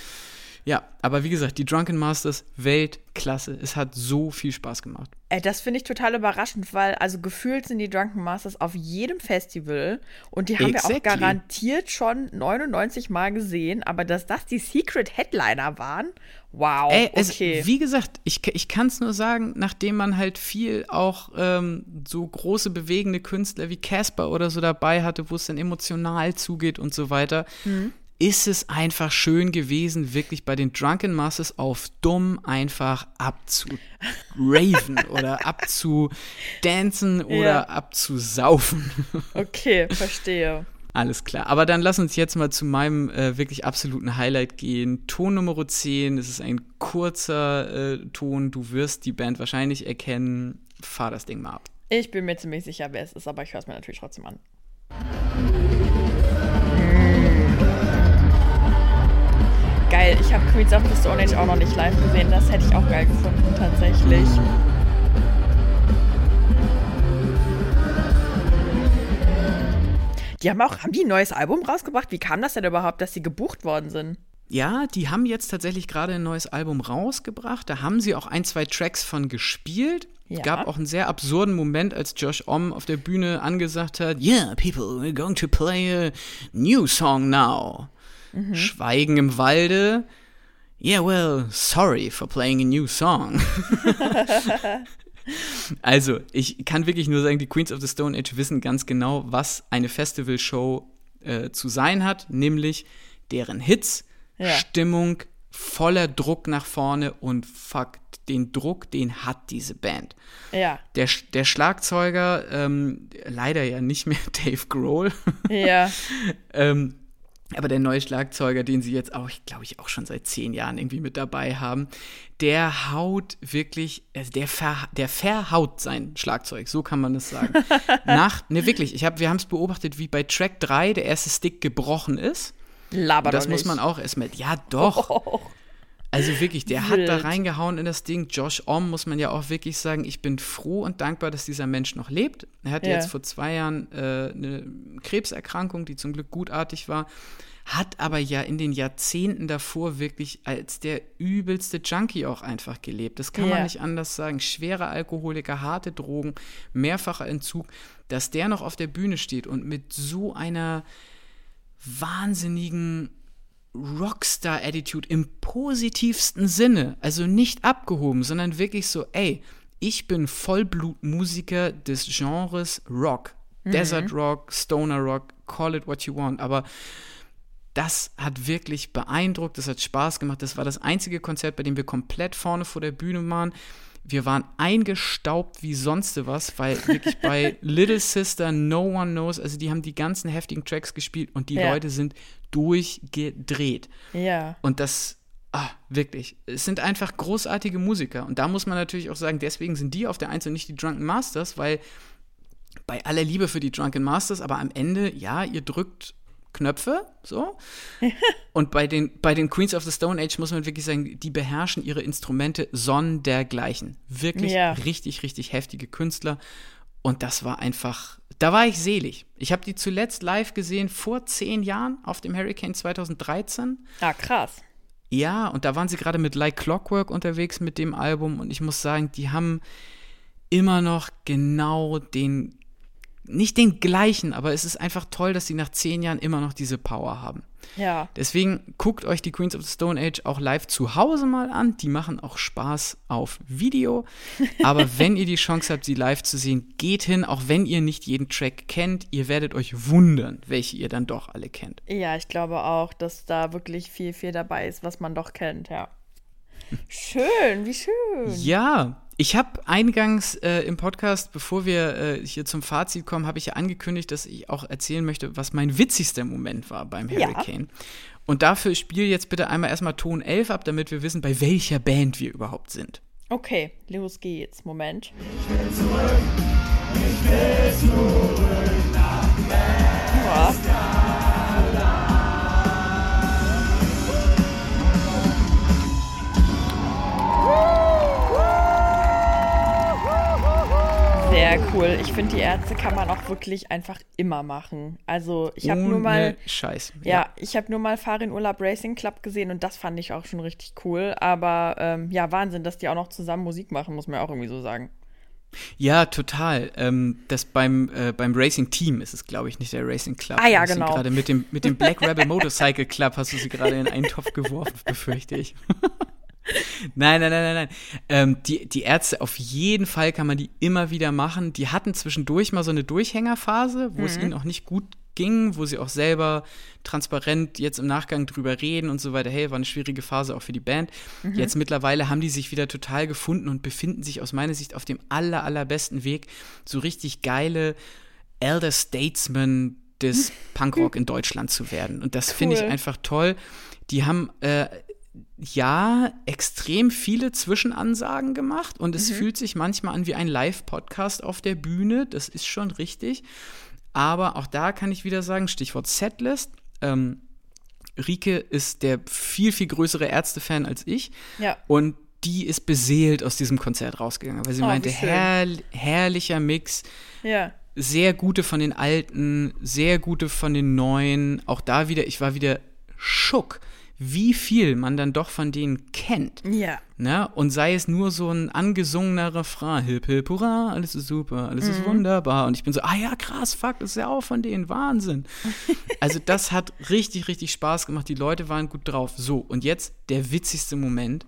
ja, aber wie gesagt, die Drunken Masters, Weltklasse. Es hat so viel Spaß gemacht. Ey, das finde ich total überraschend, weil also gefühlt sind die Drunken Masters auf jedem Festival und die haben wir auch Exactly. garantiert schon 99 Mal gesehen, aber dass das die Secret Headliner waren, wow, Ey, es, okay. wie gesagt, ich, ich kann es nur sagen, nachdem man halt viel auch ähm, so große bewegende Künstler wie Casper oder so dabei hatte, wo es dann emotional zugeht und so weiter, Mhm. Ist es einfach schön gewesen, wirklich bei den Drunken Masters auf dumm einfach abzuraven oder abzudancen oder Ja. abzusaufen. okay, verstehe. Alles klar. Aber dann lass uns jetzt mal zu meinem äh, wirklich absoluten Highlight gehen. Ton Nummer 10. Es ist ein kurzer äh, Ton. Du wirst die Band wahrscheinlich erkennen. fahr das Ding mal ab. Ich bin mir ziemlich sicher, wer es ist, aber ich höre es mir natürlich trotzdem an. Geil, ich habe Queens of the Stone Age auch noch nicht live gesehen. Das hätte ich auch geil gefunden, tatsächlich. Die haben auch, haben die ein neues Album rausgebracht? Wie kam das denn überhaupt, dass sie gebucht worden sind? Ja, die haben jetzt tatsächlich gerade ein neues Album rausgebracht. Da haben sie auch ein, zwei Tracks von gespielt. Ja. Gab auch einen sehr absurden Moment, als Josh Om auf der Bühne angesagt hat: Yeah, people, we're going to play a new song now. Schweigen im Walde. Yeah, well, sorry for playing a new song. also, ich kann wirklich nur sagen, die Queens of the Stone Age wissen ganz genau, was eine Festivalshow äh, zu sein hat, nämlich deren Hits, Ja. Stimmung, voller Druck nach vorne und fuck, den Druck, den hat diese Band. Ja, Der, der Schlagzeuger, ähm, leider ja nicht mehr Dave Grohl, ja, ähm, aber der neue Schlagzeuger, den sie jetzt auch, glaube ich, auch schon seit zehn Jahren irgendwie mit dabei haben, der haut wirklich, also der, ver, der verhaut sein Schlagzeug, so kann man das sagen. Nach, ne, wirklich, ich hab, wir haben es beobachtet, wie bei Track 3 der erste Stick gebrochen ist. laber Und das muss man auch erstmal, ja doch. Also wirklich, der hat da reingehauen in das Ding. Josh Om muss man ja auch wirklich sagen, ich bin froh und dankbar, dass dieser Mensch noch lebt. Er hatte Ja. jetzt vor zwei Jahren äh, eine Krebserkrankung, die zum Glück gutartig war, hat aber ja in den Jahrzehnten davor wirklich als der übelste Junkie auch einfach gelebt. Das kann Ja. man nicht anders sagen. Schwerer Alkoholiker, harte Drogen, mehrfacher Entzug, dass der noch auf der Bühne steht und mit so einer wahnsinnigen Rockstar-Attitude im positivsten Sinne. Also nicht abgehoben, sondern wirklich so, ey, ich bin Vollblutmusiker des Genres Rock. Desert Rock, Stoner Rock, call it what you want. Aber das hat wirklich beeindruckt, das hat Spaß gemacht. Das war das einzige Konzert, bei dem wir komplett vorne vor der Bühne waren. Wir waren eingestaubt wie sonst was, weil wirklich bei Little Sister No One Knows, also die haben die ganzen heftigen Tracks gespielt und die Ja. Leute sind durchgedreht. Ja, Und das, ah, wirklich, es sind einfach großartige Musiker. Und da muss man natürlich auch sagen, deswegen sind die auf der Eins und nicht die Drunken Masters, weil bei aller Liebe für die Drunken Masters, aber am Ende, ja, ihr drückt Knöpfe, so. Und bei den, bei den Queens of the Stone Age muss man wirklich sagen, die beherrschen ihre Instrumente sondergleichen. Wirklich Ja. richtig, richtig heftige Künstler. Und das war einfach, da war ich selig. Ich habe die zuletzt live gesehen vor zehn Jahren auf dem Hurricane 2013. ah, krass. Ja, und da waren sie gerade mit Like Clockwork unterwegs mit dem Album und ich muss sagen, die haben immer noch genau den, nicht den gleichen, aber es ist einfach toll, dass sie nach zehn Jahren immer noch diese Power haben. Ja, Deswegen guckt euch die Queens of the Stone Age auch live zu Hause mal an. Die machen auch Spaß auf Video. Aber wenn ihr die Chance habt, sie live zu sehen, geht hin, auch wenn ihr nicht jeden Track kennt. Ihr werdet euch wundern, welche ihr dann doch alle kennt. ja, ich glaube auch, dass da wirklich viel, viel dabei ist, was man doch kennt, ja. Schön, wie schön. Ja, ich habe eingangs äh, im Podcast, bevor wir äh, hier zum Fazit kommen, habe ich ja angekündigt, dass ich auch erzählen möchte, was mein witzigster Moment war beim Ja. Hurricane. Und dafür spiel jetzt bitte einmal erstmal Ton 11 ab, damit wir wissen, bei welcher Band wir überhaupt sind. Okay, los geht's. Moment. Ja. Sehr cool. Ich finde, die Ärzte kann man auch wirklich einfach immer machen. Also, ich habe nur mal. Scheiß. Ja, ich habe nur mal Farin Urlaub Racing Club gesehen und das fand ich auch schon richtig cool. Aber ähm, ja, Wahnsinn, dass die auch noch zusammen Musik machen, muss man auch irgendwie so sagen. Ja, total. Ähm, das beim, äh, beim Racing Team ist es, glaube ich, nicht der Racing Club. Ah ja, genau. Gerade mit dem, mit dem Black Rebel Motorcycle Club hast du sie gerade in einen Topf geworfen, befürchte ich. Nein, nein, nein, nein, nein. Ähm, die, die Ärzte, auf jeden Fall kann man die immer wieder machen. Die hatten zwischendurch mal so eine Durchhängerphase, wo Mhm. es ihnen auch nicht gut ging, wo sie auch selber transparent jetzt im Nachgang drüber reden und so weiter. Hey, war eine schwierige Phase auch für die Band. Mhm. Jetzt mittlerweile haben die sich wieder total gefunden und befinden sich aus meiner Sicht auf dem aller, allerbesten Weg, so richtig geile Elder Statesman des Punkrock in Deutschland zu werden. Und das finde ich Cool. einfach toll. Die haben äh, ja, extrem viele Zwischenansagen gemacht und es fühlt sich manchmal an wie ein Live-Podcast auf der Bühne. Das ist schon richtig. Aber auch da kann ich wieder sagen, Stichwort Setlist. Ähm, Rike ist der viel, viel größere Ärzte-Fan als ich. Ja. Und die ist beseelt aus diesem Konzert rausgegangen, weil sie Oh, meinte, herr, herrlicher Mix, Ja. sehr gute von den alten, sehr gute von den neuen. Auch da wieder, ich war wieder schock, wie viel man dann doch von denen kennt. Ja. Ne? Und sei es nur so ein angesungener Refrain, hip hip hurra, alles ist super, alles Mhm. ist wunderbar. Und ich bin so, ah ja, krass, fuck, das ist ja auch von denen, Wahnsinn. also das hat richtig, richtig Spaß gemacht, die Leute waren gut drauf. So, und jetzt der witzigste Moment.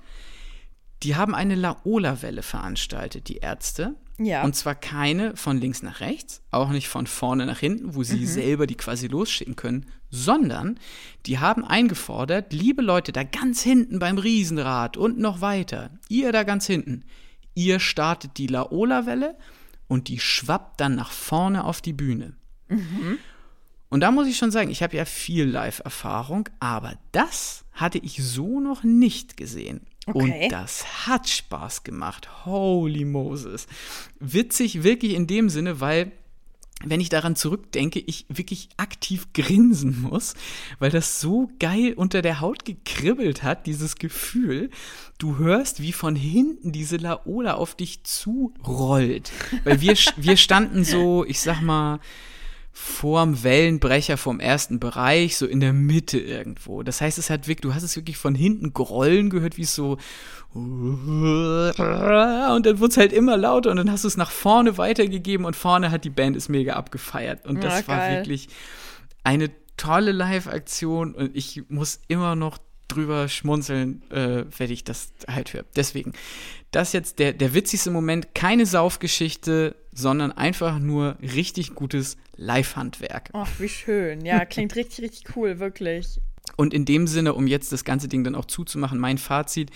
Die haben eine Laola-Welle veranstaltet, die Ärzte. Ja. Und zwar keine von links nach rechts, auch nicht von vorne nach hinten, wo sie selber die quasi losschicken können, sondern die haben eingefordert, liebe Leute da ganz hinten beim Riesenrad und noch weiter, ihr da ganz hinten, ihr startet die Laola-Welle und die schwappt dann nach vorne auf die Bühne. Und da muss ich schon sagen, ich habe ja viel Live-Erfahrung, aber das hatte ich so noch nicht gesehen. Okay. Und das hat Spaß gemacht. Holy Moses. Witzig wirklich in dem Sinne, weil wenn ich daran zurückdenke, ich wirklich aktiv grinsen muss, weil das so geil unter der Haut gekribbelt hat, dieses Gefühl. Du hörst, wie von hinten diese Laola auf dich zurollt. Weil wir, wir standen so, ich sag mal, vorm Wellenbrecher vom ersten Bereich, so in der Mitte irgendwo. Das heißt, es hat wirklich, du hast es wirklich von hinten grollen gehört, wie es so und dann wurde es halt immer lauter und dann hast du es nach vorne weitergegeben und vorne hat die Band es mega abgefeiert. Und das Ja, war geil. wirklich eine tolle Live-Aktion und ich muss immer noch drüber schmunzeln, äh, wenn ich das halt höre. Deswegen, das jetzt der, der witzigste Moment, keine Saufgeschichte, sondern einfach nur richtig gutes Live-Handwerk. Ach, wie schön. Ja, klingt richtig, richtig cool, wirklich. Und in dem Sinne, um jetzt das ganze Ding dann auch zuzumachen, mein Fazit.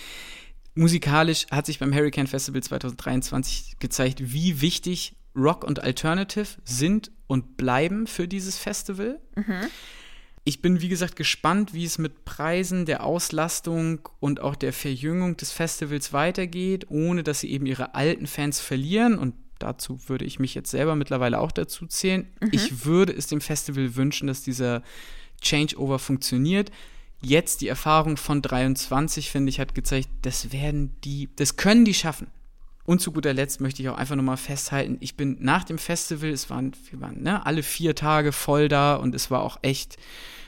Musikalisch hat sich beim Hurricane Festival 2023 gezeigt, wie wichtig Rock und Alternative sind und bleiben für dieses Festival. Ich bin, wie gesagt, gespannt, wie es mit Preisen, der Auslastung und auch der Verjüngung des Festivals weitergeht, ohne dass sie eben ihre alten Fans verlieren. Und dazu würde ich mich jetzt selber mittlerweile auch dazu zählen. Ich würde es dem Festival wünschen, dass dieser Changeover funktioniert. Jetzt die Erfahrung von 23, finde ich, hat gezeigt, das werden die, das können die schaffen. Und zu guter Letzt möchte ich auch einfach nochmal festhalten, ich bin nach dem Festival, es waren, wir waren ne, alle vier Tage voll da und es war auch echt,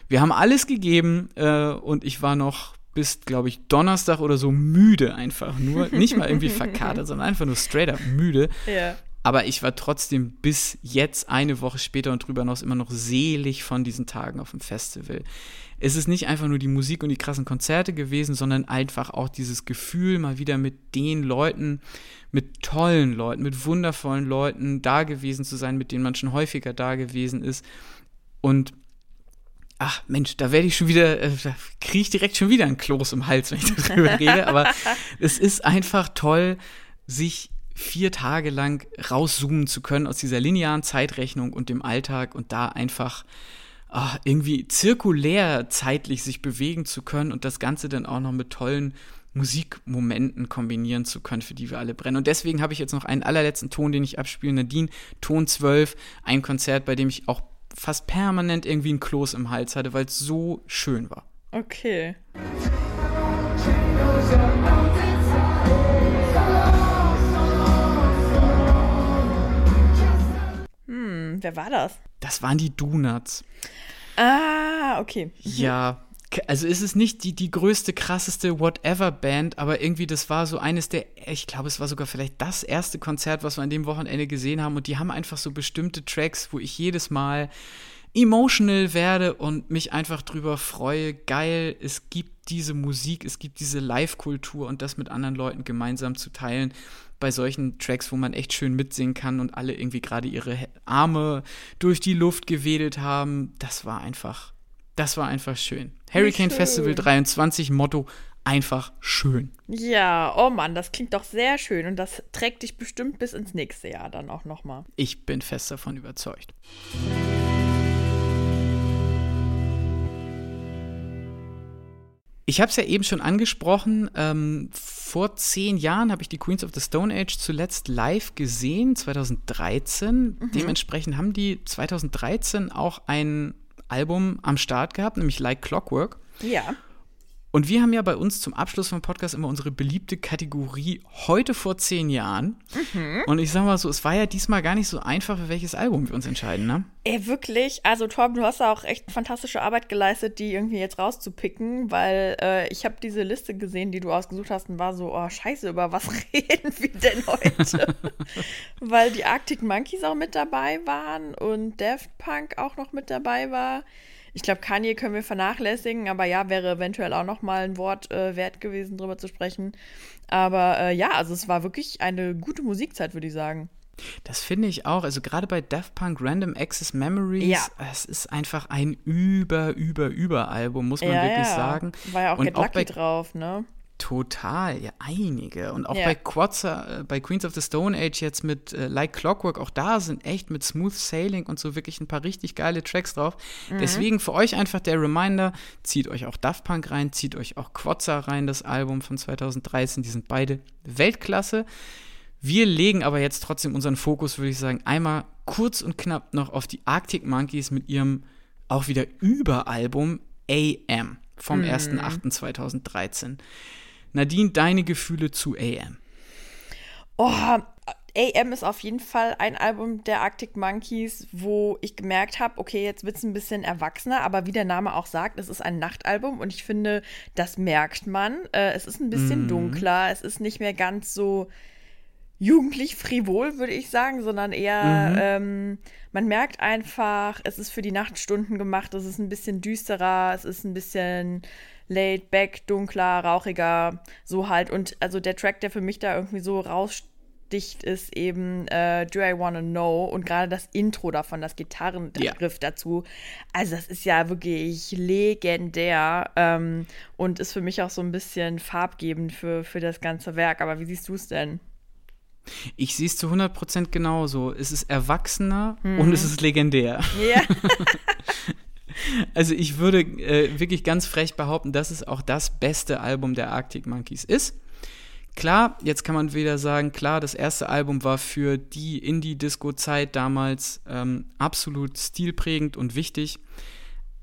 wir haben alles gegeben äh, und ich war noch bis, glaube ich, Donnerstag oder so müde einfach nur. Nicht mal irgendwie verkatert, sondern einfach nur straight up müde. Ja. Aber ich war trotzdem bis jetzt, eine Woche später und drüber hinaus, immer noch selig von diesen Tagen auf dem Festival. Es ist nicht einfach nur die Musik und die krassen Konzerte gewesen, sondern einfach auch dieses Gefühl, mal wieder mit den Leuten, mit tollen Leuten, mit wundervollen Leuten da gewesen zu sein, mit denen man schon häufiger da gewesen ist. Und ach Mensch, da werde ich schon wieder, äh, da kriege ich direkt schon wieder einen Kloß im Hals, wenn ich darüber rede. Aber es ist einfach toll, sich vier Tage lang rauszoomen zu können aus dieser linearen Zeitrechnung und dem Alltag und da einfach ah, irgendwie zirkulär zeitlich sich bewegen zu können und das Ganze dann auch noch mit tollen Musikmomenten kombinieren zu können, für die wir alle brennen. Und deswegen habe ich jetzt noch einen allerletzten Ton, den ich abspiele. Nadine, Ton 12, ein Konzert, bei dem ich auch fast permanent irgendwie einen Kloß im Hals hatte, weil es so schön war. Okay. Hm, wer war das? Das waren die Donuts. Ah, okay. Ja, also ist es nicht die, die größte, krasseste Whatever-Band, aber irgendwie das war so eines der, ich glaube, es war sogar vielleicht das erste Konzert, was wir an dem Wochenende gesehen haben und die haben einfach so bestimmte Tracks, wo ich jedes Mal emotional werde und mich einfach drüber freue. Geil, es gibt diese Musik, es gibt diese Live-Kultur und das mit anderen Leuten gemeinsam zu teilen. Bei solchen Tracks, wo man echt schön mitsingen kann und alle irgendwie gerade ihre Arme durch die Luft gewedelt haben, das war einfach, das war einfach schön. Hurricane schön. Festival 23 Motto, einfach schön. Ja, oh Mann, das klingt doch sehr schön und das trägt dich bestimmt bis ins nächste Jahr dann auch nochmal. Ich bin fest davon überzeugt. Ich habe es ja eben schon angesprochen. Ähm, vor zehn Jahren habe ich die Queens of the Stone Age zuletzt live gesehen, 2013. Mhm. Dementsprechend haben die 2013 auch ein Album am Start gehabt, nämlich Like Clockwork. Ja. Und wir haben ja bei uns zum Abschluss vom Podcast immer unsere beliebte Kategorie heute vor zehn Jahren. Mhm. Und ich sag mal so, es war ja diesmal gar nicht so einfach, für welches Album wir uns entscheiden, ne? Ey, wirklich. Also, Torben, du hast da auch echt fantastische Arbeit geleistet, die irgendwie jetzt rauszupicken, weil äh, ich habe diese Liste gesehen, die du ausgesucht hast und war so, oh, scheiße, über was reden wir denn heute? weil die Arctic Monkeys auch mit dabei waren und Daft Punk auch noch mit dabei war. Ich glaube, Kanye können wir vernachlässigen, aber ja, wäre eventuell auch noch mal ein Wort äh, wert gewesen, drüber zu sprechen. Aber äh, ja, also es war wirklich eine gute Musikzeit, würde ich sagen. Das finde ich auch. Also gerade bei Daft Punk Random Access Memories, ja. es ist einfach ein über, über, über Album, muss man ja, wirklich ja. sagen. War ja auch Und Get Lucky drauf, ne? Total, ja, einige. Und auch ja. bei Quatzer, äh, bei Queens of the Stone Age jetzt mit äh, Like Clockwork, auch da sind echt mit Smooth Sailing und so wirklich ein paar richtig geile Tracks drauf. Mhm. Deswegen für euch einfach der Reminder, zieht euch auch Daft Punk rein, zieht euch auch Quatzer rein, das Album von 2013. Die sind beide Weltklasse. Wir legen aber jetzt trotzdem unseren Fokus, würde ich sagen, einmal kurz und knapp noch auf die Arctic Monkeys mit ihrem auch wieder Überalbum AM vom mhm. 1.8.2013. Nadine, deine Gefühle zu AM? Oh, AM ist auf jeden Fall ein Album der Arctic Monkeys, wo ich gemerkt habe, okay, jetzt wird es ein bisschen erwachsener, aber wie der Name auch sagt, es ist ein Nachtalbum und ich finde, das merkt man. Äh, es ist ein bisschen mm. dunkler, es ist nicht mehr ganz so jugendlich frivol, würde ich sagen, sondern eher, mhm. ähm, man merkt einfach, es ist für die Nachtstunden gemacht, es ist ein bisschen düsterer, es ist ein bisschen laid back, dunkler, rauchiger, so halt. Und also der Track, der für mich da irgendwie so raussticht, ist eben äh, Do I Wanna Know und gerade das Intro davon, das Gitarrengriff ja. dazu. Also das ist ja wirklich legendär ähm, und ist für mich auch so ein bisschen farbgebend für, für das ganze Werk. Aber wie siehst du es denn? Ich sehe es zu 100% genauso. Es ist erwachsener mhm. und es ist legendär. Ja. Also ich würde äh, wirklich ganz frech behaupten, dass es auch das beste Album der Arctic Monkeys ist. Klar, jetzt kann man wieder sagen, klar, das erste Album war für die Indie-Disco-Zeit damals ähm, absolut stilprägend und wichtig.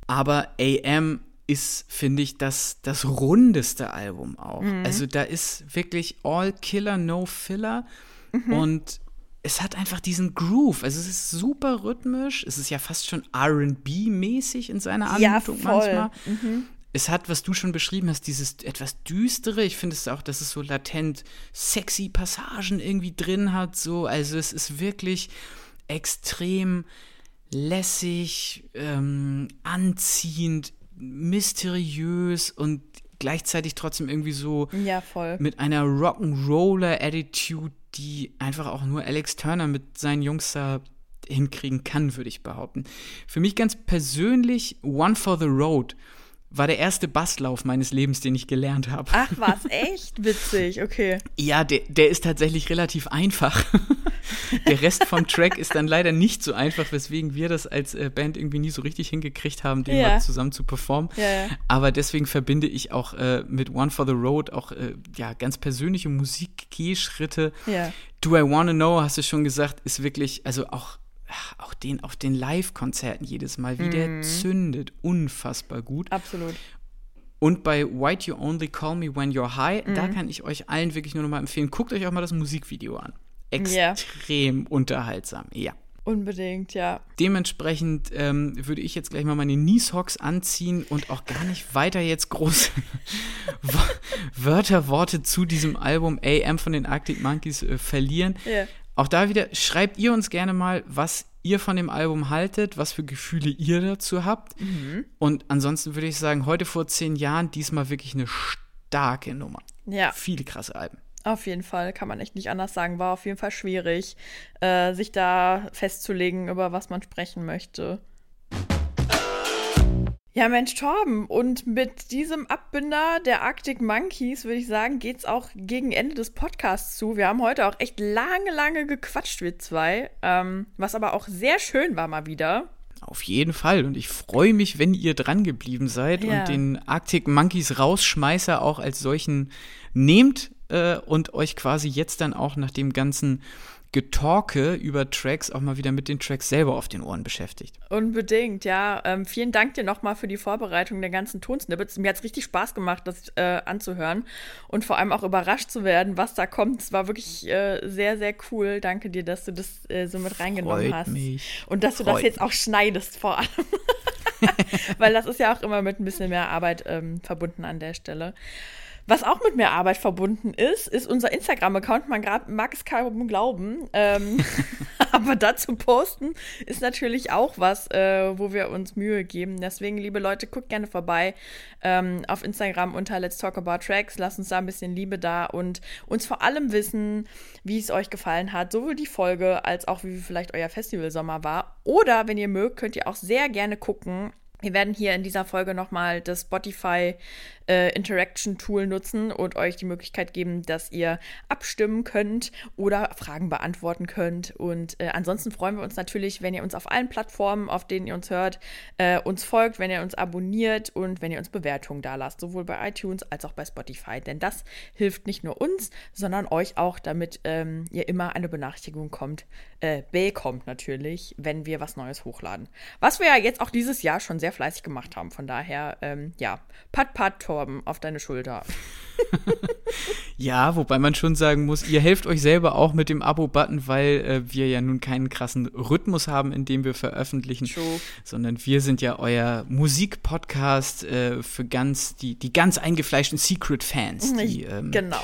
Aber AM ist, finde ich, das, das rundeste Album auch. Mhm. Also da ist wirklich All Killer, No Filler. Mhm. Und es hat einfach diesen Groove. Also es ist super rhythmisch. Es ist ja fast schon RB-mäßig in seiner Anmutung ja, manchmal. Mhm. Es hat, was du schon beschrieben hast, dieses etwas düstere. Ich finde es auch, dass es so latent sexy Passagen irgendwie drin hat. So, also es ist wirklich extrem lässig, ähm, anziehend, mysteriös und gleichzeitig trotzdem irgendwie so ja, mit einer Rock'n'Roller-Attitude die einfach auch nur Alex Turner mit seinen Jungs da hinkriegen kann, würde ich behaupten. Für mich ganz persönlich One for the Road war der erste Basslauf meines Lebens, den ich gelernt habe. Ach was, echt witzig, okay. Ja, der, der ist tatsächlich relativ einfach. der Rest vom Track ist dann leider nicht so einfach, weswegen wir das als äh, Band irgendwie nie so richtig hingekriegt haben, den ja. mal zusammen zu performen. Ja, ja. Aber deswegen verbinde ich auch äh, mit One for the Road auch äh, ja, ganz persönliche Musikgehschritte. Do I Wanna Know, hast du schon gesagt, ist wirklich, also auch auch den auf den Live-Konzerten jedes Mal, wie mm. der mhm. zündet, unfassbar gut. Absolut. Und bei White You Only Call Me When You're High, mm. da mhm. kann ich euch allen wirklich nur noch mal empfehlen, guckt euch auch mal das Musikvideo an. Extrem yeah. unterhaltsam, ja. Unbedingt, ja. Dementsprechend ähm, würde ich jetzt gleich mal meine Nieshocks anziehen und auch gar nicht weiter jetzt große Wörter, Worte zu diesem Album AM von den Arctic Monkeys äh, verlieren. Yeah. Auch da wieder, schreibt ihr uns gerne mal, was ihr von dem Album haltet, was für Gefühle ihr dazu habt. Mhm. Und ansonsten würde ich sagen, heute vor zehn Jahren diesmal wirklich eine starke Nummer. Ja. Viele krasse Alben. Auf jeden Fall, kann man echt nicht anders sagen. War auf jeden Fall schwierig, äh, sich da festzulegen, über was man sprechen möchte. Ja, Mensch, Torben. Und mit diesem Abbinder der Arctic Monkeys, würde ich sagen, geht es auch gegen Ende des Podcasts zu. Wir haben heute auch echt lange, lange gequatscht, wir zwei. Ähm, was aber auch sehr schön war mal wieder. Auf jeden Fall. Und ich freue mich, wenn ihr dran geblieben seid Ja. und den Arctic Monkeys Rausschmeißer auch als solchen nehmt äh, und euch quasi jetzt dann auch nach dem ganzen Getalke über Tracks auch mal wieder mit den Tracks selber auf den Ohren beschäftigt. Unbedingt, ja. Ähm, vielen Dank dir nochmal für die Vorbereitung der ganzen Tonsnippets. Mir hat es richtig Spaß gemacht, das äh, anzuhören und vor allem auch überrascht zu werden, was da kommt. Es war wirklich äh, sehr, sehr cool. Danke dir, dass du das äh, so mit reingenommen Freut hast. mich. Und dass du das Freut jetzt auch schneidest vor allem. Weil das ist ja auch immer mit ein bisschen mehr Arbeit ähm, verbunden an der Stelle. Was auch mit mehr Arbeit verbunden ist, ist unser Instagram-Account. Man mag es kaum glauben. Ähm, aber dazu posten ist natürlich auch was, äh, wo wir uns Mühe geben. Deswegen, liebe Leute, guckt gerne vorbei ähm, auf Instagram unter Let's Talk About Tracks. Lasst uns da ein bisschen Liebe da und uns vor allem wissen, wie es euch gefallen hat. Sowohl die Folge als auch wie vielleicht euer Festivalsommer war. Oder, wenn ihr mögt, könnt ihr auch sehr gerne gucken, wir werden hier in dieser Folge nochmal das Spotify äh, Interaction Tool nutzen und euch die Möglichkeit geben, dass ihr abstimmen könnt oder Fragen beantworten könnt. Und äh, ansonsten freuen wir uns natürlich, wenn ihr uns auf allen Plattformen, auf denen ihr uns hört, äh, uns folgt, wenn ihr uns abonniert und wenn ihr uns Bewertungen da lasst, sowohl bei iTunes als auch bei Spotify. Denn das hilft nicht nur uns, sondern euch auch, damit ähm, ihr immer eine Benachrichtigung kommt, äh, bekommt natürlich, wenn wir was Neues hochladen. Was wir ja jetzt auch dieses Jahr schon sehr fleißig gemacht haben. Von daher, ähm, ja, pat, pat, Torben, auf deine Schulter. Ja, wobei man schon sagen muss, ihr helft euch selber auch mit dem Abo-Button, weil äh, wir ja nun keinen krassen Rhythmus haben, in dem wir veröffentlichen, True. sondern wir sind ja euer Musikpodcast äh, für ganz die die ganz eingefleischten Secret-Fans, die ähm, genau.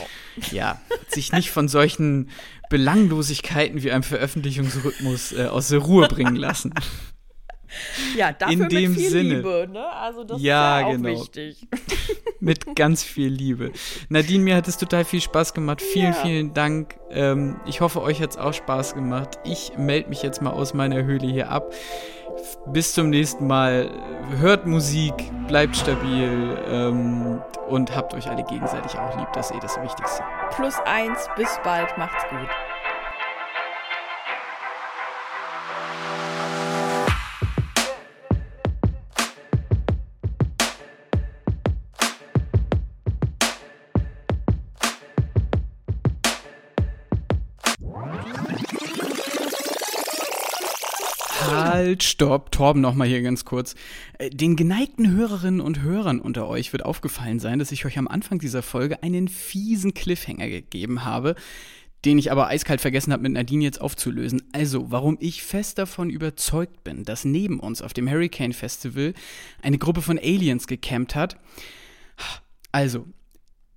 ja sich nicht von solchen Belanglosigkeiten wie einem Veröffentlichungsrhythmus äh, aus der Ruhe bringen lassen. Ja, dafür In dem mit viel Sinne. Liebe, ne? Also das Ja, ist ja auch genau. wichtig. mit ganz viel Liebe. Nadine, mir hat es total viel Spaß gemacht. Vielen, Ja. vielen Dank. Ähm, ich hoffe, euch hat es auch Spaß gemacht. Ich melde mich jetzt mal aus meiner Höhle hier ab. Bis zum nächsten Mal. Hört Musik, bleibt stabil ähm, und habt euch alle gegenseitig auch lieb. Das ist eh das Wichtigste. Plus eins, bis bald, macht's gut. Halt, stopp. Torben nochmal hier ganz kurz. Äh, Den geneigten Hörerinnen und Hörern unter euch wird aufgefallen sein, dass ich euch am Anfang dieser Folge einen fiesen Cliffhanger gegeben habe, den ich aber eiskalt vergessen habe, mit Nadine jetzt aufzulösen. Also, warum ich fest davon überzeugt bin, dass neben uns auf dem Hurricane Festival eine Gruppe von Aliens gecampt hat. Also,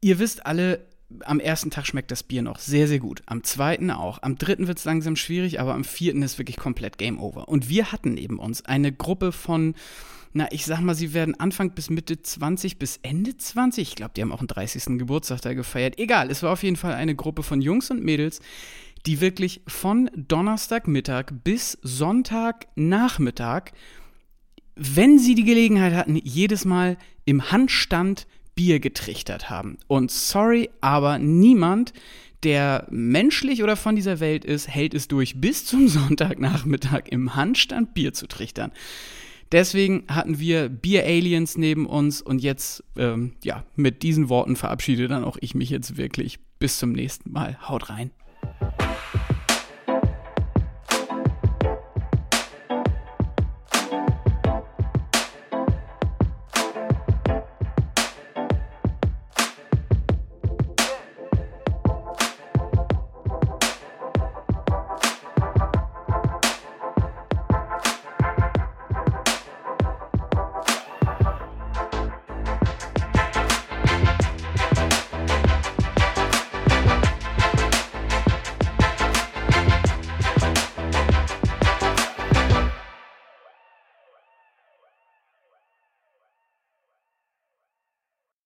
Ihr wisst alle, am ersten Tag schmeckt das Bier noch sehr, sehr gut. Am zweiten auch. Am dritten wird es langsam schwierig, aber am vierten ist wirklich komplett Game Over. Und wir hatten neben uns eine Gruppe von, na, ich sag mal, sie werden Anfang bis Mitte 20 bis Ende 20. Ich glaube, die haben auch einen 30. Geburtstag da gefeiert. Egal, es war auf jeden Fall eine Gruppe von Jungs und Mädels, die wirklich von Donnerstagmittag bis Sonntagnachmittag wenn sie die Gelegenheit hatten, jedes Mal im Handstand Bier getrichtert haben. Und sorry, aber niemand, der menschlich oder von dieser Welt ist, hält es durch, bis zum Sonntagnachmittag im Handstand Bier zu trichtern. Deswegen hatten wir Bier-Aliens neben uns und jetzt, ähm, ja, mit diesen Worten verabschiede dann auch ich mich jetzt wirklich. Bis zum nächsten Mal. Haut rein.